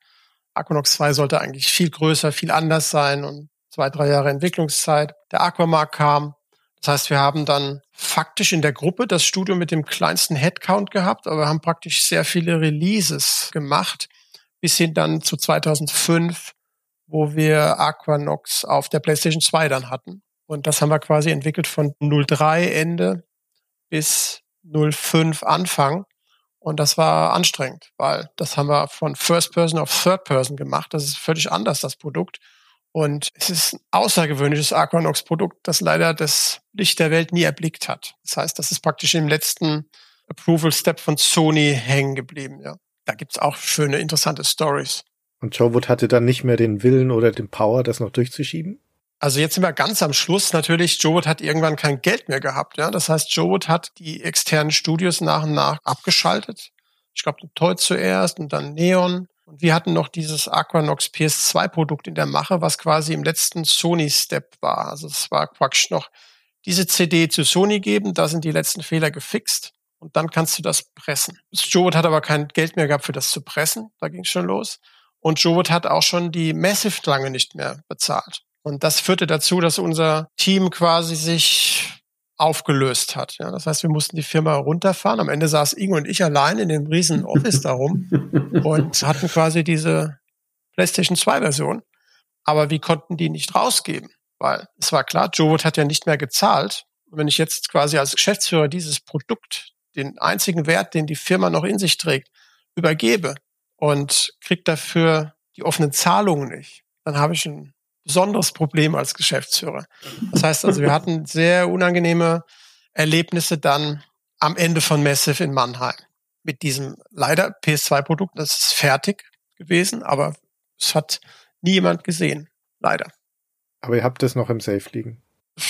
Aquanox 2 sollte eigentlich viel größer, viel anders sein und zwei, drei Jahre Entwicklungszeit. Der Aquamark kam. Das heißt, wir haben dann faktisch in der Gruppe das Studio mit dem kleinsten Headcount gehabt, aber wir haben praktisch sehr viele Releases gemacht, bis hin dann zu 2005, wo wir Aquanox auf der PlayStation 2 dann hatten. Und das haben wir quasi entwickelt von 03 Ende bis 05 Anfang. Und das war anstrengend, weil das haben wir von First Person auf Third Person gemacht. Das ist völlig anders, das Produkt. Und es ist ein außergewöhnliches Aquanox-Produkt, das leider das Licht der Welt nie erblickt hat. Das heißt, das ist praktisch im letzten Approval-Step von Sony hängen geblieben. Ja. Da gibt's auch schöne, interessante Stories. Und Joe Wood hatte dann nicht mehr den Willen oder den Power, das noch durchzuschieben? Also jetzt sind wir ganz am Schluss. Natürlich, Joe Wood hat irgendwann kein Geld mehr gehabt. Ja, das heißt, Joe Wood hat die externen Studios nach und nach abgeschaltet. Ich glaube, Toy zuerst und dann Neon. Und wir hatten noch dieses Aquanox PS2 Produkt in der Mache, was quasi im letzten Sony Step war. Also es war praktisch noch diese CD zu Sony geben. Da sind die letzten Fehler gefixt. Und dann kannst du das pressen. Joe Wood hat aber kein Geld mehr gehabt für das zu pressen. Da ging es schon los. Und Joe Wood hat auch schon die Massive lange nicht mehr bezahlt. Und das führte dazu, dass unser Team quasi sich aufgelöst hat. Ja, das heißt, wir mussten die Firma runterfahren. Am Ende saß Ingo und ich allein in dem riesen Office darum und hatten quasi diese PlayStation 2 Version. Aber wir konnten die nicht rausgeben, weil es war klar, Joe Wood hat ja nicht mehr gezahlt. Und wenn ich jetzt quasi als Geschäftsführer dieses Produkt, den einzigen Wert, den die Firma noch in sich trägt, übergebe und krieg dafür die offenen Zahlungen nicht, dann habe ich ein besonderes Problem als Geschäftsführer. Das heißt also, wir hatten sehr unangenehme Erlebnisse dann am Ende von Massive in Mannheim mit diesem leider PS2-Produkt. Das ist fertig gewesen, aber es hat nie jemand gesehen. Leider. Aber ihr habt das noch im Safe liegen.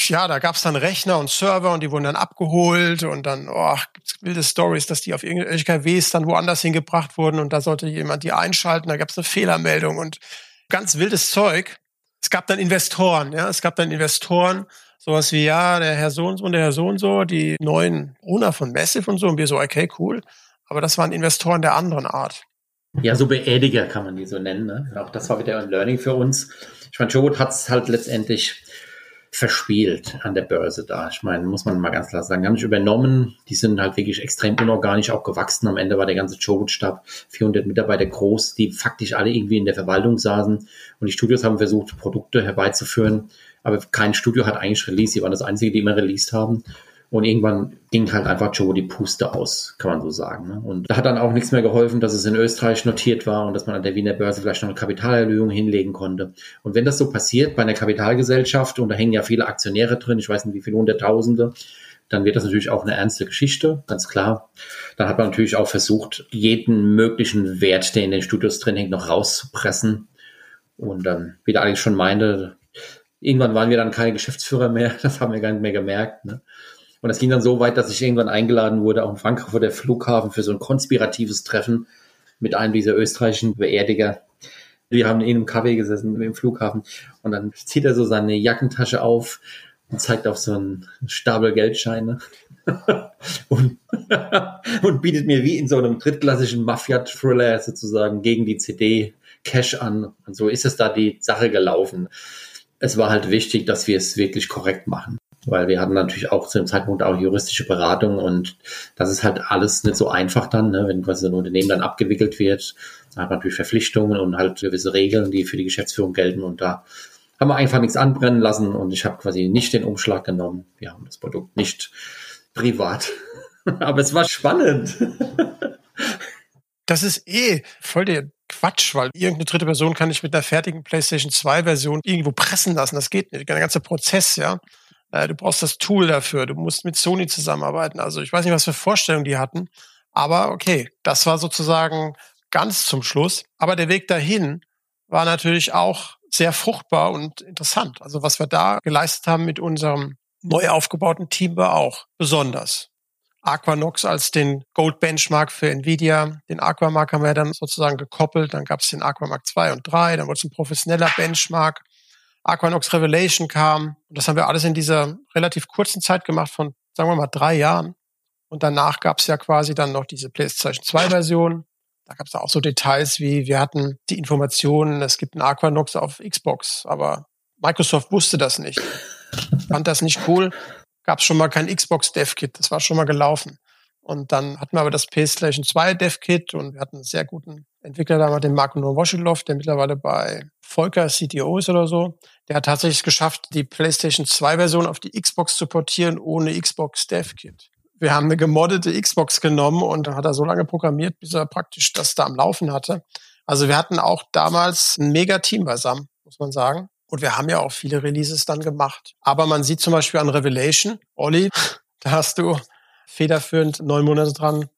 Ja, da gab's dann Rechner und Server und die wurden dann abgeholt und dann, oh, gibt's wilde Stories, dass die auf irgendwelche LKWs dann woanders hingebracht wurden und da sollte jemand die einschalten, da gab's eine Fehlermeldung und ganz wildes Zeug es gab dann Investoren, ja, es gab dann Investoren, sowas wie, ja, der Herr so und so und der Herr so und so, die neuen Owner von Massive und so, und wir so, okay, cool. Aber das waren Investoren der anderen Art. Ja, so Beerdiger kann man die so nennen. Ne? Auch das war wieder ein Learning für uns. Ich meine, Joe hat es halt letztendlich verspielt an der Börse da. Ich meine, muss man mal ganz klar sagen, haben nicht übernommen. Die sind halt wirklich extrem unorganisch auch gewachsen. Am Ende war der ganze Joe-Stab 400 Mitarbeiter groß, die faktisch alle irgendwie in der Verwaltung saßen. Und die Studios haben versucht, Produkte herbeizuführen. Aber kein Studio hat eigentlich released. Die waren das einzige, die immer released haben. Und irgendwann ging halt einfach Joe die Puste aus, kann man so sagen. Ne? Und da hat dann auch nichts mehr geholfen, dass es in Österreich notiert war und dass man an der Wiener Börse vielleicht noch eine Kapitalerhöhung hinlegen konnte. Und wenn das so passiert bei einer Kapitalgesellschaft, und da hängen ja viele Aktionäre drin, ich weiß nicht wie viele Hunderttausende, dann wird das natürlich auch eine ernste Geschichte, ganz klar. Dann hat man natürlich auch versucht, jeden möglichen Wert, der in den Studios drin hängt, noch rauszupressen. Und dann, wie der Alex schon meinte, irgendwann waren wir dann keine Geschäftsführer mehr, das haben wir gar nicht mehr gemerkt. Ne? Und das ging dann so weit, dass ich irgendwann eingeladen wurde, auch in Frankreich vor der Flughafen für so ein konspiratives Treffen mit einem dieser österreichischen Beerdiger. Wir haben in einem Kaffee gesessen im Flughafen und dann zieht er so seine Jackentasche auf und zeigt auf so einen Stapel Geldscheine und, und bietet mir wie in so einem drittklassischen Mafia-Thriller sozusagen gegen die CD Cash an. Und so ist es da die Sache gelaufen. Es war halt wichtig, dass wir es wirklich korrekt machen weil wir hatten natürlich auch zu dem Zeitpunkt auch juristische Beratung und das ist halt alles nicht so einfach dann, ne, wenn quasi ein Unternehmen dann abgewickelt wird, da hat man natürlich Verpflichtungen und halt gewisse Regeln, die für die Geschäftsführung gelten und da haben wir einfach nichts anbrennen lassen und ich habe quasi nicht den Umschlag genommen. Wir haben das Produkt nicht privat, aber es war spannend. Das ist eh voll der Quatsch, weil irgendeine dritte Person kann ich mit einer fertigen PlayStation 2 Version irgendwo pressen lassen. Das geht nicht. Der ganze Prozess, ja. Äh, du brauchst das Tool dafür. Du musst mit Sony zusammenarbeiten. Also ich weiß nicht, was für Vorstellungen die hatten. Aber okay, das war sozusagen ganz zum Schluss. Aber der Weg dahin war natürlich auch sehr fruchtbar und interessant. Also was wir da geleistet haben mit unserem neu aufgebauten Team war auch besonders. Aquanox als den Gold Benchmark für Nvidia. Den Aquamark haben wir dann sozusagen gekoppelt. Dann gab es den Aquamark 2 und 3. Dann wurde es ein professioneller Benchmark. Aquanox Revelation kam. Und das haben wir alles in dieser relativ kurzen Zeit gemacht von, sagen wir mal, drei Jahren. Und danach gab es ja quasi dann noch diese PlayStation 2 Version. Da gab es auch so Details wie, wir hatten die Informationen, es gibt einen Aquanox auf Xbox, aber Microsoft wusste das nicht. Fand das nicht cool. Gab es schon mal kein Xbox Dev Kit, das war schon mal gelaufen. Und dann hatten wir aber das PlayStation 2 Dev Kit und wir hatten einen sehr guten Entwickler damals, den Marco Novoschilov, der mittlerweile bei Volker CTO ist oder so. Der hat tatsächlich geschafft, die PlayStation 2 Version auf die Xbox zu portieren ohne Xbox Dev Kit. Wir haben eine gemoddete Xbox genommen und dann hat er so lange programmiert, bis er praktisch das da am Laufen hatte. Also wir hatten auch damals ein mega Team beisammen, muss man sagen. Und wir haben ja auch viele Releases dann gemacht. Aber man sieht zum Beispiel an Revelation, Olli, da hast du federführend neun Monate dran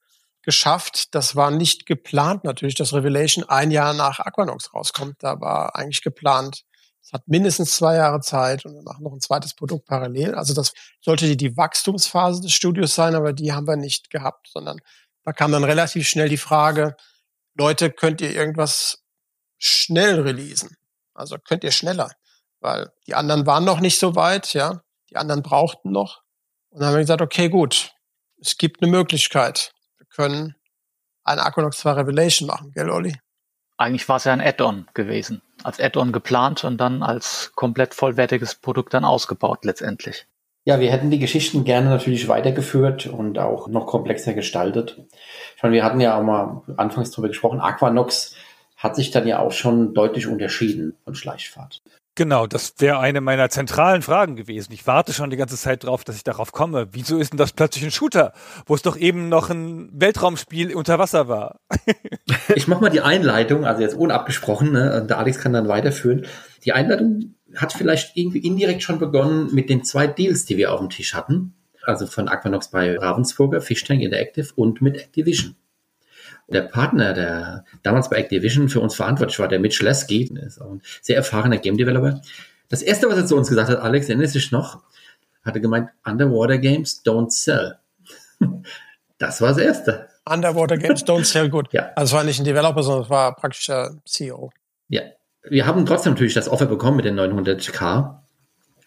geschafft. Das war nicht geplant natürlich, dass Revelation ein Jahr nach Aquanox rauskommt. Da war eigentlich geplant, es hat mindestens zwei Jahre Zeit und wir machen noch ein zweites Produkt parallel. Also das sollte die, Wachstumsphase des Studios sein, aber die haben wir nicht gehabt, sondern da kam dann relativ schnell die Frage, Leute, könnt ihr irgendwas schnell releasen? Also könnt ihr schneller? Weil die anderen waren noch nicht so weit, ja. Die anderen brauchten noch. Und dann haben wir gesagt, okay, gut, es gibt eine Möglichkeit. Wir können ein Aquanox 2 Revelation machen, gell, Olli? Eigentlich war es ja ein Add-on gewesen. Als Add-on geplant und dann als komplett vollwertiges Produkt dann ausgebaut letztendlich. Ja, wir hätten die Geschichten gerne natürlich weitergeführt und auch noch komplexer gestaltet. Ich meine, wir hatten ja auch mal anfangs darüber gesprochen, Aquanox hat sich dann ja auch schon deutlich unterschieden von Schleichfahrt. Genau, das wäre eine meiner zentralen Fragen gewesen. Ich warte schon die ganze Zeit drauf, dass ich darauf komme. Wieso ist denn das plötzlich ein Shooter, wo es doch eben noch ein Weltraumspiel unter Wasser war? ich mache mal die Einleitung, also jetzt unabgesprochen, ne? der Alex kann dann weiterführen. Die Einleitung hat vielleicht irgendwie indirekt schon begonnen mit den zwei Deals, die wir auf dem Tisch hatten. Also von Aquanox bei Ravensburger, Fishtank Interactive und mit Activision. Der Partner, der damals bei Activision für uns verantwortlich war, der Mitch Lasky, ist auch ein sehr erfahrener Game Developer. Das erste, was er zu uns gesagt hat, Alex, erinnerst du dich noch? Hatte gemeint, Underwater Games don't sell. Das war das erste. Underwater Games don't sell good. Ja. Also es war nicht ein Developer, sondern es war praktisch der CEO. Ja. Wir haben trotzdem natürlich das Offer bekommen mit den 900k.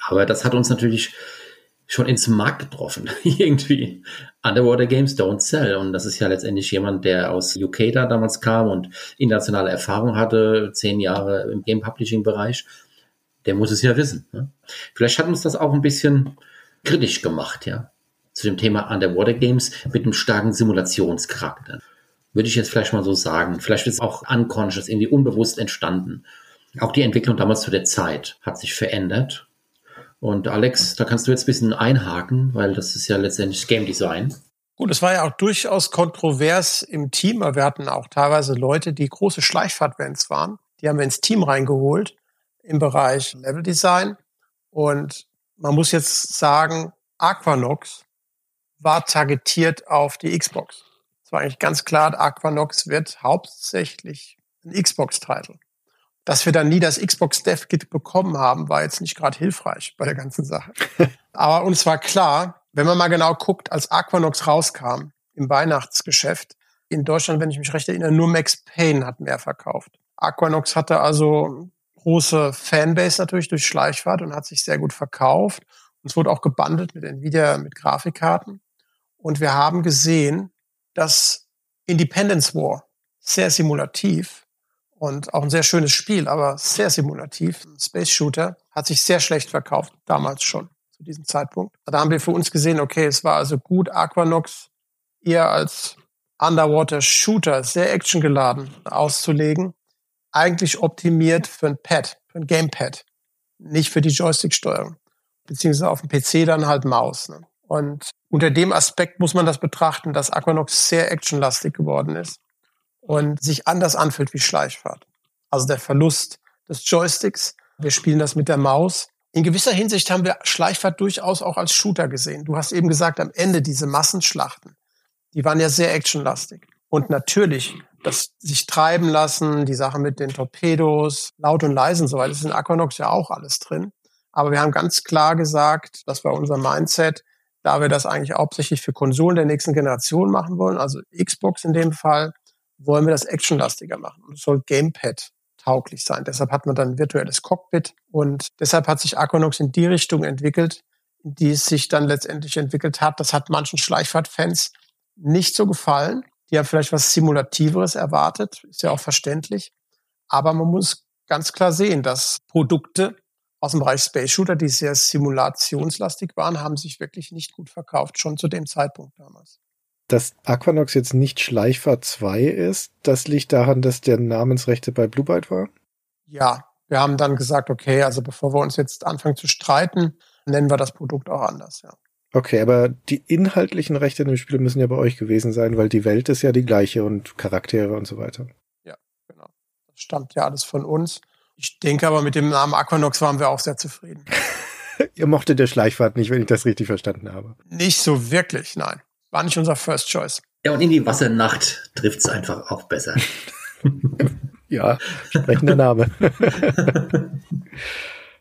Aber das hat uns natürlich schon ins Markt getroffen, irgendwie. Underwater Games don't sell. Und das ist ja letztendlich jemand, der aus UK da damals kam und internationale Erfahrung hatte, zehn Jahre im Game Publishing Bereich. Der muss es ja wissen. Ne? Vielleicht hat uns das auch ein bisschen kritisch gemacht, ja. Zu dem Thema Underwater Games mit einem starken Simulationscharakter. Würde ich jetzt vielleicht mal so sagen. Vielleicht ist es auch unconscious, irgendwie unbewusst entstanden. Auch die Entwicklung damals zu der Zeit hat sich verändert und Alex, da kannst du jetzt ein bisschen einhaken, weil das ist ja letztendlich Game Design. Gut, es war ja auch durchaus kontrovers im Team, aber wir hatten auch teilweise Leute, die große Schleichfahrt-Fans waren. Die haben wir ins Team reingeholt im Bereich Level Design. Und man muss jetzt sagen, Aquanox war targetiert auf die Xbox. Es war eigentlich ganz klar, Aquanox wird hauptsächlich ein Xbox-Titel. Dass wir dann nie das Xbox Dev Kit bekommen haben, war jetzt nicht gerade hilfreich bei der ganzen Sache. Aber uns war klar, wenn man mal genau guckt, als Aquanox rauskam im Weihnachtsgeschäft, in Deutschland, wenn ich mich recht erinnere, nur Max Payne hat mehr verkauft. Aquanox hatte also große Fanbase natürlich durch Schleichfahrt und hat sich sehr gut verkauft. Und es wurde auch gebundelt mit Nvidia, mit Grafikkarten. Und wir haben gesehen, dass Independence War sehr simulativ und auch ein sehr schönes Spiel, aber sehr simulativ. Space Shooter hat sich sehr schlecht verkauft, damals schon, zu diesem Zeitpunkt. Da haben wir für uns gesehen, okay, es war also gut, Aquanox eher als Underwater Shooter, sehr actiongeladen auszulegen, eigentlich optimiert für ein Pad, für ein Gamepad, nicht für die Joystick-Steuerung, beziehungsweise auf dem PC dann halt Maus. Ne? Und unter dem Aspekt muss man das betrachten, dass Aquanox sehr actionlastig geworden ist und sich anders anfühlt wie Schleichfahrt. Also der Verlust des Joysticks. Wir spielen das mit der Maus. In gewisser Hinsicht haben wir Schleichfahrt durchaus auch als Shooter gesehen. Du hast eben gesagt, am Ende diese Massenschlachten, die waren ja sehr actionlastig. Und natürlich, das sich treiben lassen, die Sache mit den Torpedos, laut und leise und so weiter, das ist in Aquanox ja auch alles drin. Aber wir haben ganz klar gesagt, das war unser Mindset, da wir das eigentlich hauptsächlich für Konsolen der nächsten Generation machen wollen, also Xbox in dem Fall, wollen wir das actionlastiger machen. Und es soll Gamepad tauglich sein. Deshalb hat man dann ein virtuelles Cockpit und deshalb hat sich Aquanox in die Richtung entwickelt, die es sich dann letztendlich entwickelt hat. Das hat manchen Schleichfahrt-Fans nicht so gefallen. Die haben vielleicht was Simulativeres erwartet, ist ja auch verständlich. Aber man muss ganz klar sehen, dass Produkte aus dem Bereich Space Shooter, die sehr simulationslastig waren, haben sich wirklich nicht gut verkauft, schon zu dem Zeitpunkt damals. Dass Aquanox jetzt nicht Schleichfahrt 2 ist, das liegt daran, dass der Namensrechte bei Blue Byte war? Ja, wir haben dann gesagt, okay, also bevor wir uns jetzt anfangen zu streiten, nennen wir das Produkt auch anders, ja. Okay, aber die inhaltlichen Rechte in dem Spiel müssen ja bei euch gewesen sein, weil die Welt ist ja die gleiche und Charaktere und so weiter. Ja, genau. Das stammt ja alles von uns. Ich denke aber mit dem Namen Aquanox waren wir auch sehr zufrieden. Ihr mochtet der Schleichfahrt nicht, wenn ich das richtig verstanden habe. Nicht so wirklich, nein. War nicht unser First Choice. Ja, und in die Wassernacht trifft's einfach auch besser. Ja, sprechender Name.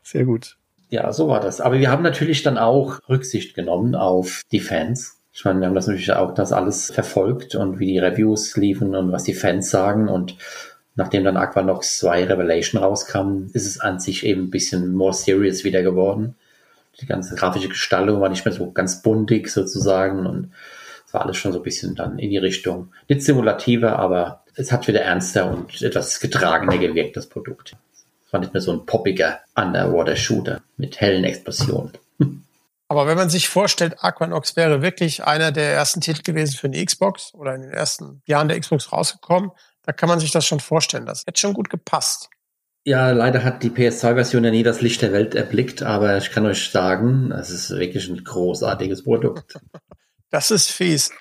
Sehr gut. Ja, so war das. Aber wir haben natürlich dann auch Rücksicht genommen auf die Fans. Ich meine, wir haben das natürlich auch das alles verfolgt und wie die Reviews liefen und was die Fans sagen. Und nachdem dann Aquanox 2 Revelation rauskam, ist es an sich eben ein bisschen more serious wieder geworden. Die ganze grafische Gestaltung war nicht mehr so ganz buntig sozusagen und es war alles schon so ein bisschen dann in die Richtung, nicht simulativer, aber es hat wieder ernster und etwas getragener gewirkt, das Produkt. Es war nicht mehr so ein poppiger Underwater-Shooter mit hellen Explosionen. Aber wenn man sich vorstellt, Aquanox wäre wirklich einer der ersten Titel gewesen für eine Xbox oder in den ersten Jahren der Xbox rausgekommen, da kann man sich das schon vorstellen. Das hätte schon gut gepasst. Ja, leider hat die PS2-Version ja nie das Licht der Welt erblickt, aber ich kann euch sagen, es ist wirklich ein großartiges Produkt. Das ist fies.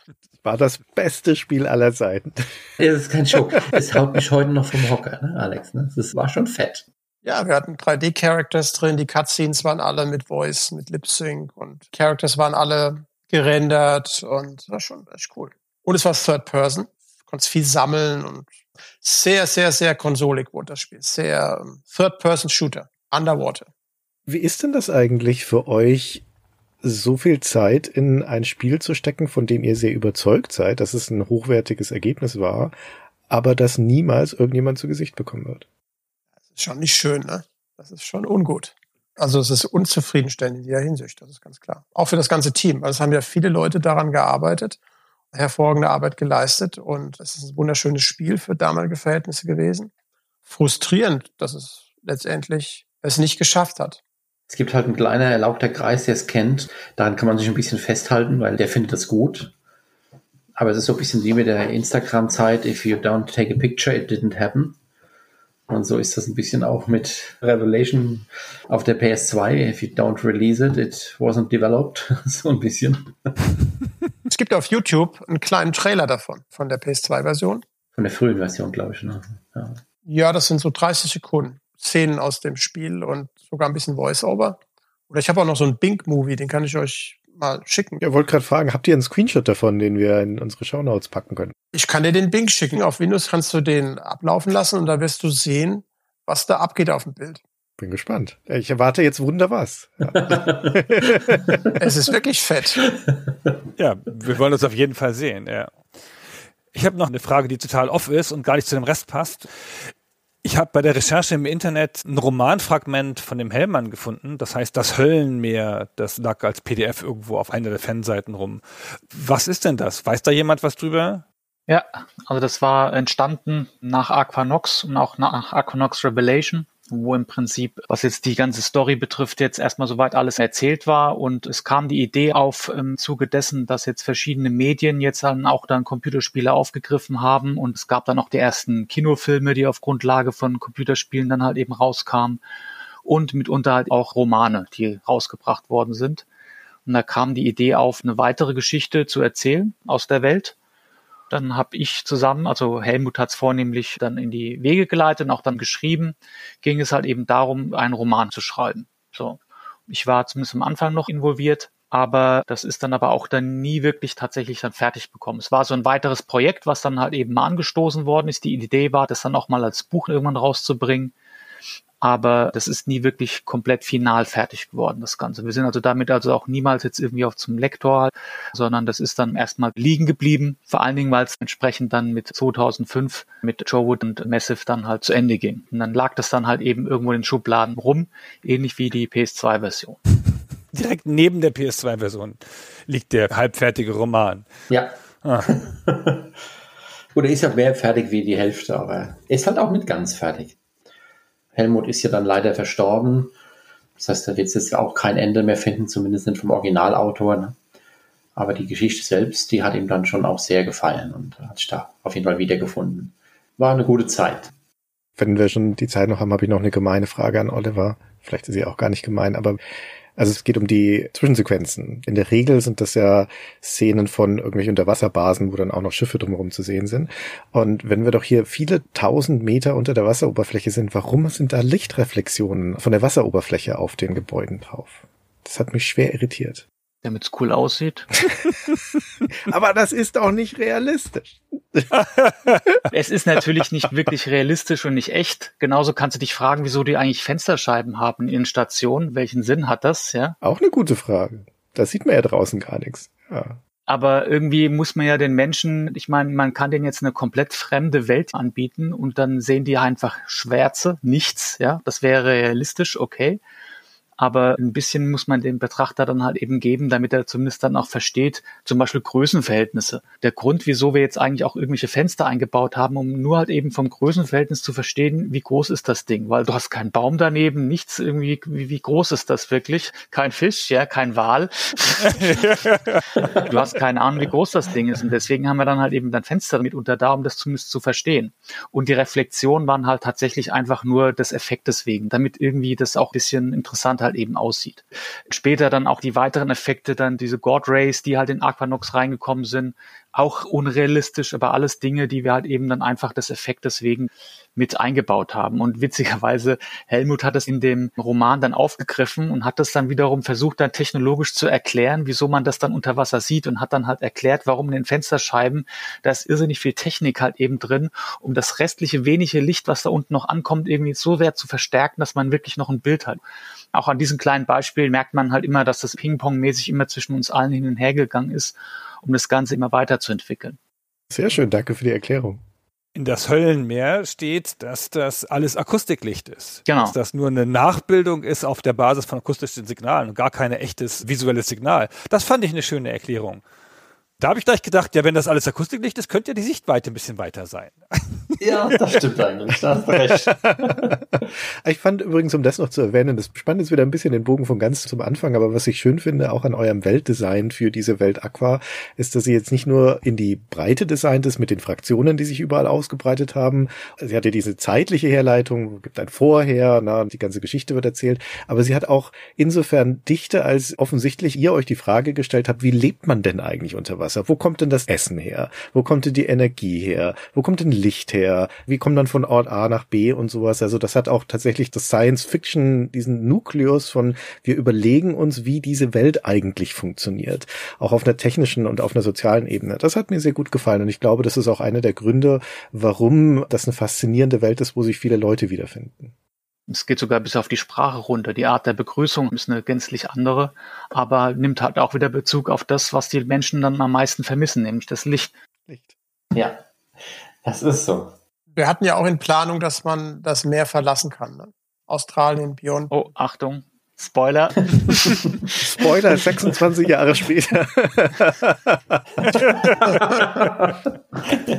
War das beste Spiel aller Zeiten. Es ist kein Joke. Es haut mich heute noch vom Hocker, ne, Alex. Ne? Es war schon fett. Ja, wir hatten 3D-Characters drin, die Cutscenes waren alle mit Voice, mit Lip Sync und Characters waren alle gerendert und war schon echt cool. Und es war Third Person, du konntest viel sammeln und sehr, sehr, sehr konsolig wurde das Spiel. Sehr ähm, Third Person Shooter, Underwater. Wie ist denn das eigentlich für euch, so viel Zeit in ein Spiel zu stecken, von dem ihr sehr überzeugt seid, dass es ein hochwertiges Ergebnis war, aber das niemals irgendjemand zu Gesicht bekommen wird? Das ist schon nicht schön, ne? Das ist schon ungut. Also es ist unzufriedenstellend in jeder Hinsicht, das ist ganz klar. Auch für das ganze Team. Also es haben ja viele Leute daran gearbeitet, hervorragende Arbeit geleistet und es ist ein wunderschönes Spiel für damalige Verhältnisse gewesen. Frustrierend, dass es letztendlich es nicht geschafft hat. Es gibt halt ein kleiner erlaubter Kreis, der es kennt. Daran kann man sich ein bisschen festhalten, weil der findet das gut. Aber es ist so ein bisschen wie mit der Instagram-Zeit, if you don't take a picture, it didn't happen. Und so ist das ein bisschen auch mit Revelation auf der PS2. If you don't release it, it wasn't developed. so ein bisschen. Es gibt auf YouTube einen kleinen Trailer davon, von der PS2-Version. Von der frühen Version, glaube ich. Ne? Ja. ja, das sind so 30 Sekunden. Szenen aus dem Spiel und sogar ein bisschen Voice-Over. Oder ich habe auch noch so einen Bink-Movie, den kann ich euch mal schicken. Ja, wollte gerade fragen, habt ihr einen Screenshot davon, den wir in unsere Shownotes packen können? Ich kann dir den Bink schicken. Auf Windows kannst du den ablaufen lassen und da wirst du sehen, was da abgeht auf dem Bild. Bin gespannt. Ich erwarte jetzt Wunder was. Es ist wirklich fett. Ja, wir wollen das auf jeden Fall sehen, ja. Ich habe noch eine Frage, die total off ist und gar nicht zu dem Rest passt. Ich habe bei der Recherche im Internet ein Romanfragment von dem Hellmann gefunden. Das heißt, das Höllenmeer, das lag als PDF irgendwo auf einer der Fanseiten rum. Was ist denn das? Weiß da jemand was drüber? Ja, also das war entstanden nach Aquanox und auch nach Aquanox Revelation wo im Prinzip, was jetzt die ganze Story betrifft, jetzt erstmal soweit alles erzählt war. Und es kam die Idee auf im Zuge dessen, dass jetzt verschiedene Medien jetzt dann auch dann Computerspiele aufgegriffen haben. Und es gab dann auch die ersten Kinofilme, die auf Grundlage von Computerspielen dann halt eben rauskamen. Und mitunter halt auch Romane, die rausgebracht worden sind. Und da kam die Idee auf, eine weitere Geschichte zu erzählen aus der Welt dann habe ich zusammen, also Helmut hat es vornehmlich dann in die Wege geleitet und auch dann geschrieben, ging es halt eben darum, einen Roman zu schreiben. So, ich war zumindest am Anfang noch involviert, aber das ist dann aber auch dann nie wirklich tatsächlich dann fertig bekommen. Es war so ein weiteres Projekt, was dann halt eben mal angestoßen worden ist. Die Idee war, das dann auch mal als Buch irgendwann rauszubringen aber das ist nie wirklich komplett final fertig geworden, das Ganze. Wir sind also damit also auch niemals jetzt irgendwie auf zum Lektor, sondern das ist dann erstmal liegen geblieben, vor allen Dingen, weil es entsprechend dann mit 2005 mit Joe Wood und Massive dann halt zu Ende ging. Und dann lag das dann halt eben irgendwo in den Schubladen rum, ähnlich wie die PS2-Version. Direkt neben der PS2-Version liegt der halbfertige Roman. Ja. Ah. Oder ist ja mehr fertig wie die Hälfte, aber ist halt auch nicht ganz fertig. Helmut ist ja dann leider verstorben. Das heißt, da wird es jetzt auch kein Ende mehr finden, zumindest nicht vom Originalautor. Ne? Aber die Geschichte selbst, die hat ihm dann schon auch sehr gefallen und hat sich da auf jeden Fall wiedergefunden. War eine gute Zeit. Wenn wir schon die Zeit noch haben, habe ich noch eine gemeine Frage an Oliver. Vielleicht ist sie auch gar nicht gemein, aber also es geht um die Zwischensequenzen. In der Regel sind das ja Szenen von irgendwelchen Unterwasserbasen, wo dann auch noch Schiffe drumherum zu sehen sind. Und wenn wir doch hier viele tausend Meter unter der Wasseroberfläche sind, warum sind da Lichtreflexionen von der Wasseroberfläche auf den Gebäuden drauf? Das hat mich schwer irritiert. Damit es cool aussieht. Aber das ist auch nicht realistisch. es ist natürlich nicht wirklich realistisch und nicht echt. Genauso kannst du dich fragen, wieso die eigentlich Fensterscheiben haben in Stationen. Welchen Sinn hat das? Ja. Auch eine gute Frage. Da sieht man ja draußen gar nichts. Ja. Aber irgendwie muss man ja den Menschen, ich meine, man kann denen jetzt eine komplett fremde Welt anbieten und dann sehen die einfach Schwärze, nichts, ja. Das wäre realistisch, okay aber ein bisschen muss man dem Betrachter dann halt eben geben, damit er zumindest dann auch versteht, zum Beispiel Größenverhältnisse. Der Grund, wieso wir jetzt eigentlich auch irgendwelche Fenster eingebaut haben, um nur halt eben vom Größenverhältnis zu verstehen, wie groß ist das Ding, weil du hast keinen Baum daneben, nichts irgendwie, wie, wie groß ist das wirklich? Kein Fisch, ja, kein Wal. du hast keine Ahnung, wie groß das Ding ist und deswegen haben wir dann halt eben dann Fenster mitunter da, um das zumindest zu verstehen. Und die Reflexionen waren halt tatsächlich einfach nur des Effektes wegen, damit irgendwie das auch ein bisschen interessanter halt eben aussieht. Später dann auch die weiteren Effekte, dann diese God Rays, die halt in Aquanox reingekommen sind, auch unrealistisch, aber alles Dinge, die wir halt eben dann einfach des Effektes wegen mit eingebaut haben. Und witzigerweise, Helmut hat es in dem Roman dann aufgegriffen und hat das dann wiederum versucht, dann technologisch zu erklären, wieso man das dann unter Wasser sieht und hat dann halt erklärt, warum in den Fensterscheiben, da ist irrsinnig viel Technik halt eben drin, um das restliche wenige Licht, was da unten noch ankommt, irgendwie so sehr zu verstärken, dass man wirklich noch ein Bild hat. Auch an diesem kleinen Beispiel merkt man halt immer, dass das Ping-Pong-mäßig immer zwischen uns allen hin und her gegangen ist um das Ganze immer weiterzuentwickeln. Sehr schön, danke für die Erklärung. In das Höllenmeer steht, dass das alles Akustiklicht ist. Genau. Dass das nur eine Nachbildung ist auf der Basis von akustischen Signalen und gar kein echtes visuelles Signal. Das fand ich eine schöne Erklärung. Da habe ich gleich gedacht, ja, wenn das alles Akustiklicht ist, könnte ja die Sichtweite ein bisschen weiter sein. Ja, das stimmt eigentlich. Da hast recht. ich fand übrigens, um das noch zu erwähnen, das spannt jetzt wieder ein bisschen den Bogen von ganz zum Anfang, aber was ich schön finde, auch an eurem Weltdesign für diese Welt Aqua, ist, dass sie jetzt nicht nur in die Breite designt ist mit den Fraktionen, die sich überall ausgebreitet haben. Sie hat ja diese zeitliche Herleitung, gibt ein Vorher, na, die ganze Geschichte wird erzählt, aber sie hat auch insofern Dichte, als offensichtlich ihr euch die Frage gestellt habt, wie lebt man denn eigentlich unter Wasser? Wo kommt denn das Essen her? Wo kommt denn die Energie her? Wo kommt denn Licht her? Wie kommt man von Ort A nach B und sowas? Also das hat auch tatsächlich das Science Fiction, diesen Nukleus von wir überlegen uns, wie diese Welt eigentlich funktioniert. Auch auf einer technischen und auf einer sozialen Ebene. Das hat mir sehr gut gefallen und ich glaube, das ist auch einer der Gründe, warum das eine faszinierende Welt ist, wo sich viele Leute wiederfinden. Es geht sogar bis auf die Sprache runter. Die Art der Begrüßung ist eine gänzlich andere, aber nimmt halt auch wieder Bezug auf das, was die Menschen dann am meisten vermissen, nämlich das Licht. Licht. Ja, das ist so. Wir hatten ja auch in Planung, dass man das Meer verlassen kann. Ne? Australien, Beyond. Oh, Achtung. Spoiler. Spoiler, 26 Jahre später.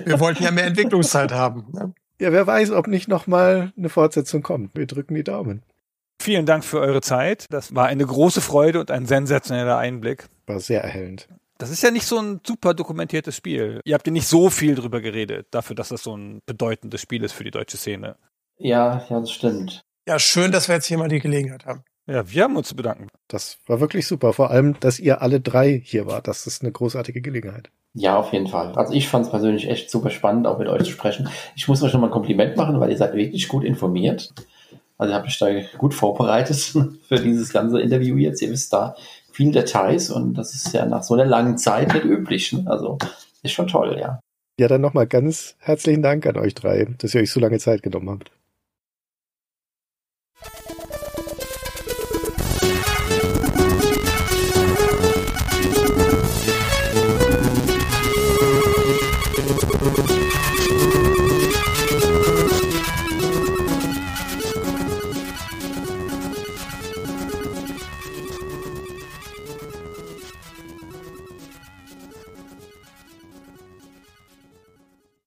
Wir wollten ja mehr Entwicklungszeit haben. Ne? Ja, wer weiß, ob nicht nochmal eine Fortsetzung kommt. Wir drücken die Daumen. Vielen Dank für eure Zeit. Das war eine große Freude und ein sensationeller Einblick. War sehr erhellend. Das ist ja nicht so ein super dokumentiertes Spiel. Ihr habt ja nicht so viel drüber geredet, dafür, dass das so ein bedeutendes Spiel ist für die deutsche Szene. Ja, ja, das stimmt. Ja, schön, dass wir jetzt hier mal die Gelegenheit haben. Ja, wir haben uns zu bedanken. Das war wirklich super. Vor allem, dass ihr alle drei hier wart. Das ist eine großartige Gelegenheit. Ja, auf jeden Fall. Also ich fand es persönlich echt super spannend, auch mit euch zu sprechen. Ich muss euch nochmal ein Kompliment machen, weil ihr seid wirklich gut informiert. Also ihr habt euch da gut vorbereitet für dieses ganze Interview jetzt. Ihr wisst da vielen Details und das ist ja nach so einer langen Zeit nicht üblich. Ne? Also ist schon toll, ja. Ja, dann nochmal ganz herzlichen Dank an euch drei, dass ihr euch so lange Zeit genommen habt.